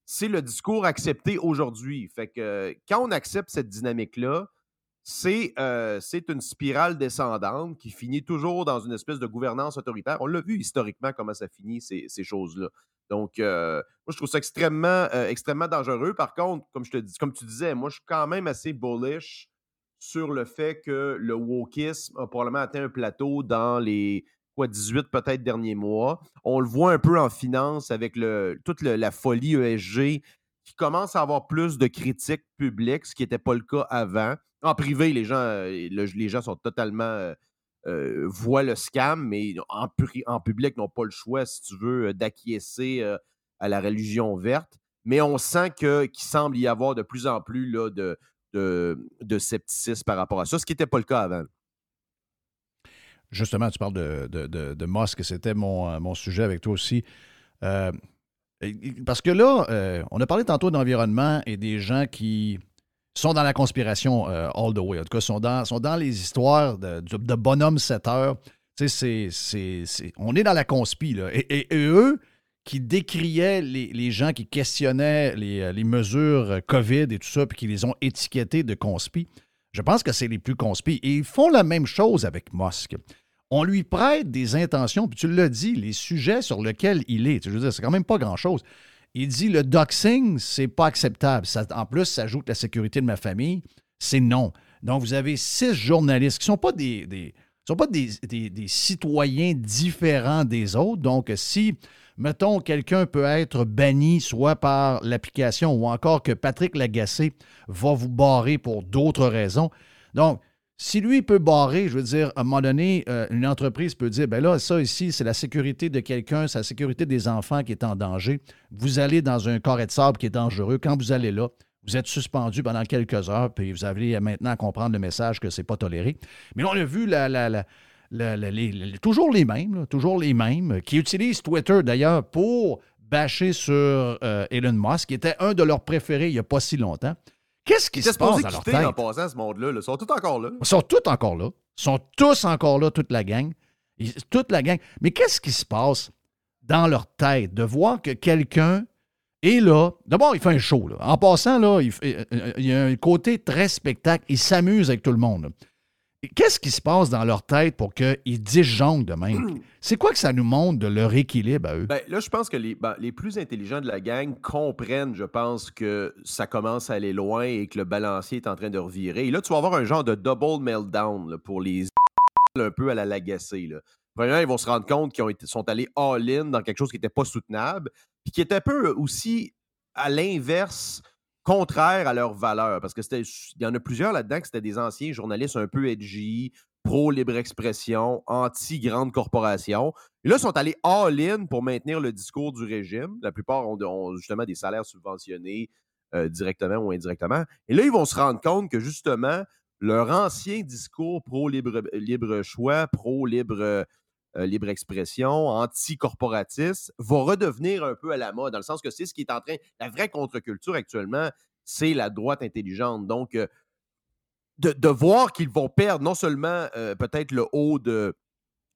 c'est le discours accepté aujourd'hui. Fait que quand on accepte cette dynamique-là, c'est euh, une spirale descendante qui finit toujours dans une espèce de gouvernance autoritaire. On l'a vu historiquement comment ça finit, ces, ces choses-là. Donc, moi, je trouve ça extrêmement, extrêmement dangereux. Par contre, comme, je te dis, comme tu disais, moi, je suis quand même assez bullish sur le fait que le wokisme a probablement atteint un plateau dans les quoi, 18 peut-être derniers mois. On le voit un peu en finance avec le, toute la folie ESG qui commence à avoir plus de critiques publiques, ce qui n'était pas le cas avant. En privé, les gens, euh, le- les gens sont totalement euh, euh, voient le scam, mais en, en public n'ont pas le choix, si tu veux, d'acquiescer à la religion verte. Mais on sent qu'il semble y avoir de plus en plus là, de, de, scepticisme par rapport à ça, ce qui n'était pas le cas avant. Justement, tu parles de, de, de, c'était mon, euh, mon sujet avec toi aussi. Euh, parce que là, euh, on a parlé tantôt d'environnement et des gens qui sont dans la conspiration all the way. En tout cas, sont dans, sont dans les histoires de, de, bonhomme 7 heures. C'est- c'est- c'est- on est dans la conspi. Là. Et eux qui décriaient les, les gens qui questionnaient les, euh, les mesures euh, COVID et tout ça, puis qui les ont étiquetés de conspi, je pense que c'est les plus conspis. Et ils font la même chose avec Musk. On lui prête des intentions, puis tu l'as dit, les sujets sur lesquels il est. Je veux dire, c'est quand même pas grand-chose. Il dit le doxing, c'est pas acceptable. Ça- en plus, ça ajoute la sécurité de ma famille. C'est non. Donc, vous avez six journalistes qui ne sont pas des, des- sont pas des- des citoyens différents des autres. Donc, si, mettons, quelqu'un peut être banni soit par l'application ou encore que Patrick Lagacé va vous barrer pour d'autres raisons. Donc, si lui peut barrer, je veux dire, à un moment donné, euh, une entreprise peut dire, ben là, ça ici, c'est la sécurité de quelqu'un, c'est la sécurité des enfants qui est en danger. Vous allez dans un carré de sable qui est dangereux. Quand vous allez là, vous êtes suspendu pendant quelques heures, puis vous avez maintenant à comprendre le message que c'est pas toléré. Mais là, on a vu la- les- toujours les mêmes, là, toujours les mêmes, euh, qui utilisent Twitter d'ailleurs pour bâcher sur euh, Elon Musk, qui était un de leurs préférés il n'y a pas si longtemps. Qu'est-ce qui se passe dans leur tête? en passant ce monde-là. là. Ils sont tous encore là. Ils sont tous encore là. Ils sont tous encore là, toute la gang. Ils- toute la gang. Mais qu'est-ce qui se passe dans leur tête? De voir que quelqu'un est là? D'abord, il fait un show. là. En passant, là, il, fait- euh, il y a un côté très spectacle. Il s'amuse avec tout le monde. là. Qu'est-ce qui se passe dans leur tête pour qu'ils disjonctent de même? C'est quoi que ça nous montre de leur équilibre à eux? Ben, là, je pense que les, ben, les plus intelligents de la gang comprennent, je pense, que ça commence à aller loin et que le balancier est en train de revirer. Et là, tu vas avoir un genre de double meltdown là, pour les un peu à la lagacée. Là. Premièrement, ils vont se rendre compte qu'ils sont allés all-in dans quelque chose qui n'était pas soutenable, puis qui était un peu aussi à l'inverse, contraire à leurs valeurs. Parce que c'était, y en a plusieurs là-dedans que c'était des anciens journalistes un peu edgy, pro-libre expression, anti-grande corporation. Et là, ils sont allés all-in pour maintenir le discours du régime. La plupart ont, ont justement des salaires subventionnés euh, directement ou indirectement. Et là, ils vont se rendre compte que justement, leur ancien discours pro-libre libre choix, pro-libre euh, libre expression, anti-corporatiste, va redevenir un peu à la mode, dans le sens que c'est ce qui est en train. La vraie contre-culture actuellement, c'est la droite intelligente. Donc, euh, de, voir qu'ils vont perdre non seulement euh, peut-être le haut de,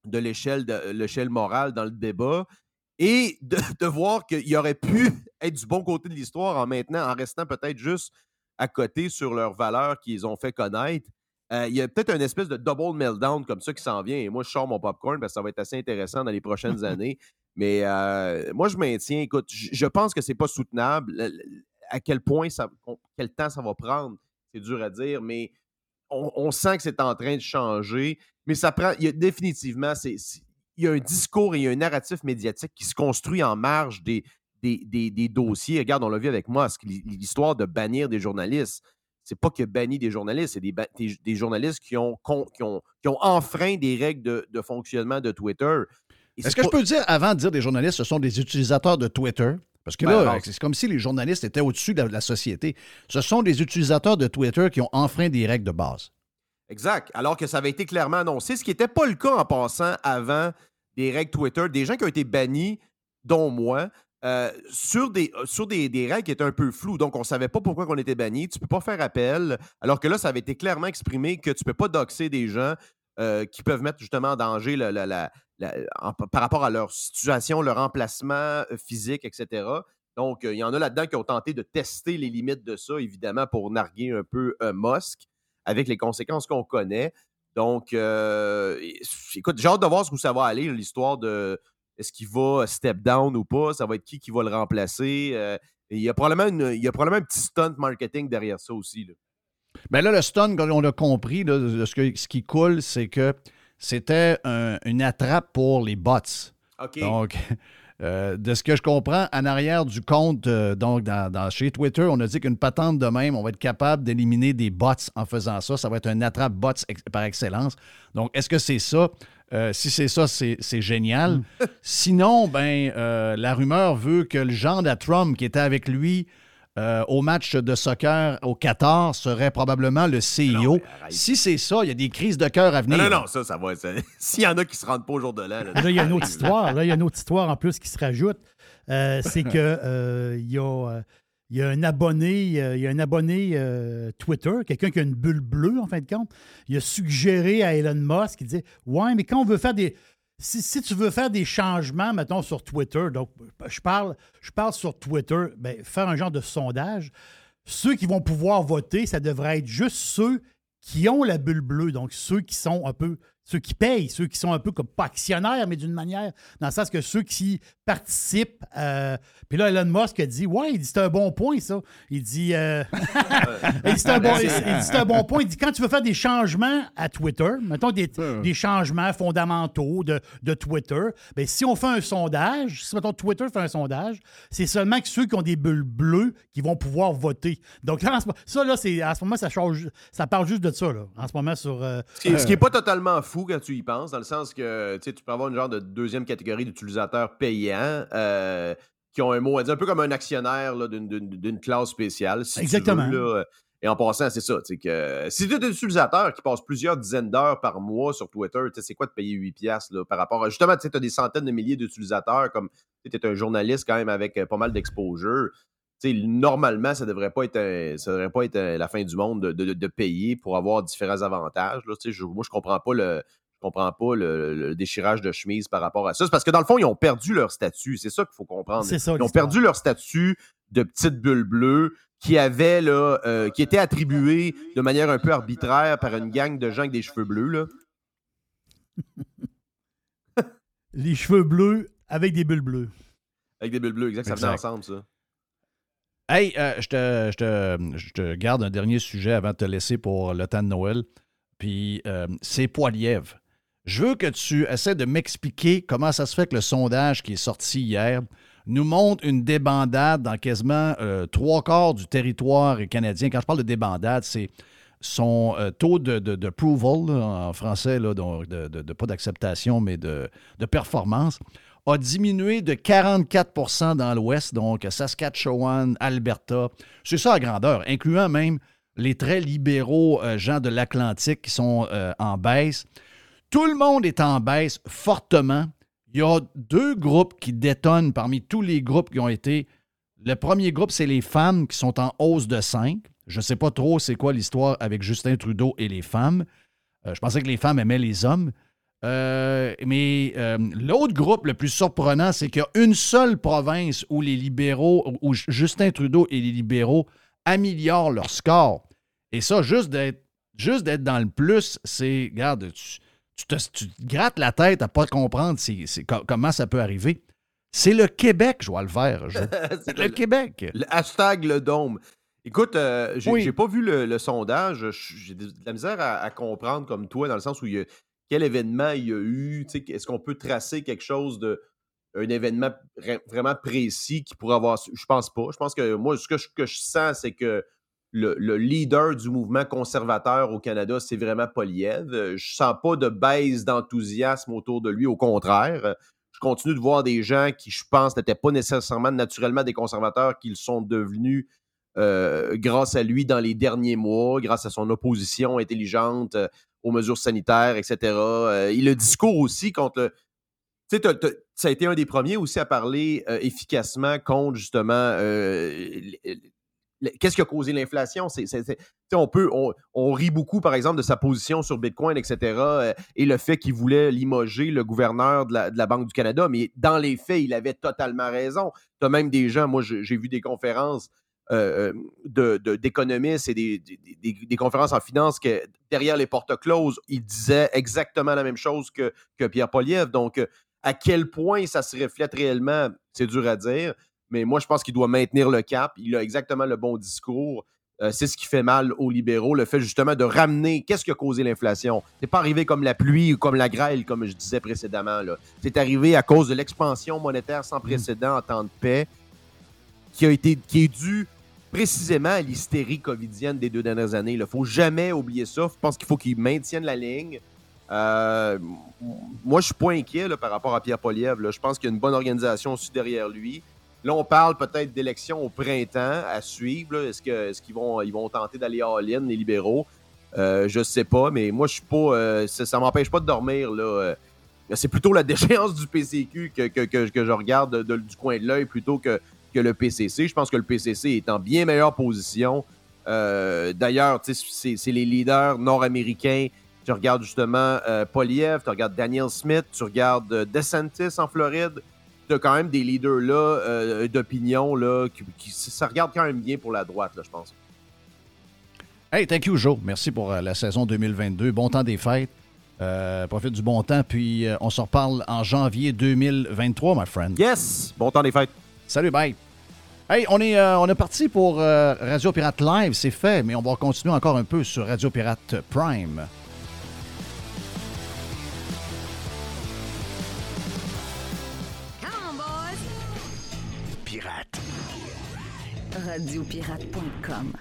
de l'échelle morale dans le débat, et de, de voir qu'il aurait pu être du bon côté de l'histoire en maintenant, en restant peut-être juste à côté sur leurs valeurs qu'ils ont fait connaître. Euh, il y a peut-être une espèce de double meltdown comme ça qui s'en vient. Et moi, je sors mon popcorn parce que ça va être assez intéressant dans les prochaines années. Mais euh, moi, je maintiens, écoute, je pense que c'est pas soutenable. Le- le- À quel point ça, quel temps ça va prendre, c'est dur à dire, mais on, on sent que c'est en train de changer. Mais ça prend, il y a définitivement, c'est, il y a un discours et il y a un narratif médiatique qui se construit en marge des, des, des- des dossiers. Regarde, on l'a vu avec Musk, l'hi- l'histoire de bannir des journalistes. C'est pas que banni des journalistes, c'est des, des- des journalistes qui ont, qui, ont, qui ont enfreint des règles de, de fonctionnement de Twitter. Est-ce que je peux dire, avant de dire des journalistes, ce sont des utilisateurs de Twitter? Parce que Ben, là, c'est comme si les journalistes étaient au-dessus de de la société. Ce sont des utilisateurs de Twitter qui ont enfreint des règles de base. Exact. Alors que ça avait été clairement annoncé, ce qui n'était pas le cas en passant avant des règles Twitter, des gens qui ont été bannis, dont moi, euh, sur, des, euh, sur des, règles qui étaient un peu floues. Donc, on ne savait pas pourquoi on était banni. Tu ne peux pas faire appel. Alors que là, ça avait été clairement exprimé que tu ne peux pas doxer des gens euh, qui peuvent mettre justement en danger la- par rapport à leur situation, leur emplacement physique, etc. Donc, il y en a là-dedans qui ont tenté de tester les limites de ça, évidemment, pour narguer un peu euh, Musk, avec les conséquences qu'on connaît. Donc, écoute, j'ai hâte de voir ce où ça va aller, l'histoire de est-ce qu'il va step down ou pas, ça va être qui qui va le remplacer? euh, et il, y a probablement une- il y a probablement un petit stunt marketing derrière ça aussi. là. Bien là, le stun, comme on a compris, là, de ce, que- ce qui coule, c'est que c'était un- une attrape pour les bots. OK. Donc, euh, de ce que je comprends, en arrière du compte, euh, donc dans, dans- chez Twitter, on a dit qu'une patente de même, on va être capable d'éliminer des bots en faisant ça. Ça va être un attrape bots ex- par excellence. Donc, est-ce que c'est ça? Euh, si c'est ça, c'est génial. Sinon, ben, la rumeur veut que le Jean de Trump qui était avec lui euh, au match de soccer au Qatar serait probablement le CEO. si c'est ça, il y a des crises de cœur à Non, venir. non, non, ça, ça va. ça- S'il y en a qui se rendent pas au jour de l'an. Là, il y a une autre histoire. Là, il y a une autre histoire en plus qui se rajoute. Euh, c'est que euh, il y, a, euh, il y a un abonné, il y a un abonné euh, Twitter, quelqu'un qui a une bulle bleue, en fin de compte. Il a suggéré à Elon Musk, il disait Ouais, mais quand on veut faire des. Si, tu veux faire des changements, mettons, sur Twitter, donc je parle, je parle sur Twitter, ben, faire un genre de sondage, ceux qui vont pouvoir voter, ça devrait être juste ceux qui ont la bulle bleue, donc ceux qui sont un peu, ceux qui payent, ceux qui sont un peu comme pas actionnaires, mais d'une manière, dans le sens que ceux qui participent. euh, puis là, Elon Musk a dit, ouais, il dit c'est un bon point ça. Il dit, euh, il dit c'est un, bon, un point. Il dit quand tu veux faire des changements à Twitter, mettons des, des changements fondamentaux de, de Twitter, ben si on fait un sondage, si mettons Twitter fait un sondage, c'est seulement que ceux qui ont des bulles bleues qui vont pouvoir voter. Donc là, en ce, mo- ça là, c'est en ce moment ça change, ça parle juste de ça là. En ce moment sur. euh, Ce qui, ce qui est pas totalement fou quand tu y penses, dans le sens que tu peux avoir une genre de deuxième catégorie d'utilisateurs payants euh, qui ont un mot à dire, un peu comme un actionnaire d'une- classe spéciale. si tu Exactement. veux, là. Et en passant, c'est ça. Que, si tu es un utilisateur qui passe plusieurs dizaines d'heures par mois sur Twitter, c'est quoi de payer 8$ piastres, là, par rapport à. Justement, tu as des centaines de milliers d'utilisateurs, comme tu es un journaliste quand même avec euh, pas mal d'exposure. Normalement, ça devrait pas être, un- ça devrait pas être un- la fin du monde de, de- de payer pour avoir différents avantages. Là, je- moi, je comprends pas le. Je comprends pas le, le déchirage de chemise par rapport à ça. C'est parce que dans le fond, ils ont perdu leur statut. C'est ça qu'il faut comprendre. Ça, Ils ont perdu leur statut de petite bulle bleue qui avait là, euh, qui était attribué de manière un peu arbitraire par une gang de gens avec des cheveux bleus. Là. les cheveux bleus avec des bulles bleues. Avec des bulles bleues, exact. Ça venait ensemble, ça. Hey, euh, je, te, garde un dernier sujet avant de te laisser pour le temps de Noël. Puis, euh, c'est Poilièvre. Je veux que tu essaies de m'expliquer comment ça se fait que le sondage qui est sorti hier nous montre une débandade dans quasiment euh, trois quarts du territoire canadien. Quand je parle de débandade, c'est son taux de, de, approval, en français, là, donc de, pas d'acceptation, mais de performance, a diminué de 44% dans l'Ouest, donc Saskatchewan, Alberta. C'est ça à grandeur, incluant même les très libéraux euh, gens de l'Atlantique qui sont euh, en baisse. Tout le monde est en baisse fortement. Il y a deux groupes qui détonnent parmi tous les groupes qui ont été. Le premier groupe, c'est les femmes qui sont en hausse de 5. Je ne sais pas trop c'est quoi l'histoire avec Justin Trudeau et les femmes. Euh, je pensais que les femmes aimaient les hommes. Euh, mais euh, l'autre groupe le plus surprenant, c'est qu'il y a une seule province où les libéraux, où Justin Trudeau et les libéraux améliorent leur score. Et ça, juste d'être juste d'être dans le plus, c'est, regarde, tu, tu te, tu te grattes la tête à pas comprendre comment ça peut arriver. C'est le Québec, je vois le vert. je- C'est le Québec. Le hashtag le dôme. Écoute, euh, j'ai Oui. pas vu le, le sondage. J'ai de la misère à, à comprendre comme toi, dans le sens où il y a, quel événement il y a eu. Est-ce qu'on peut tracer quelque chose de un événement vra- vraiment précis qui pourrait avoir. Je pense pas. Je pense que moi, ce que je, sens, c'est que le, le leader du mouvement conservateur au Canada, c'est vraiment Poliev. Euh, Je sens pas de baisse d'enthousiasme autour de lui. Au contraire, je continue de voir des gens qui, je pense, n'étaient pas nécessairement naturellement des conservateurs, qu'ils sont devenus euh, grâce à lui dans les derniers mois, grâce à son opposition intelligente euh, aux mesures sanitaires, etc. Euh, et le discours aussi contre le. Tu sais, ça a été un des premiers aussi à parler euh, efficacement contre justement euh, qu'est-ce qui a causé l'inflation? On peut, on, rit beaucoup par exemple de sa position sur Bitcoin, etc. euh, et le fait qu'il voulait limoger le gouverneur de la, de la Banque du Canada, mais dans les faits, il avait totalement raison. Tu as même des gens, moi j'ai vu des conférences euh, de- de- d'économistes et des, des- des- des conférences en finance que derrière les portes closes, ils disaient exactement la même chose que, que Pierre Poliev. Donc, euh, à quel point ça se reflète réellement, c'est dur à dire. Mais moi, je pense qu'il doit maintenir le cap. Il a exactement le bon discours. Euh, c'est ce qui fait mal aux libéraux, le fait justement de ramener qu'est-ce qui a causé l'inflation. C'est pas arrivé comme la pluie ou comme la grêle, comme je disais précédemment. C'est arrivé à cause de l'expansion monétaire sans précédent en temps de paix, qui a été qui est due précisément à l'hystérie covidienne des deux dernières années. Il ne faut jamais oublier ça. Je pense qu'il faut qu'ils maintiennent la ligne. Euh, moi, je suis pas inquiet par rapport à Pierre Poliev. Je pense qu'il y a une bonne organisation aussi derrière lui. Là, on parle peut-être d'élections au printemps à suivre. Est-ce qu'ils vont, tenter d'aller all-in, les libéraux? Euh, je sais pas, mais moi, je suis pas. euh, ça ça m'empêche pas de dormir. Euh, C'est plutôt la déchéance du PCQ que, je regarde de- de- du coin de l'œil plutôt que, que le PCC. Je pense que le PCC est en bien meilleure position. Euh, D'ailleurs, c'est les leaders nord-américains. Tu regardes justement euh, Poliev, tu regardes Daniel Smith, tu regardes euh, DeSantis en Floride. Tu as quand même des leaders là euh, d'opinion là, qui, qui- ça regarde quand même bien pour la droite, là, je pense. Hey, thank you, Joe. Merci pour la saison 2022. Bon temps des fêtes. Euh, profite du bon temps, puis on se reparle en janvier 2023, my friend. Yes! Bon temps des fêtes. Salut, bye. Hey, on est, euh, on est parti pour euh, Radio Pirate Live, c'est fait, mais on va continuer encore un peu sur Radio Pirate Prime. Radiopirate.com